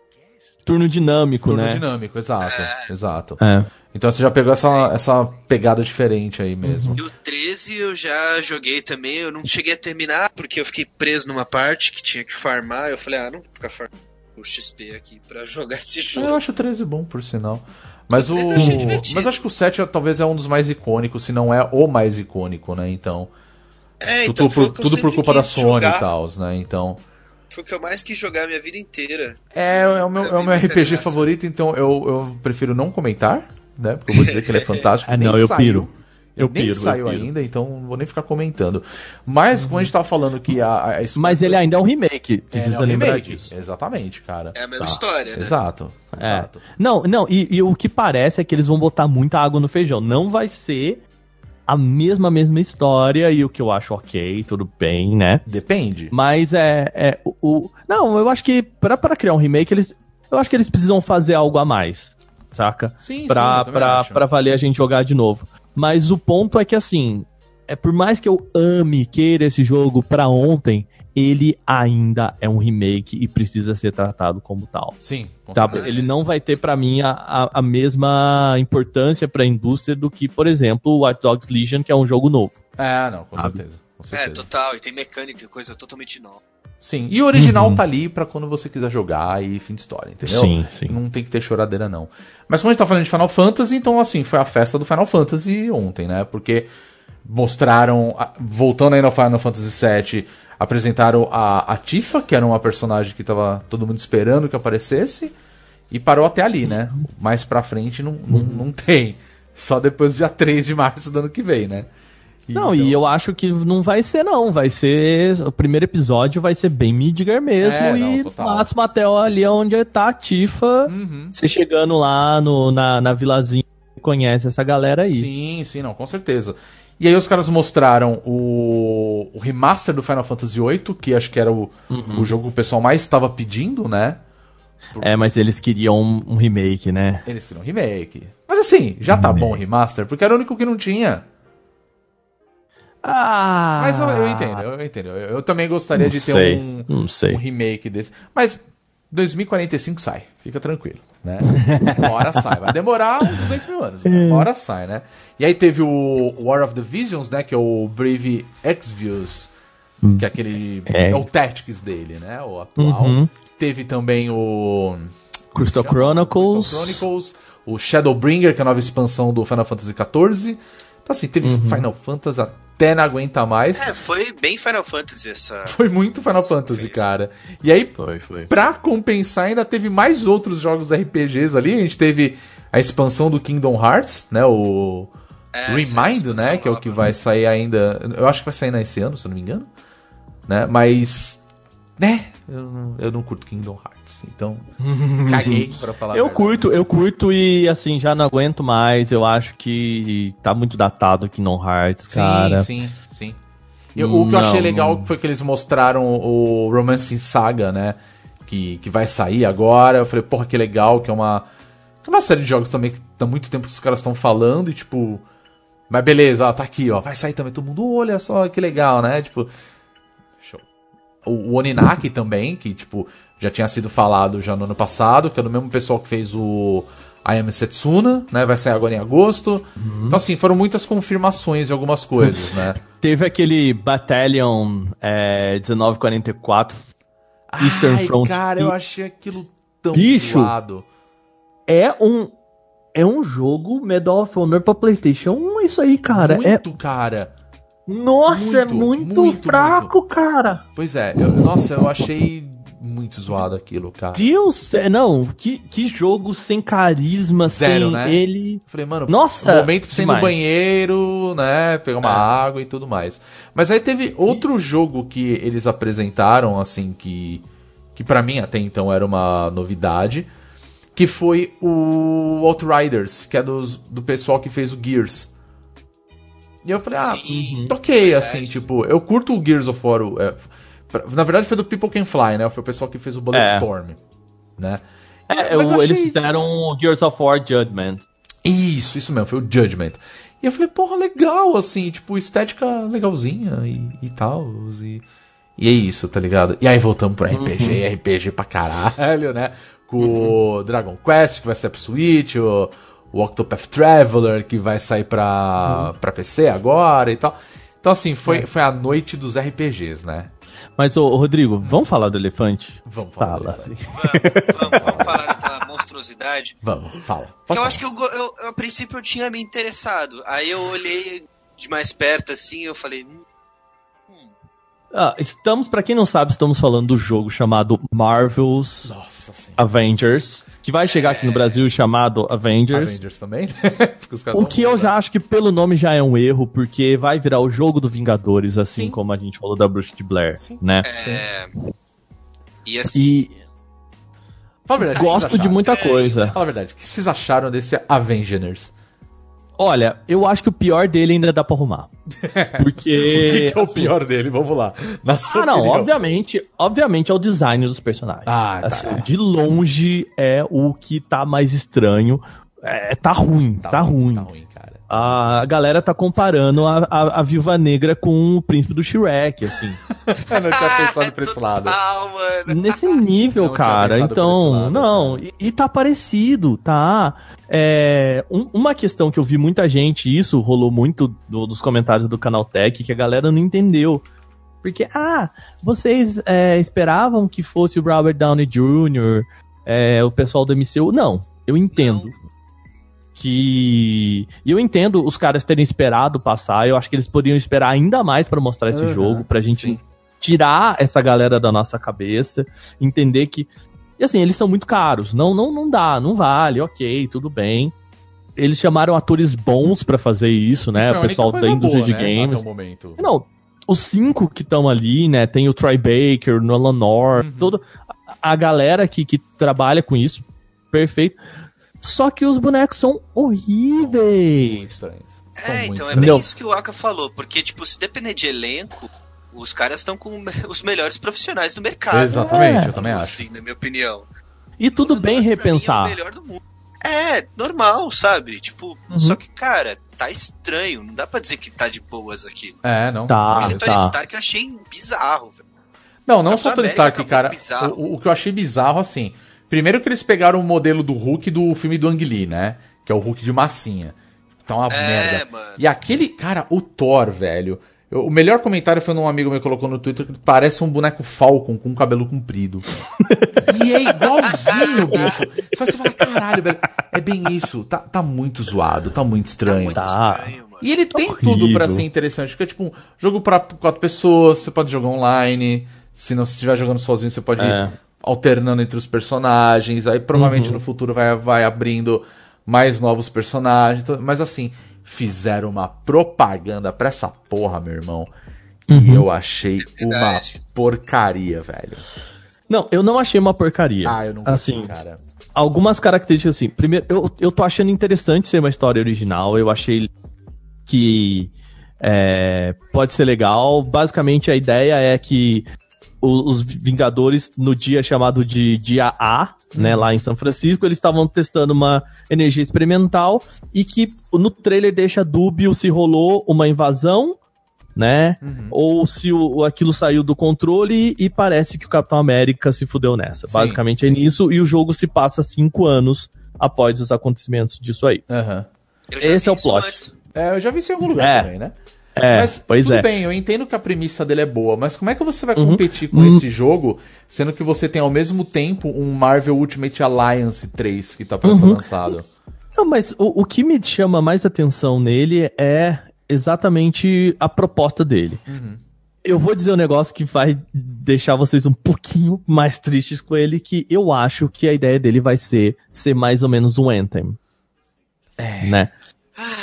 C: Turno dinâmico,
A: turno
C: né?
A: dinâmico, exato. Exato.
C: É.
A: Então você já pegou essa, essa pegada diferente aí mesmo.
C: Uhum.
B: E o 13 eu já joguei também, eu não cheguei a terminar porque eu fiquei preso numa parte que tinha que farmar. Eu falei, ah, não vou ficar farmando o XP aqui pra jogar esse jogo.
A: Eu acho o 13 bom, por sinal. Mas o.
B: 13 eu achei divertido.
A: Mas acho que o 7 é- talvez é um dos mais icônicos, se não é o mais icônico, né? Então.
B: É,
A: tudo
B: então foi
A: por, tudo por culpa da Sony
B: jogar.
A: e tal, né? Então.
B: Foi o que eu mais quis jogar a minha vida inteira.
A: É, é o meu, é o meu RPG
B: graça.
A: favorito, então eu, eu prefiro não comentar, né? Porque eu vou dizer que ele é fantástico.
C: Ah,
A: nem
C: não, eu
A: saiu.
C: piro. Eu
A: nem
C: piro, eu
A: saiu
C: piro.
A: ainda, então não vou nem ficar comentando. Mas quando a gente tava falando que a. a a
C: Mas ele ainda é um remake,
A: é,
C: precisa
A: é um
C: lembrar
A: remake.
C: disso.
A: Exatamente, cara.
B: É a mesma
C: Tá.
B: história, né?
A: Exato.
C: É.
A: Exato.
C: Não, não, e, e o que parece é que eles vão botar muita água no feijão. Não vai ser a mesma, mesma história, e o que eu acho ok, tudo bem, né?
A: Depende.
C: Mas é. é o, o- não, eu acho que pra, pra criar um remake, eles. Eu acho que eles precisam fazer algo a mais, saca?
A: Sim, sim, eu
C: pra,
A: também
C: pra,
A: acho.
C: pra valer a gente jogar de novo. Mas o ponto é que assim. É por mais que eu ame, queira esse jogo pra ontem, ele ainda é um remake e precisa ser tratado como tal.
A: Sim, com
C: Tá,
A: certeza.
C: ele não vai ter pra mim a, a, a mesma importância pra indústria do que, por exemplo, o Watch Dogs Legion, que é um jogo novo.
A: É, não, com
C: Sabe?
A: certeza. Com
B: É,
A: certeza.
B: total, e tem mecânica e coisa totalmente nova.
A: Sim, e o original
C: Uhum.
A: tá ali pra quando você quiser jogar e fim de história, entendeu?
C: Sim, sim.
A: Não tem que ter choradeira, não. Mas como a gente tá falando de Final Fantasy, então, assim, foi a festa do Final Fantasy ontem, né? Porque mostraram, voltando aí no Final Fantasy VII, apresentaram a, a Tifa, que era uma personagem que tava todo mundo esperando que aparecesse, e parou até ali, né? Mais pra frente não, não, não tem. Só depois do dia 3 de março do ano que vem, né?
C: Não, e eu acho que não vai ser, não. Vai ser. O primeiro episódio vai ser bem Midgar mesmo.
A: É,
C: e no máximo até ali onde tá a Tifa.
A: Uhum.
C: Você chegando lá no, na, na vilazinha, conhece essa galera aí.
A: Sim, sim, não, com certeza. E aí os caras mostraram o, o remaster do Final Fantasy VIII, que acho que era o,
C: Uhum.
A: o jogo que o pessoal mais estava pedindo, né?
C: É, mas eles queriam um, um remake, né?
A: Eles queriam um remake. Mas assim, já tá bom o remaster, porque era o único que não tinha.
C: Ah!
A: Mas eu, eu entendo, eu entendo. Eu, eu também gostaria
C: Não
A: de ter
C: sei,
A: um,
C: não sei.
A: um remake desse. Mas 2045 sai, fica tranquilo, né? Uma hora sai. Vai demorar uns 200 mil anos, mas uma hora sai, né? E aí teve o War of the Visions, né? Que é o Brave Exvius, que é aquele. É o Tactics dele, né? O atual.
C: Uhum.
A: Teve também o.
C: Crystal? Chronicles.
A: Crystal Chronicles, o Shadowbringer, que é a nova expansão do Final Fantasy XIV. Então, assim, teve
C: Uhum.
A: Final Fantasy até não aguenta mais.
B: É, foi bem Final Fantasy essa.
A: Foi muito Final Fantasy, cara. E aí,
C: Foi, foi.
A: pra compensar, ainda teve mais outros jogos RPGs ali. A gente teve a expansão do Kingdom Hearts, né? O
B: É, essa
A: Remind, né? Que é o que vai sair ainda. Eu acho que vai sair nesse ano, se eu não me engano. Né? Mas. Né? Eu não, eu não curto Kingdom Hearts. Então. caguei pra falar.
C: Eu
A: verdade.
C: curto, eu curto e assim, já não aguento mais. Eu acho que tá muito datado no Hearts, cara.
A: Sim, sim, sim. Eu- o que eu
C: Não,
A: achei legal
C: não.
A: foi que eles mostraram o Romancing Saga, né? Que, que vai sair agora. Eu falei, porra, que legal, que é uma. Que é uma série de jogos também que há muito tempo que os caras estão falando e tipo. Mas beleza, ó, tá aqui, ó. Vai sair também todo mundo. Olha só que legal, né? Tipo. O, Oninaki também, que, tipo, já tinha sido falado já no ano passado, que é do mesmo pessoal que fez o Am Setsuna, né? Vai sair agora em agosto. Então, assim, foram muitas confirmações de algumas coisas, né?
C: Teve aquele Battalion é, 1944 Eastern
A: Ai,
C: Front.
A: Cara, eu achei aquilo tão
C: Bicho. É um. É um jogo Medal of Honor pra PlayStation 1, isso aí, cara. É,
A: Muito, cara.
C: Nossa, é
A: muito,
C: muito,
A: muito,
C: fraco, cara.
A: Pois é, eu- nossa, eu achei muito zoado aquilo, cara.
C: Deus, é, não, que, que jogo sem carisma,
A: Zero,
C: sem
A: né?
C: ele.
A: Falei, mano,
C: Nossa,
A: um momento pra você ir no banheiro, né? Pegar uma
C: É.
A: água e tudo mais. Mas aí teve outro jogo que eles apresentaram, assim, que. Que pra mim até então era uma novidade. Que foi o Outriders, que é dos, do pessoal que fez o Gears. E eu falei, ah,
B: Sim,
A: ok, assim, tipo, eu curto o Gears of War. é, na verdade foi do People Can Fly, né? Foi o pessoal que fez o Bulletstorm, né?
C: É,
A: Mas eu
C: o- eles
A: achei-
C: fizeram o Gears of War Judgment.
A: Isso, isso mesmo, foi o Judgment. E eu falei, porra, legal, assim, tipo, estética legalzinha e, e tal. E, e é isso, tá ligado? E aí voltamos pro RPG, RPG pra caralho, né? Com o Dragon Quest, que vai sair pro Switch, o, o Octopath Traveler, que vai sair pra, pra PC agora e tal. Então, assim, foi, foi a noite dos RPGs, né?
C: Mas, ô, Rodrigo, vamos falar do elefante?
A: Vamos falar.
C: Fala.
A: do elefante.
B: Vamos, vamos, vamos falar daquela monstruosidade.
A: Vamos, fala.
B: Eu
A: falar.
B: acho que eu, eu, eu, a princípio eu tinha me interessado. Aí eu olhei de mais perto assim eu falei. "Hum,
C: Ah, estamos, pra quem não sabe, estamos falando do jogo chamado Marvel's. Avengers, que vai chegar aqui no Brasil chamado Avengers.
A: Avengers também?
C: O que eu já acho que pelo nome já é um erro, porque vai virar o jogo do Vingadores, assim
A: Sim.
C: como a gente falou da Bruxa de Blair,
A: Sim.
C: né?
B: É... E assim,
C: E
A: Fala a verdade,
C: gosto de muita coisa.
A: Fala a verdade, o que vocês acharam desse Avengers?
C: Olha, eu acho que o pior dele ainda dá pra arrumar. Porque.
A: o que, que é o pior dele? Vamos lá. Na sua
C: Ah, não,
A: opinião.
C: obviamente, obviamente é o design dos personagens.
A: Ah, tá.
C: Assim, De longe é o que tá mais estranho. É, tá ruim, tá, ruim.
A: Tá ruim, cara.
C: A galera tá comparando a, a, a Viúva Negra com o príncipe do Shrek, assim.
A: Eu não tinha pensado pra esse lado.
B: total, mano.
C: Nesse nível,
A: Não
C: cara. Então,
A: lado,
C: não. E, e tá parecido, tá? É, um- uma questão que eu vi muita gente, e isso rolou muito do- dos comentários do Canal Tech, que a galera não entendeu. Porque, ah, vocês é, esperavam que fosse o Robert Downey Jr., é, o pessoal do MCU? Não, eu entendo. Que. E eu entendo os caras terem esperado passar. Eu acho que eles poderiam esperar ainda mais pra mostrar esse
A: Aham,
C: jogo, pra gente
A: sim.
C: tirar essa galera da nossa cabeça, entender que. E assim, eles são muito caros. Não, não, não dá, não vale, ok, tudo bem. eles chamaram atores bons pra fazer isso, né?
A: Isso é
C: o pessoal da indústria
A: boa,
C: de
A: né, até
C: games.
A: o momento.
C: Não, os cinco que estão ali, né? Tem o Troy Baker, o Nolan North,
A: Uhum.
C: toda a a galera que, que trabalha com isso. Perfeito. Só que os bonecos são horríveis.
A: estranhos. São
B: É, então é
A: estranhos.
C: Não.
B: bem isso que o Aka falou, porque, tipo, se depender de elenco, os caras estão com os melhores profissionais do mercado.
A: Exatamente,
C: É.
A: eu também acho.
B: Assim, na minha opinião.
C: E tudo bem
B: mim,
C: repensar.
B: É o melhor do mundo. É, normal, sabe? Tipo,
C: Uhum.
B: só que, cara, tá estranho. Não dá pra dizer que tá de boas aqui.
A: É, não.
C: Tá,
B: Ele é Tony
C: tá.
B: Stark eu achei bizarro, velho.
A: Não, não
B: Capitão
A: só Tony Stark,
B: tá
A: cara. O, o que eu achei bizarro, assim. Primeiro que eles pegaram o modelo do Hulk do filme do Ang Lee, né? Que é o Hulk de massinha. Tá uma
B: É,
A: merda.
B: mano.
A: E aquele, cara, o Thor, velho. eu- o melhor comentário foi num amigo meu que colocou no Twitter que parece um boneco Falcon com cabelo comprido. e é igualzinho, bicho. Só você fala, caralho, velho. É bem isso. Tá, tá muito zoado, tá muito
B: Tá
A: estranho.
B: muito
C: Tá.
B: estranho, mano.
A: E ele tem
C: horrível.
A: tudo pra ser interessante, porque é tipo um jogo pra quatro pessoas, você pode jogar online, se não estiver jogando sozinho, você pode
C: É.
A: alternando entre os personagens, aí provavelmente no futuro vai, vai abrindo mais novos personagens, então- mas assim, fizeram uma propaganda pra essa porra, meu irmão, e eu achei uma porcaria, velho.
C: Não, eu não achei uma porcaria.
A: Ah, eu não
C: Assim,
A: cara.
C: algumas características assim. Primeiro, eu, eu tô achando interessante ser uma história original. Eu achei que é, pode ser legal. Basicamente, a ideia é que os Vingadores, no dia chamado de dia A, né, lá em São Francisco, eles estavam testando uma energia experimental e que no trailer deixa dúbio se rolou uma invasão, né? Ou se o, aquilo saiu do controle e parece que o Capitão América se fudeu nessa.
A: Sim,
C: Basicamente é
A: sim.
C: nisso, e o jogo se passa cinco anos após os acontecimentos disso aí.
B: Já
C: esse é o plot.
B: antes.
A: É, eu já vi isso em algum lugar
C: É.
A: também, né?
C: É,
A: mas
C: pois
A: tudo
C: é.
A: bem, eu entendo que a premissa dele é boa, mas como é que você vai
C: Uhum.
A: competir com
C: Uhum.
A: esse jogo, sendo que você tem ao mesmo tempo um Marvel Ultimate Alliance 3 que tá pra ser
C: Uhum.
A: lançado?
C: Não, mas o, o que me chama mais atenção nele é exatamente a proposta dele. Eu vou dizer um negócio que vai deixar vocês um pouquinho mais tristes com ele, que eu acho que a ideia dele vai ser ser mais ou menos um Anthem. Né?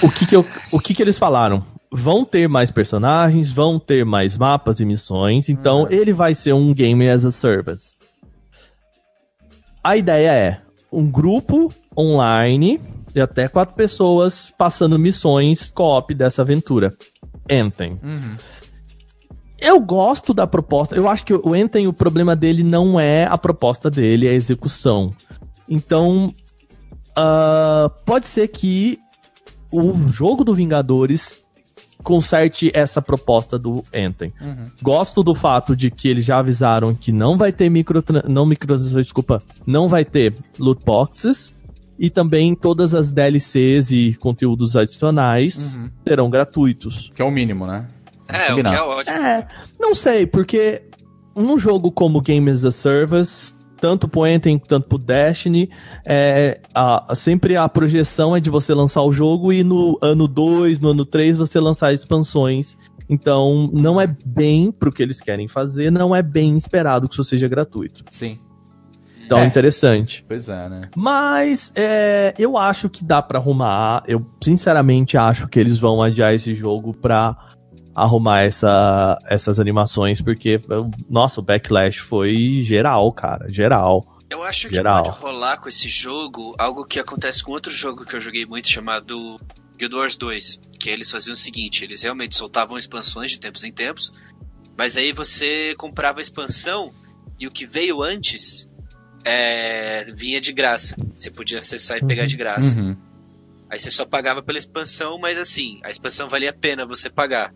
C: O que que, eu, o que que eles falaram? Vão ter mais personagens, vão ter mais mapas e missões, então ele vai ser um game as a service. A ideia é um grupo online de até quatro pessoas passando missões co-op dessa aventura. Anthem. Eu gosto da proposta. Eu acho que o Anthem, o problema dele não é a proposta dele, é a execução. Então, ah, pode ser que o jogo do Vingadores conserte essa proposta do Anthem. Gosto do fato de que eles já avisaram que não vai ter micro não micro desculpa, não vai ter loot boxes e também todas as DLCs e conteúdos adicionais serão gratuitos.
A: Que é o mínimo, né?
B: É, o que é ótimo.
C: É, não sei, porque num jogo como Game as a Service, tanto pro Anthem quanto pro Destiny, é, a- sempre a projeção é de você lançar o jogo e no ano 2, no ano 3 você lançar expansões. Então, não é bem pro que eles querem fazer, não é bem esperado que isso seja gratuito.
A: Sim.
C: Então,
A: É.
C: interessante.
A: Pois é, né?
C: Mas é, eu acho que dá pra arrumar. Eu sinceramente acho que eles vão adiar esse jogo pra arrumar essa, essas animações, porque, nossa, o backlash foi geral, cara. Geral.
B: Eu acho que
C: Geral.
B: pode rolar com esse jogo algo que acontece com outro jogo que eu joguei muito chamado Guild Wars 2. Que eles faziam o seguinte: eles realmente soltavam expansões de tempos em tempos, mas aí você comprava a expansão e o que veio antes é, vinha de graça. Você podia acessar e pegar de graça.
A: Uhum.
B: Aí você só pagava pela expansão, mas assim, a expansão valia a pena você pagar.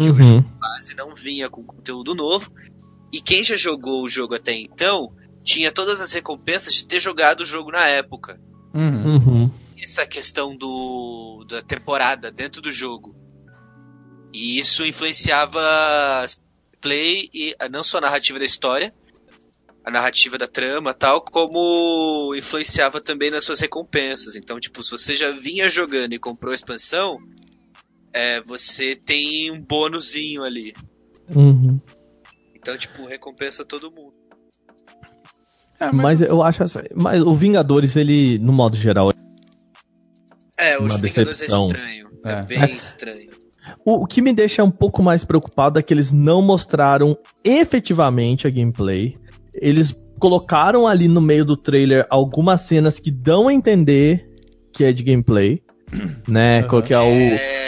B: Que o
C: Uhum.
B: jogo base não vinha com conteúdo novo. E quem já jogou o jogo até então tinha todas as recompensas de ter jogado o jogo na época.
A: Uhum.
C: Uhum.
B: Essa questão do da temporada dentro do jogo. E isso influenciava play e a- não só a narrativa da história, a narrativa da trama tal, como influenciava também nas suas recompensas. Então, tipo, se você já vinha jogando e comprou a expansão, é, você tem um bônusinho ali.
C: Uhum.
B: Então, tipo, recompensa todo mundo.
A: É,
C: Mas eu acho assim, mas o Vingadores, ele, no modo geral,
B: É, É, o
C: Uma
B: Vingadores
C: decepção.
B: é estranho. É,
A: É.
B: bem estranho.
C: O, o que me deixa um pouco mais preocupado é que eles não mostraram efetivamente a gameplay. Eles colocaram ali no meio do trailer algumas cenas que dão a entender que é de gameplay, né?
A: Aham.
C: Que é o,
B: É.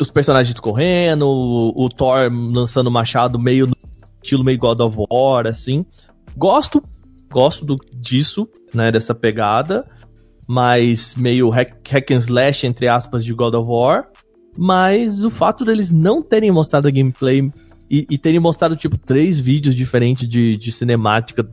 C: os personagens correndo, o, Thor lançando machado meio no estilo meio God of War, assim. Gosto, gosto do, disso, né, dessa pegada, mas meio hack, hack and slash, entre aspas, de God of War. Mas o fato deles não terem mostrado a gameplay e, e terem mostrado, tipo, três vídeos diferentes de, de cinemática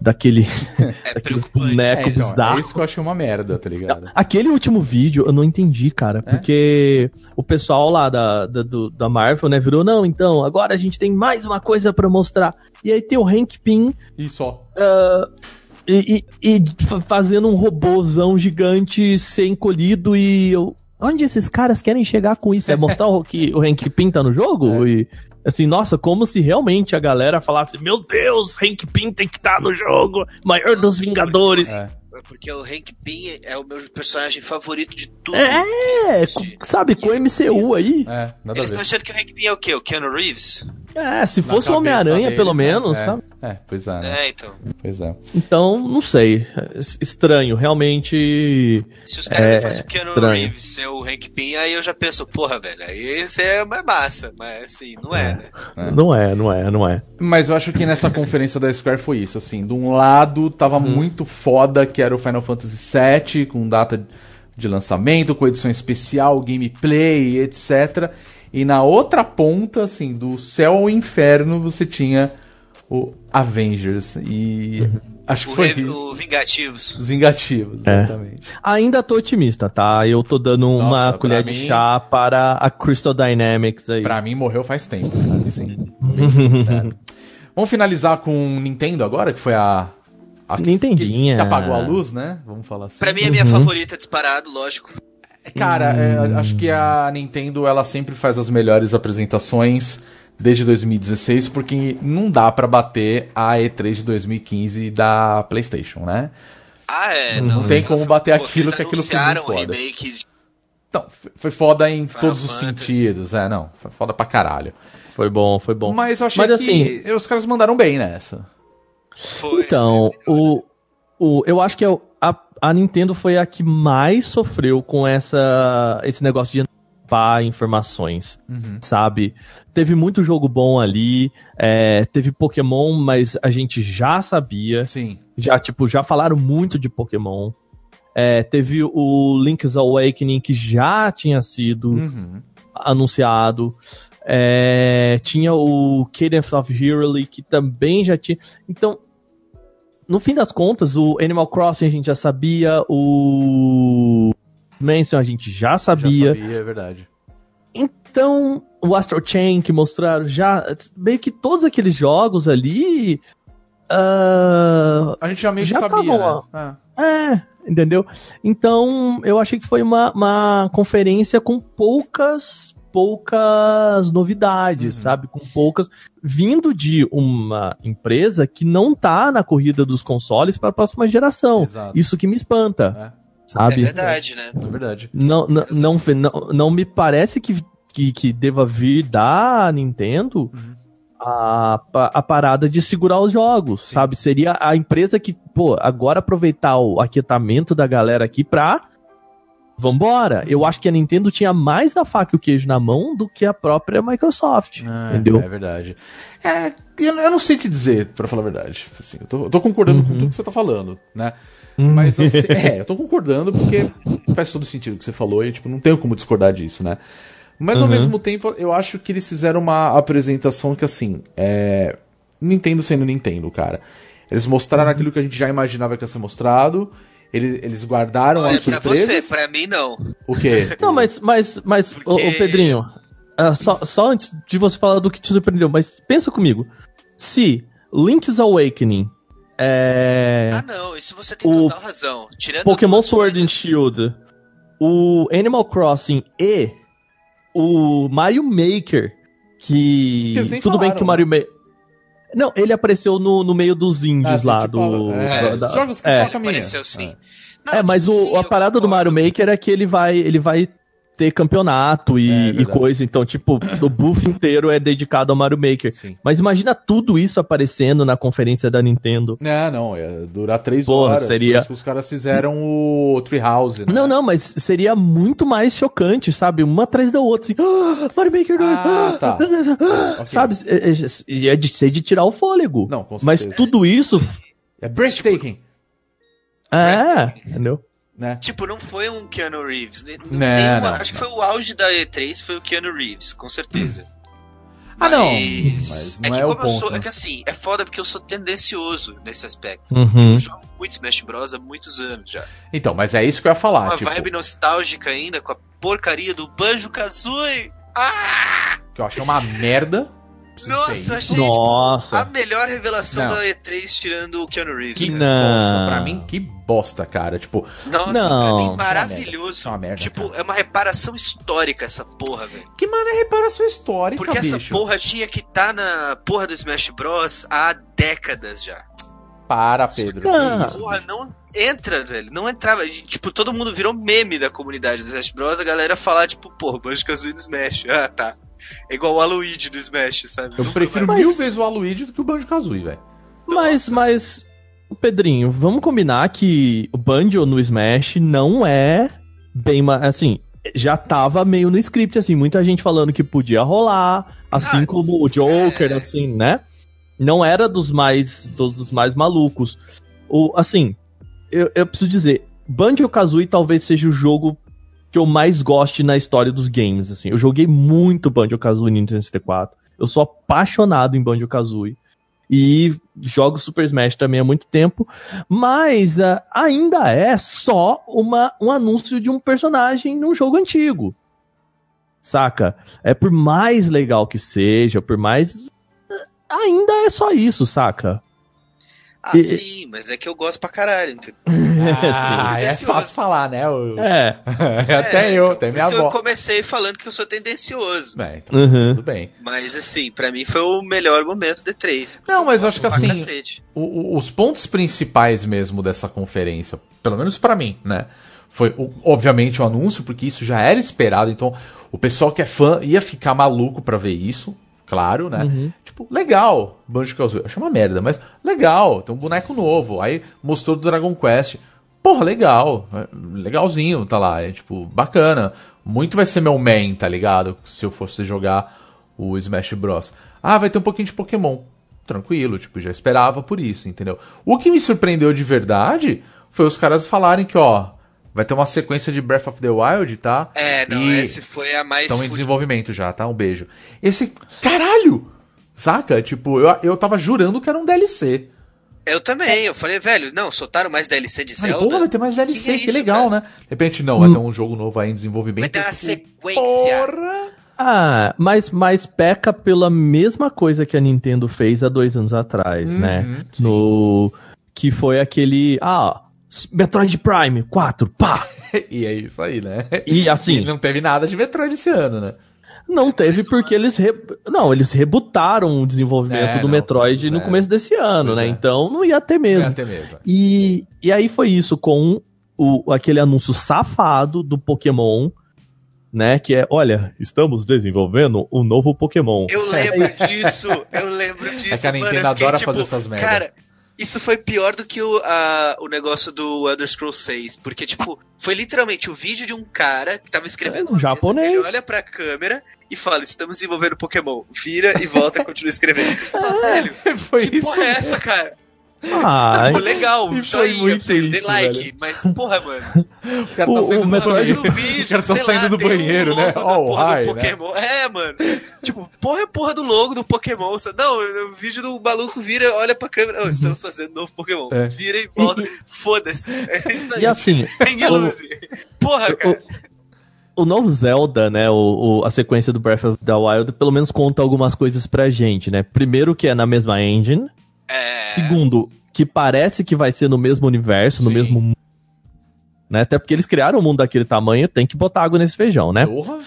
C: daquele,
B: É
C: boneco
A: É, então,
C: bizarro.
A: é isso que eu achei uma merda, tá ligado?
C: Aquele último vídeo eu não entendi, cara,
A: É?
C: porque o pessoal lá da, da, do- da Marvel, né, virou, não, então, agora a gente tem mais uma coisa pra mostrar. E aí tem o Hank Pym
A: E só.
C: ah, e, e- e fa- fazendo um robôzão gigante ser encolhido e eu... Onde esses caras querem chegar com isso? É mostrar o, que o Hank Pym tá no jogo?
A: É.
C: E, assim, nossa, como se realmente a galera falasse, meu Deus, Hank Pym tem que estar no jogo, maior dos Vingadores.
A: É.
B: Porque o Hank Pym é o meu personagem favorito de tudo.
C: É,
B: existe.
C: sabe, com o MCU aí.
A: É, nada
B: Eles estão achando que o Hank Pym é o quê? O Keanu Reeves?
C: É, se
A: Na
C: fosse o Homem-Aranha, pelo
A: né?
C: menos,
A: é.
C: sabe?
A: É, pois é, né?
B: É, então.
A: Pois é.
C: Então, não sei. Es- Estranho, realmente.
B: Se os caras
C: É,
B: me fazem o Keanu
C: estranho.
B: Reeves ser o Hank Pym, aí eu já penso, porra, velho, aí esse é mais massa. Mas assim, não é, né?
A: É.
C: Não é, não é, não é.
A: Mas eu acho que nessa conferência da Square foi isso, assim. De um lado, tava
C: Uhum.
A: muito foda, que era o Final Fantasy VII, com data de lançamento, com edição especial, gameplay, etc. E na outra ponta, assim, do céu ao inferno, você tinha o Avengers. E
C: Uhum.
A: acho que
B: O,
A: foi
B: Re-
A: isso.
B: o Vingativos.
A: Os Vingativos,
C: É.
A: exatamente.
C: Ainda tô otimista, tá? Eu tô dando uma
A: Nossa,
C: colher
A: pra
C: de
A: mim-
C: chá para a Crystal Dynamics aí.
A: Pra mim, morreu faz tempo, cara, assim, bem sincero. Vamos finalizar com Nintendo agora, que foi a... a
C: Nintendinha.
A: Que, que apagou a luz, né? Vamos falar assim.
B: Pra mim, é a minha
C: Uhum.
B: favorita disparado, lógico.
A: Cara, é, acho que a Nintendo ela sempre faz as melhores apresentações desde 2016, porque não dá pra bater a E3 de 2015 da PlayStation, né?
B: Ah, é.
A: Não tem como bater aquilo, que aquilo foi muito foda.
B: remake de
A: Então, foi foda em
B: Final
A: todos os
B: Fantasy.
A: sentidos, é, não, foi foda pra caralho.
C: Foi bom, foi bom.
A: Mas eu achei
C: Mas,
A: que os caras mandaram bem nessa.
B: Foi.
C: Então, o, o, eu acho que é o- a, a Nintendo foi a que mais sofreu com essa, esse negócio de antecipar informações, sabe? Teve muito jogo bom ali, é, teve Pokémon, mas a gente já sabia,
A: Sim.
C: já, tipo, já falaram muito de Pokémon. É, teve o Link's Awakening, que já tinha sido
A: Uhum.
C: anunciado. É, tinha o Cadence of Hyrule, que também já tinha. Então, no fim das contas, o Animal Crossing a gente já sabia, o Mansion a gente já
A: Já
C: sabia.
A: sabia, é verdade.
C: Então, o Astro Chain que mostraram já. Meio que todos aqueles jogos ali. ah,
A: A gente já meio que
C: Já
A: sabia,
C: tavam,
A: né?
C: é, entendeu? Então, eu achei que foi uma, uma conferência com poucas poucas novidades,
A: Uhum.
C: sabe? Com poucas vindo de uma empresa que não tá na corrida dos consoles para a próxima geração.
A: Exato.
C: Isso que me espanta,
A: É,
B: É
C: sabe?
B: verdade, né?
A: é verdade.
C: Não, não, não, não, não me parece que, que, que deva vir da Nintendo
A: Uhum.
C: a, a parada de segurar os jogos, sabe? Seria a empresa que, pô, agora aproveitar o aquietamento da galera aqui pra. Vambora. Eu acho que a Nintendo tinha mais a faca e o queijo na mão do que a própria Microsoft.
A: É,
C: entendeu?
A: É verdade. É, eu, não sei te dizer, pra falar a verdade. Assim, eu, tô, eu tô concordando
C: Uhum.
A: com tudo que você tá falando, né? Mas assim, é, eu tô concordando porque faz todo sentido o que você falou e tipo, não tenho como discordar disso, né? Mas ao
C: Uhum.
A: mesmo tempo, eu acho que eles fizeram uma apresentação que assim, é. Nintendo sendo Nintendo, cara. Eles mostraram
C: Uhum.
A: aquilo que a gente já imaginava que ia ser mostrado. Eles, eles guardaram
B: Olha,
A: as
B: pra você,
A: surpresas.
B: pra mim não.
A: O quê?
C: Não, mas, mas, mas, ô,
B: Porque-
C: ô, Pedrinho, ah, só, só antes de você falar do que te surpreendeu, mas pensa comigo. Se Link's Awakening é.
B: Ah, não, isso você tem
C: O
B: total razão. Tirando
C: Pokémon Sword and
B: coisas-
C: Shield, o Animal Crossing e o Mario Maker, que. Tudo bem
A: falaram,
C: que o Mario Maker. Não, ele apareceu no, no meio dos indies
A: Ah, assim,
C: lá
A: tipo,
C: do.
A: é,
C: da-
A: jogos que
C: é.
A: tocam a minha.
B: Apareceu sim. Não,
C: é, mas
B: tipo,
C: o,
B: sim,
C: a parada do. Mario Maker é que ele vai, ele vai ter campeonato e,
A: É,
C: e
A: verdade.
C: coisa. Então, tipo, o buff inteiro é dedicado ao Mario Maker.
A: Sim.
C: Mas imagina tudo isso aparecendo na conferência da Nintendo.
A: É, não, ia durar três
C: Porra,
A: horas.
C: seria-
A: Por isso que os caras fizeram o Treehouse, né?
C: Não, não, mas seria muito mais chocante, sabe? Uma atrás da outra. Assim, ah, Mario Maker 2.
A: Ah, tá.
C: ah,
A: Ok.
C: Sabe? É, é, é de ser de tirar o fôlego.
A: Não, com
C: Mas
A: certeza.
C: tudo isso.
A: É breathtaking,
C: É, entendeu?
A: Né?
B: Tipo, não foi um Keanu Reeves.
A: Não,
B: nenhuma-
A: não,
B: acho que
A: não.
B: foi o auge da E3, foi o Keanu Reeves, com certeza.
A: Ah, não.
B: Mas,
A: Mas não
B: é que
A: é o
B: como eu
A: ponto,
B: sou.
A: né?
B: É que assim, é foda porque eu sou tendencioso nesse aspecto.
C: Uhum.
B: Eu jogo muito Smash Bros. há muitos anos já.
A: Então, mas é isso que eu ia falar.
B: Uma
A: tipo,
B: vibe nostálgica ainda com a porcaria do Banjo Kazooie. Ah!
A: que eu achei uma merda.
B: Nossa, achei
C: Nossa.
B: tipo, a melhor revelação
A: Não.
B: da E3 tirando o Keanu Reeves.
A: Que
B: cara.
A: bosta. Pra mim, que bosta, cara. Tipo,
B: Nossa,
C: Não.
B: pra mim,
A: Isso é uma
B: maravilhoso.
A: É uma merda,
B: tipo,
A: cara.
B: é uma reparação histórica essa porra, velho.
A: que mano é reparação histórica,
B: Porque essa
A: bicho.
B: porra tinha que estar na porra do Smash Bros. há décadas já.
A: Para, Pedro. Que isso,
B: Porra, não entra, velho. Não entrava. E, Tipo, todo mundo virou meme da comunidade do Smash Bros. A galera falar, tipo, porra, Banjo Kazooie do Smash. Ah, tá. É igual o Aloyd do Smash, sabe?
A: Eu
B: Nunca
A: prefiro
C: Mas-
A: mil vezes o Aluigi do que o Banjo-Kazooie, velho.
C: Mas, mas. Pedrinho, vamos combinar que o Banjo no Smash não é bem. Assim, já tava meio no script, assim, muita gente falando que podia rolar, assim
B: Ah,
C: como o Joker,
B: é.
C: assim, né? Não era dos mais, dos mais malucos. O, assim, eu, eu preciso dizer, Banjo Kazooie talvez seja o jogo que eu mais goste na história dos games, assim. Eu joguei muito Banjo Kazooie no Nintendo 64. Eu sou apaixonado em Banjo Kazooie. E jogo Super Smash também há muito tempo. Mas ah, ainda é só uma, um anúncio de um personagem num jogo antigo. Saca? É por mais legal que seja, por mais. ah, Ainda é só isso, saca?
B: Ah,
C: E-
B: sim, mas é que eu gosto pra caralho. entendeu?
A: Ah, é
B: tendencioso.
A: fácil falar, né?
C: É.
A: até
B: É,
A: eu,
B: então,
A: até
B: por
A: minha
B: isso que
A: avó.
B: Eu comecei falando que eu sou tendencioso.
A: É, então,
C: Uhum.
A: tudo bem.
B: Mas assim, pra mim foi o melhor momento de 3
A: Não, mas acho que assim, o- o- os pontos principais mesmo dessa conferência, pelo menos pra mim, né? Foi, o- obviamente, o anúncio, porque isso já era esperado, então o pessoal que é fã ia ficar maluco pra ver isso, claro, né? Tipo, legal, Banjo Kazooie. Achei uma merda, mas legal, tem um boneco novo. Aí mostrou do Dragon Quest. Porra, legal, é, legalzinho, tá lá, é tipo, bacana. Muito vai ser meu main, tá ligado? Se eu fosse jogar o Smash Bros. Ah, vai ter um pouquinho de Pokémon. Tranquilo, tipo, já esperava por isso, entendeu? O que me surpreendeu de verdade foi os caras falarem que, ó, vai ter uma sequência de Breath of the Wild, tá?
B: É, não,
A: E
B: esse foi a mais.
A: Estão em desenvolvimento já, tá? Um beijo. Esse, caralho! Saca? Tipo, eu, eu tava jurando que era um DLC.
B: Eu também, eu falei, velho, não, soltaram mais DLC de
A: Ai,
B: Zelda.
A: porra, vai ter mais DLC, que,
B: é isso,
A: legal,
B: cara?
A: né? De repente, não, vai ter um jogo novo aí em desenvolvimento.
B: Vai ter uma
A: Tipo,
B: sequência.
A: Porra!
C: Ah, mas, mas peca pela mesma coisa que a Nintendo fez há dois anos atrás, né?
A: sim.
C: No. Que foi aquele. Ah, Metroid Prime 4, pá!
A: e é isso aí, né?
C: E assim,
A: E não teve nada de Metroid esse ano, né?
C: não teve porque eles. Re... Não, eles rebutaram o desenvolvimento
A: É,
C: do
A: não,
C: Metroid no
A: é.
C: começo desse ano,
A: Pois
C: né?
A: é.
C: Então não ia ter
A: Não
C: mesmo.
A: ia ter mesmo.
C: E, e aí foi isso, com o, aquele anúncio safado do Pokémon, né? Que é, olha, estamos desenvolvendo um novo Pokémon.
B: Eu lembro disso, eu lembro disso.
A: É que a
B: mano,
A: Nintendo
B: fiquei,
A: adora
B: tipo,
A: fazer essas merda.
B: Cara, isso foi pior do que o, a- o negócio do Elder Scrolls 6. Porque, tipo, foi literalmente o vídeo de um cara que tava escrevendo
C: É, um
B: uma mesa,
C: japonês.
B: Ele olha pra câmera e fala: Estamos desenvolvendo Pokémon. Vira e volta e continua escrevendo. Só, velho,
A: Foi
B: que
A: isso.
B: porra é essa, cara?
C: Ah,
B: Pô, legal,
A: E foi
B: joinha,
A: muito
B: dê
A: isso,
B: like.
A: velho.
B: Mas, porra, mano.
A: O cara tá
C: O-
A: saindo
C: o
A: banheiro.
B: vídeo,
A: o cara tá saindo
B: lá,
A: do
B: tem um
A: banheiro, né?
B: do
A: high, né?
B: Pokémon. É, mano. tipo, porra é porra do logo do Pokémon. Não, o vídeo do maluco vira, olha pra câmera. Não, estamos fazendo novo Pokémon.
A: É.
B: Vira e volta. Foda-se. É isso aí.
C: e assim.
B: Porra, cara.
C: o novo Zelda, né, o, o- a sequência do Breath of the Wild, pelo menos conta algumas coisas pra gente, né? Primeiro que é na mesma engine,
B: É.
C: segundo que parece que vai ser no mesmo universo, no
A: Sim.
C: mesmo mundo, né? Até porque eles criaram um mundo daquele tamanho, tem que botar água nesse feijão, né?
A: Porra.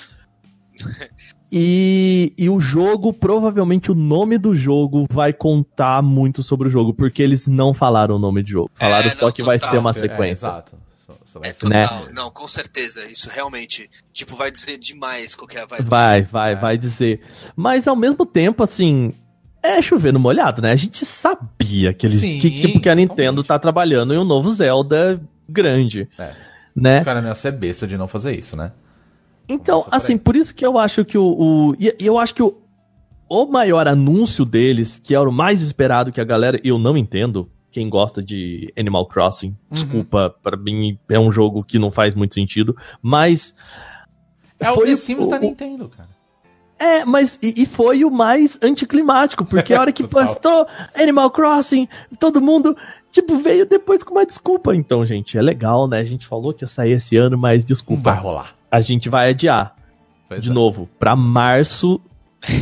C: E, e o jogo, provavelmente o nome do jogo vai contar muito sobre o jogo, porque eles não falaram o nome do jogo. Falaram
B: É,
C: só
B: não,
C: que vai
B: total.
C: ser uma
A: É,
C: sequência.
A: exato.
B: Só, só vai é total, né? não, com certeza. Isso realmente, tipo, vai dizer demais qualquer vai.
C: Vai, vai, é. vai dizer. Mas ao mesmo tempo, assim, é chover no molhado, né? A gente sabia que eles. Sim, que, tipo, que a Nintendo tá trabalhando em um novo Zelda grande. É. Né?
A: Os caras não iam ser besta de não fazer isso, né?
C: Então, assim, por isso que eu acho que o. o e eu acho que o, o maior anúncio deles, que era o mais esperado que a galera. Eu não entendo. Quem gosta de Animal Crossing, uhum. desculpa, para mim é um jogo que não faz muito sentido, mas.
A: É o The Sims o, da Nintendo, cara.
C: É, mas e, e, foi o mais anticlimático, porque a hora que postou Animal Crossing, todo mundo, tipo, veio depois com uma desculpa. Então, gente, é legal, né? A gente falou que ia sair esse ano, mas desculpa.
A: Vai rolar.
C: A gente vai adiar. Pois de é. novo, para março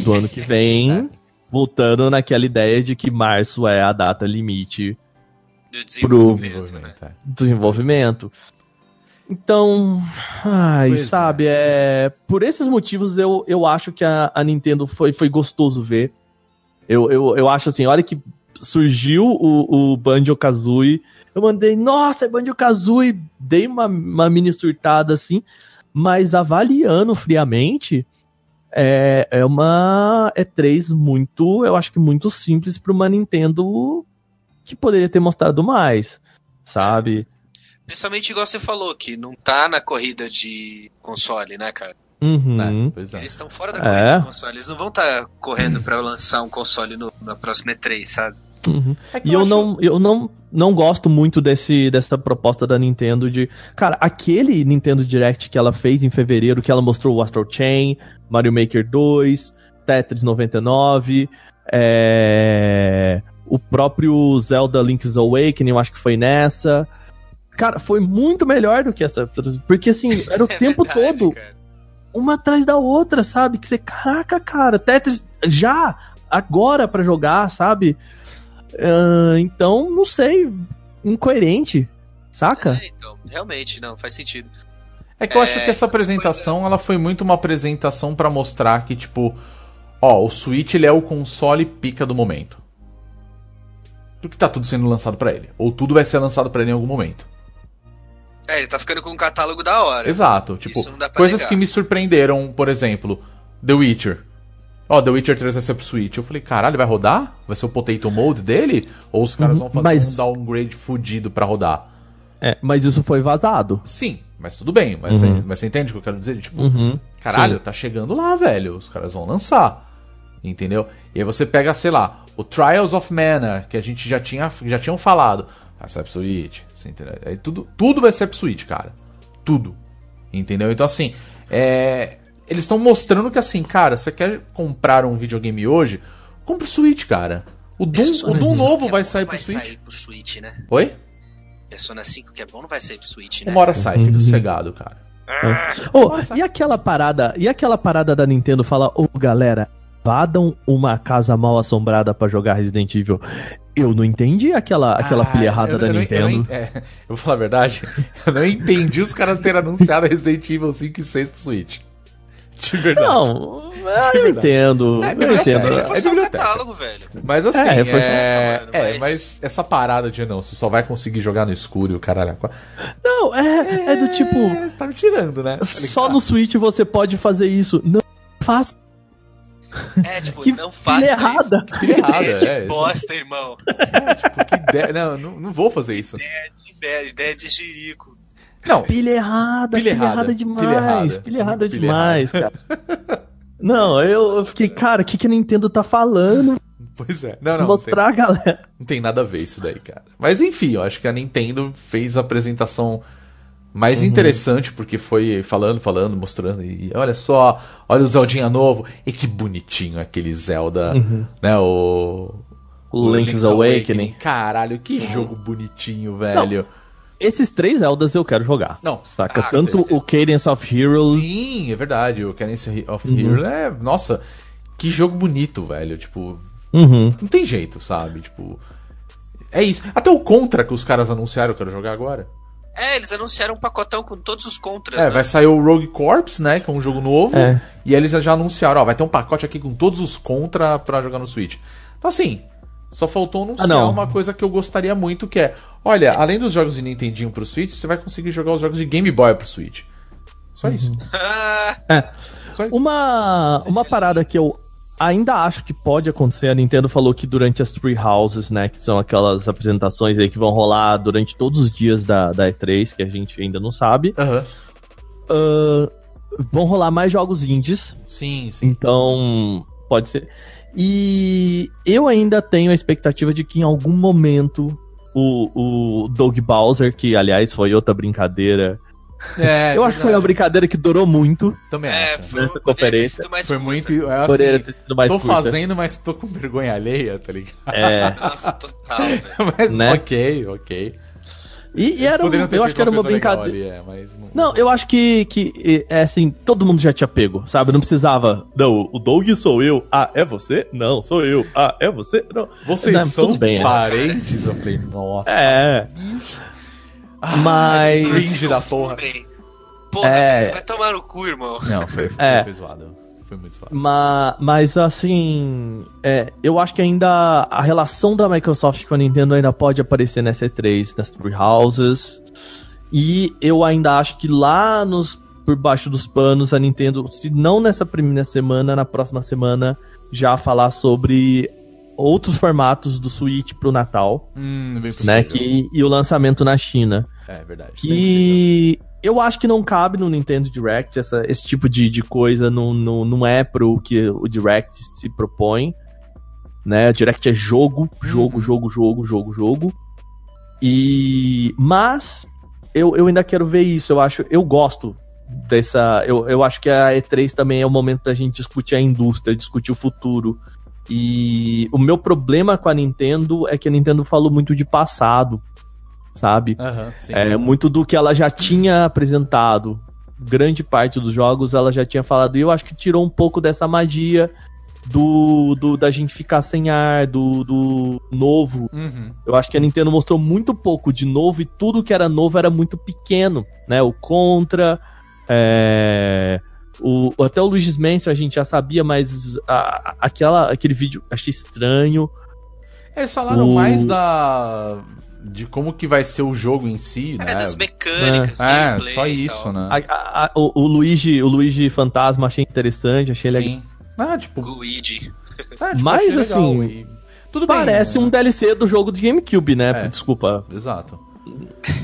C: do ano que vem, é. voltando naquela ideia de que março é a data limite
B: do desenvolvimento. Pro
C: né? desenvolvimento. Então, ai, pois sabe, é. é. Por esses motivos eu, eu acho que a, a Nintendo foi, foi gostoso ver. Eu, eu, eu acho assim, a hora que surgiu o, o Banjo Kazooie, eu mandei, nossa, é Banjo Kazooie, dei uma, uma mini surtada assim, mas avaliando friamente, é, é uma E3 muito, eu acho que muito simples para uma Nintendo que poderia ter mostrado mais, sabe?
B: Principalmente igual você falou, que não tá na corrida de console, né, cara?
C: Uhum.
B: É, é. Eles estão fora da corrida é. de console. Eles não vão estar tá correndo para lançar um console no, na próxima E3, sabe?
C: Uhum. É e eu, eu acho... não, eu não, não gosto muito desse, dessa proposta da Nintendo de. Cara, aquele Nintendo Direct que ela fez em fevereiro, que ela mostrou o Astral Chain, Mario Maker 2, Tetris 99, é... o próprio Zelda Link's Awakening, eu acho que foi nessa. Cara, foi muito melhor do que essa. Porque assim, era o é tempo verdade, todo. Cara. Uma atrás da outra, sabe? Que você, caraca, cara, Tetris já, agora para jogar, sabe? Uh, então, não sei. Incoerente, saca?
B: É, então, realmente, não, faz sentido.
A: É que eu é, acho que essa apresentação, ela foi muito uma apresentação para mostrar que, tipo, ó, o Switch ele é o console pica do momento. Porque tá tudo sendo lançado para ele. Ou tudo vai ser lançado para ele em algum momento.
B: É, ele tá ficando com um catálogo da hora.
A: Exato. Tipo, coisas negar. que me surpreenderam, por exemplo, The Witcher. Ó, oh, The Witcher 3 vai ser pro Switch. Eu falei, caralho, vai rodar? Vai ser o Potato Mode dele? Ou os caras uhum, vão fazer mas... um downgrade fudido pra rodar?
C: É, mas isso foi vazado.
A: Sim, mas tudo bem. Mas, uhum. você, mas você entende o que eu quero dizer? Tipo, uhum, caralho, sim. tá chegando lá, velho. Os caras vão lançar. Entendeu? E aí você pega, sei lá, o Trials of Mana, que a gente já tinha já tinham falado. Vai ser pro Switch. Aí tudo, tudo vai ser pro Switch, cara. Tudo. Entendeu? Então, assim, é, eles estão mostrando que assim, cara, você quer comprar um videogame hoje? Compre o Switch, cara. O Doom, o Doom novo vai sair vai pro Switch. sair
B: pro Switch, né?
A: Oi?
B: Persona 5 que é bom não vai sair pro Switch, né?
A: Uma hora sai, fica sossegado, cara.
C: Ah, oh, e aquela parada, e aquela parada da Nintendo fala, ô oh, galera, vadam uma casa mal assombrada para jogar Resident Evil. Eu não entendi aquela, aquela ah, pilha errada eu, da eu, Nintendo. Eu,
A: é, eu, vou falar a verdade, eu não entendi os caras terem anunciado Resident Evil 5 e 6 pro Switch. De verdade.
C: Não, de eu verdade. entendo. É, eu entendo. É,
B: é, é catálogo, velho.
A: Mas assim, é, foi... é, é, mas... essa parada de não, você só vai conseguir jogar no escuro e o caralho.
C: Não, é, é, do tipo.
A: Você tá me tirando, né? Tá
C: só no Switch você pode fazer isso. Não faça.
B: É, tipo, que não faça
C: isso. errada.
A: Que pilha errada,
B: ideia de é. bosta, irmão.
A: É, tipo, que ideia. Não, não, não vou fazer isso.
B: Ideia de, ideia, ideia de jirico.
C: Não. Pilha errada, pilha, pilha errada, demais. Pilha errada, pilha errada pilha demais, errada. cara. Não, eu, eu fiquei, cara, o que, que a Nintendo tá falando?
A: Pois é. Não, não.
C: Mostrar
A: não
C: tem, a galera.
A: Não tem nada a ver isso daí, cara. Mas enfim, eu acho que a Nintendo fez a apresentação mais uhum. interessante, porque foi falando, falando, mostrando. E olha só, olha o Zeldinha novo. E que bonitinho aquele Zelda, uhum. né? O.
C: O Link's, Link's Awakening. Awakening.
A: Caralho, que jogo bonitinho, velho.
C: Não esses três Zeldas eu quero jogar.
A: Não.
C: Saca? Ah, Tanto o Cadence of Heroes.
A: Sim, é verdade. O Cadence of uhum. Heroes é. Nossa, que jogo bonito, velho. Tipo.
C: Uhum.
A: Não tem jeito, sabe? Tipo. É isso. Até o Contra que os caras anunciaram, eu quero jogar agora.
B: É, eles anunciaram um pacotão com todos os contras.
A: É, né? vai sair o Rogue Corps, né? Que é um jogo novo. É. E eles já anunciaram, ó, vai ter um pacote aqui com todos os contra pra jogar no Switch. Então assim, Só faltou anunciar
C: Ah,
A: uma coisa que eu gostaria muito, que é... Olha, além dos jogos de Nintendinho pro Switch, você vai conseguir jogar os jogos de Game Boy pro Switch. Só isso.
B: Ah,
C: É.
A: Só isso.
C: Uma, uma parada que eu ainda acho que pode acontecer, a Nintendo falou que durante as Three Houses, né, que são aquelas apresentações aí que vão rolar durante todos os dias da, da E3, que a gente ainda não sabe,
A: Aham.
C: ah, vão rolar mais jogos indies,
A: Sim, sim.
C: então pode ser. E eu ainda tenho a expectativa de que em algum momento o, o Doug Bowser, que aliás foi outra brincadeira,
A: É,
C: eu acho que foi uma brincadeira que durou muito,
A: Também
B: é,
A: acho.
B: foi,
C: Nessa
B: poderia
C: conferência.
A: Foi muito. É,
C: poderia
A: assim,
C: ter sido mais
A: tô
C: curta.
A: fazendo, mas tô com vergonha alheia, tá ligado?
C: É.
B: Nossa, total, velho.
A: mas
C: Né?
A: ok, ok.
C: E, e era um, eu acho que era uma brincadeira.
A: ali, é, mas não...
C: Não, eu acho que, que é assim, todo mundo já tinha pego, sabe? Não precisava. Não, o Doug sou eu. Ah, é você? Não, sou eu. Ah, é você? Não.
A: Vocês
C: Não,
A: são
C: bem, é.
A: parentes? Eu falei, nossa.
C: É. Mas.
A: cringe da porra.
B: Porra,
C: É.
B: vai tomar no cu, irmão.
A: Não, foi, foi,
C: É.
A: foi zoado. Foi muito zoado.
C: Ma- Mas assim, é, eu acho que ainda a relação da Microsoft com a Nintendo ainda pode aparecer nessa E3, nas Three Houses. E eu ainda acho que lá nos por baixo dos panos a Nintendo, se não nessa primeira semana, na próxima semana já falar sobre outros formatos do Switch pro Natal,
A: Hum,
C: né? Que, e o lançamento na China.
A: É verdade.
C: Que eu acho que não cabe no Nintendo Direct, essa, esse tipo de, de coisa não, não, não é pro que o Direct se propõe. Né? O Direct é jogo, jogo,
A: Uhum.
C: jogo, jogo, jogo, jogo. E. Mas eu, eu ainda quero ver isso. Eu acho. Eu gosto dessa. Eu, eu acho que a E3 também é o momento da gente discutir a indústria, discutir o futuro. E o meu problema com a Nintendo é que a Nintendo falou muito de passado, sabe?
A: sim.
C: É, muito do que ela já tinha apresentado. Grande parte dos jogos ela já tinha falado. E eu acho que tirou um pouco dessa magia do, do da gente ficar sem ar, do, do novo.
A: Uhum.
C: Eu acho que a Nintendo mostrou muito pouco de novo e tudo que era novo era muito pequeno, né? O Contra, é, o, até o Luigi's Mansion a gente já sabia, mas a- aquela, aquele vídeo achei estranho.
A: Eles falaram
C: O-
A: mais da. de como que vai ser o jogo em si, né?
B: É, das mecânicas,
A: É,
B: gameplay
A: só isso, né?
C: A- a- a- o, o Luigi, o Luigi Fantasma achei interessante, achei legal.
A: Sim. Ah, tipo,
B: Luigi.
A: é, tipo,
C: Mas,
A: legal,
C: assim,
A: e- Tudo bem,
C: Parece
A: né?
C: um DLC do jogo de GameCube, né?
A: É.
C: Desculpa.
A: Exato.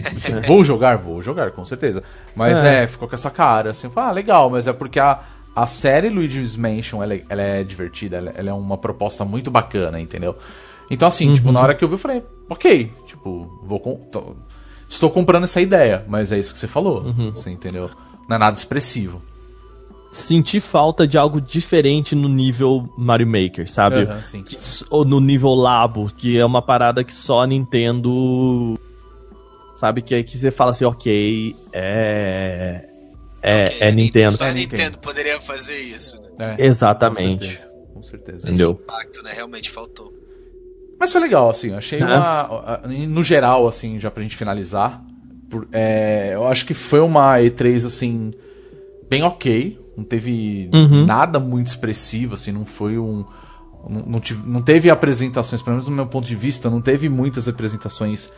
A: Assim, vou jogar, vou jogar, com certeza. Mas
C: É.
A: é, ficou com essa cara, assim, ah, legal, mas é porque a, a série Luigi's Mansion, ela, é- ela é divertida, ela, ela é uma proposta muito bacana, entendeu? Então, assim, tipo, na hora que eu vi, eu falei, ok, tipo, vou com, estou comprando essa ideia, mas é isso que você falou, você entendeu? Não é nada expressivo.
C: Senti falta de algo diferente no nível Mario Maker, sabe?
A: Sim.
C: Que ou no nível Labo, que é uma parada que só a Nintendo. Sabe? Que, que você fala assim, ok, é. É,
B: Ok,
C: é Nintendo.
B: Só a
A: É Nintendo.
B: Poderia fazer isso, né?
A: É,
C: Exatamente.
A: Com certeza. Com certeza.
C: Entendeu?
B: Esse impacto, né? Realmente faltou.
A: Mas foi legal, assim, achei
C: É.
A: uma. No geral, assim, já pra gente finalizar. por- é, eu acho que foi uma E3, assim, bem ok. Não teve
C: Uhum.
A: nada muito expressivo, assim, não foi um. Não, não tive- não teve apresentações, pelo menos no meu ponto de vista, não teve muitas apresentações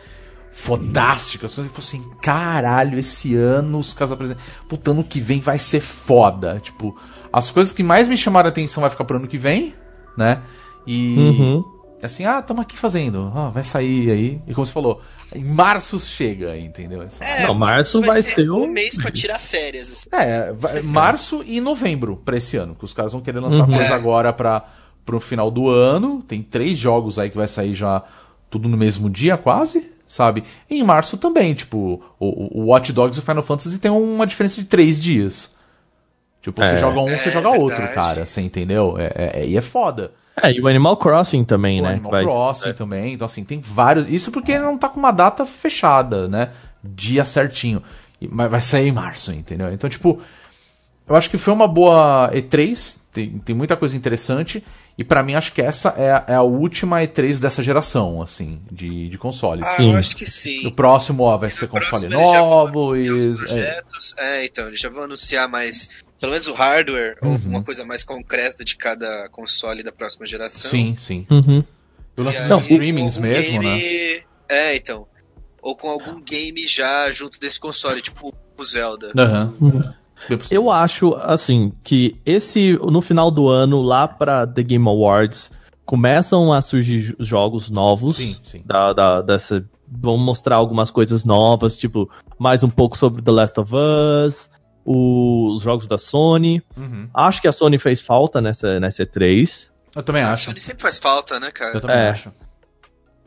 A: fodásticas. Coisas que fossem, caralho, esse ano os caras apresentam. Puta, ano que vem vai ser foda. Tipo, as coisas que mais me chamaram a atenção vai ficar pro ano que vem, né? E.
C: Uhum.
A: Assim, ah, estamos aqui fazendo. Ah, vai sair aí. E como você falou, em março chega, entendeu?
B: É,
C: Não, março vai ser
B: o
C: o-
B: mês pra tirar férias. Assim.
A: É, vai- março e novembro pra esse ano. Que os caras vão querer lançar
C: Uhum.
A: coisa
B: É.
A: agora pra, pro final do ano. Tem três jogos aí que vai sair já tudo no mesmo dia, quase, sabe? E em março também, tipo, o, o Watch Dogs e o Final Fantasy tem uma diferença de três dias. Tipo, você
C: É.
A: joga um, você
B: É,
A: joga outro,
B: verdade.
A: cara. Você entendeu? É, é, e é foda.
C: É, e o Animal Crossing também,
A: o
C: né?
A: Animal
C: Vai-
A: Crossing também. Então, assim, tem vários. Isso porque ele não tá com uma data fechada, né? Dia certinho. Mas vai sair em março, entendeu? Então, tipo, eu acho que foi uma boa E3. Tem, tem muita coisa interessante. E pra mim, acho que essa é a, é a última E3 dessa geração, assim, de, de consoles.
B: Ah,
C: Sim.
B: eu acho que sim.
A: No próximo, ó, vai ser
B: No próximo
A: console novo. E, é,
B: projetos. É. então, eles já vão anunciar mais, pelo menos o hardware, ou
A: Uhum.
B: uma coisa mais concreta de cada console da próxima geração.
A: sim, sim.
C: Uhum.
A: O lance
B: E
A: dos streamings mesmo, né?
B: game- É, então. Ou com algum game já junto desse console, tipo o Zelda.
A: Aham. Bem possível.
C: Eu acho, assim, que esse, no final do ano, lá pra The Game Awards, começam a surgir jogos novos.
A: Sim, sim.
C: Da, da, dessa, vão mostrar algumas coisas novas, tipo, mais um pouco sobre The Last of Us, os jogos da Sony.
A: Uhum.
C: Acho que a Sony fez falta nessa, nessa E3.
A: Eu também
B: A
A: acho.
B: Sony sempre faz falta, né, cara?
A: Eu também
C: É.
A: acho.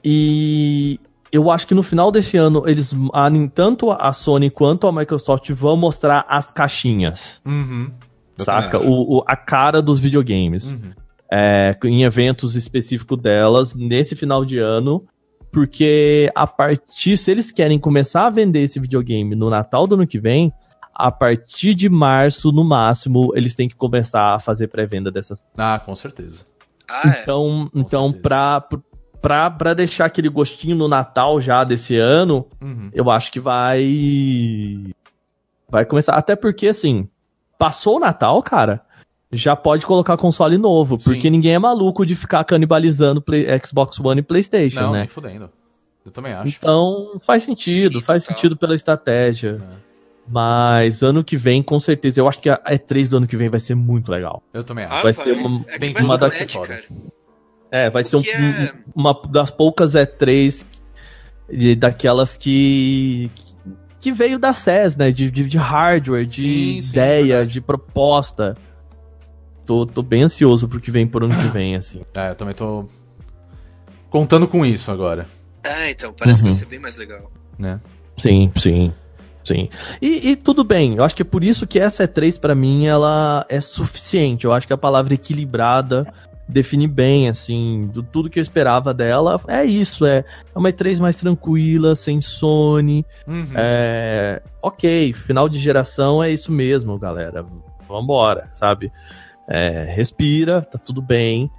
C: E eu acho que no final desse ano, eles, tanto a Sony quanto a Microsoft vão mostrar as caixinhas.
A: Uhum.
C: Saca? O, o- a cara dos videogames.
A: Uhum.
C: É, em eventos específicos delas, nesse final de ano. Porque a partir, se eles querem começar a vender esse videogame no Natal do ano que vem, a partir de março, no máximo, eles têm que começar a fazer pré-venda dessas.
A: Ah, com certeza.
B: Ah, é.
C: Então, então
A: certeza.
C: pra, pra, pra deixar aquele gostinho no Natal já desse ano,
A: Uhum.
C: eu acho que vai. Vai começar. Até porque, assim, passou o Natal, cara, já pode colocar console novo. Porque
A: Sim.
C: ninguém é maluco de ficar canibalizando Play- Xbox One e PlayStation,
A: Não,
C: né?
A: nem fudendo. Eu também acho.
C: Então, faz sentido,
B: Sim,
C: faz
B: total.
C: sentido pela estratégia.
A: É.
C: Mas ano que vem, com certeza, eu acho que a E3 do ano que vem vai ser muito legal.
A: Eu também acho.
B: Ah,
C: vai ser uma-
B: é
C: uma das-
A: foda.
B: cara.
C: É, vai ser um-
B: que é-
C: uma das poucas E3 de- daquelas que. que veio da SES, né? De, de, de hardware, de
A: Sim, sim,
C: ideia,
A: verdade.
C: de proposta. Tô, tô bem ansioso pro que vem por ano que vem, assim.
A: É, eu também tô contando com isso agora,
B: É, então, parece que
C: Uhum.
B: vai ser bem mais legal.
A: né?
C: Sim, sim. Sim. E, e tudo bem, eu acho que é por isso que essa E3 pra mim ela é suficiente. Eu acho que a palavra equilibrada define bem, assim, do, tudo que eu esperava dela. É isso, é, é uma E3 mais tranquila, sem Sony,
A: Uhum.
C: É, ok, final de geração é isso mesmo, galera. Vambora, sabe? É, respira, tá tudo bem.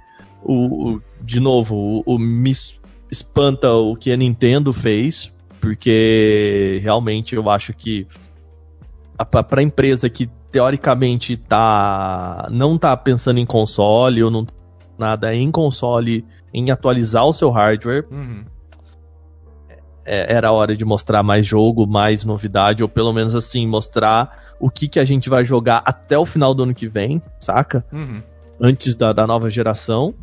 C: O, o- de novo, o, o me es- espanta o que a Nintendo fez, porque realmente eu acho que a, pra, pra empresa que teoricamente tá não tá pensando em console ou não nada em console, em atualizar o seu hardware,
A: Uhum.
C: é, era hora de mostrar mais jogo, mais novidade, ou pelo menos assim, mostrar o que, que a gente vai jogar até o final do ano que vem, saca?
A: Uhum.
C: Antes da, da nova geração.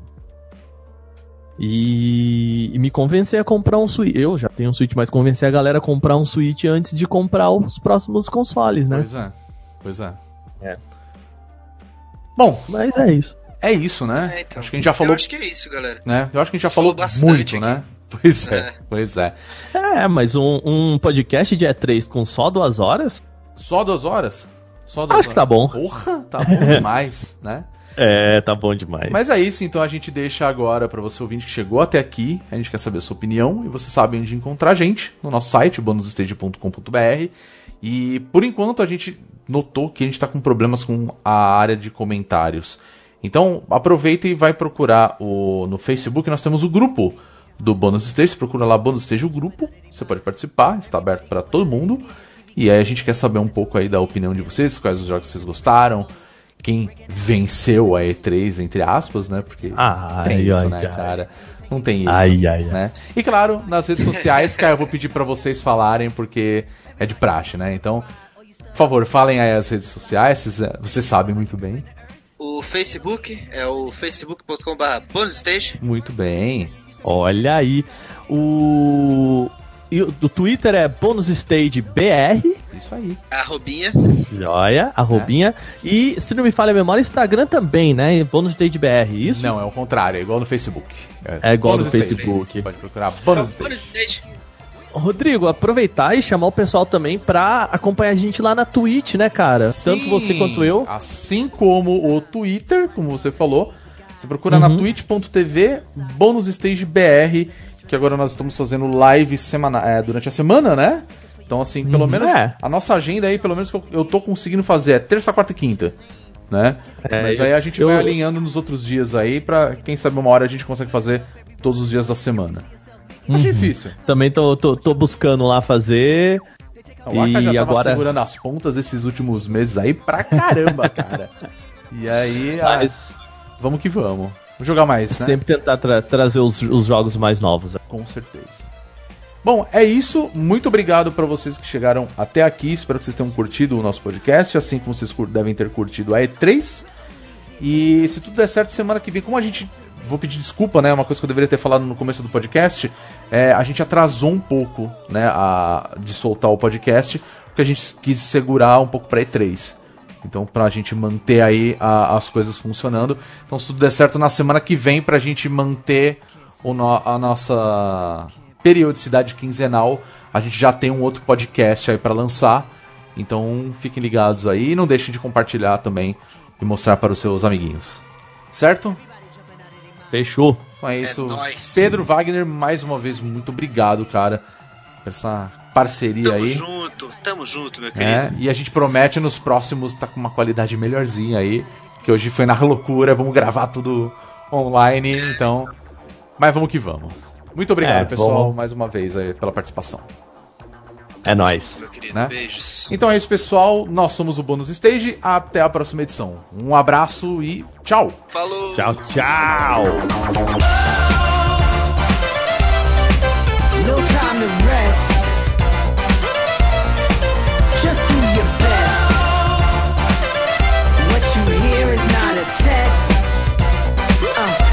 C: E, e me convencer a comprar um Switch. Eu já tenho um Switch, mas convencer a galera a comprar um Switch antes de comprar os próximos consoles, né?
A: Pois é. Pois é.
C: É.
A: Bom,
C: Mas é isso.
A: É isso, né?
B: É, então.
A: Acho que a gente já falou,
B: Eu acho que é isso, galera.
A: né? Eu acho que a gente já
B: Falou
A: falou
B: bastante
A: muito,
B: aqui.
A: né? Pois é,
B: É.
A: pois é.
C: É, mas um, um podcast de E3 com só duas horas?
A: Só duas horas? Só duas
C: Acho que tá bom.
A: Porra, tá bom demais, né?
C: É, tá bom demais.
A: Mas é isso, então a gente deixa agora pra você ouvinte que chegou até aqui. A gente quer saber a sua opinião e você sabe onde encontrar a gente no nosso site, bonusstage.com.br. E por enquanto a gente notou que a gente tá com problemas com a área de comentários. Então aproveita e vai procurar o no Facebook, nós temos o grupo do Bônus Stage, você procura lá Bônus Stage o grupo, você pode participar, está aberto para todo mundo. E aí a gente quer saber um pouco aí da opinião de vocês, quais os jogos vocês gostaram, quem venceu a E3, entre aspas, né? Porque
C: Ai,
A: tem isso,
C: ai,
A: né,
C: ai.
A: cara? Não tem isso.
C: Ai, ai,
A: né? E claro, nas redes sociais, cara, eu vou pedir pra vocês falarem, porque é de praxe, né? Então, por favor, falem aí as redes sociais, vocês, vocês sabem muito bem.
B: O Facebook é o facebook.com.br bonusstage.
A: Muito bem.
C: Olha aí. O. E o Twitter é BonusStageBR.
A: Isso aí.
B: Arrobinha.
C: Joia, arrobinha. E, se não me falha a memória, Instagram também, né? BonusStageBR, isso?
A: Não, é o contrário, é igual no Facebook.
C: É igual no
A: Bônus Stage.
C: Facebook.
A: Você pode procurar Stage.
B: Bonusstage.
C: Rodrigo, aproveitar e chamar o pessoal também pra acompanhar a gente lá na Twitch, né, cara? Tanto
A: Sim,
C: você quanto eu.
A: Assim como o Twitter, como você falou. Você procura
C: Uhum.
A: na twitch.tv BonusStageBR, que agora nós estamos fazendo live semana, é, durante a semana, né? Então, assim, pelo
C: Uhum,
A: menos
C: é.
A: a nossa agenda aí, pelo menos que eu, eu tô conseguindo fazer é terça, quarta e quinta, né?
C: É,
A: Mas
C: eu-
A: aí a gente
C: eu-
A: vai alinhando nos outros dias aí, pra quem sabe uma hora a gente consegue fazer todos os dias da semana.
C: Uhum.
A: Acho difícil.
C: Também tô, tô, tô buscando lá fazer.
A: O Aka já
C: E
A: tava
C: agora-
A: segurando as pontas esses últimos meses aí pra caramba, cara. E aí, ah,
C: Mas,
A: vamos que vamos. jogar mais, né?
C: Sempre tentar tra trazer os, os jogos mais novos.
A: Com certeza. Bom, é isso. Muito obrigado para vocês que chegaram até aqui. Espero que vocês tenham curtido o nosso podcast, assim como vocês devem ter curtido a E3. E se tudo der certo, semana que vem, como a gente. Vou pedir desculpa, né? Uma coisa que eu deveria ter falado no começo do podcast. É, a gente atrasou um pouco, né? A, de soltar o podcast, porque a gente quis segurar um pouco pra E3. Então, pra gente manter aí a, as coisas funcionando. Então, se tudo der certo, na semana que vem, pra gente manter o no, a nossa periodicidade quinzenal, a gente já tem um outro podcast aí para lançar. Então fiquem ligados aí e não deixem de compartilhar também e mostrar para os seus amiguinhos. Certo?
C: Fechou.
A: Então é isso. É Pedro Wagner, mais uma vez, muito obrigado, cara, por essa parceria
B: tamo
A: aí.
B: Tamo junto, tamo junto, meu querido. É,
A: e a gente promete nos próximos tá com uma qualidade melhorzinha aí. Que hoje foi na loucura, vamos gravar tudo online, então. Mas vamos que vamos. Muito obrigado, é, pessoal, vamos... mais uma vez aí, pela participação.
C: É nóis.
B: Meu querido, né? beijos.
A: Então é isso, pessoal. Nós somos o Bônus Stage. Até a próxima edição. Um abraço e tchau.
B: Falou.
C: Tchau, tchau. No time to rest. Just do your best. What you hear is not a test. Uh,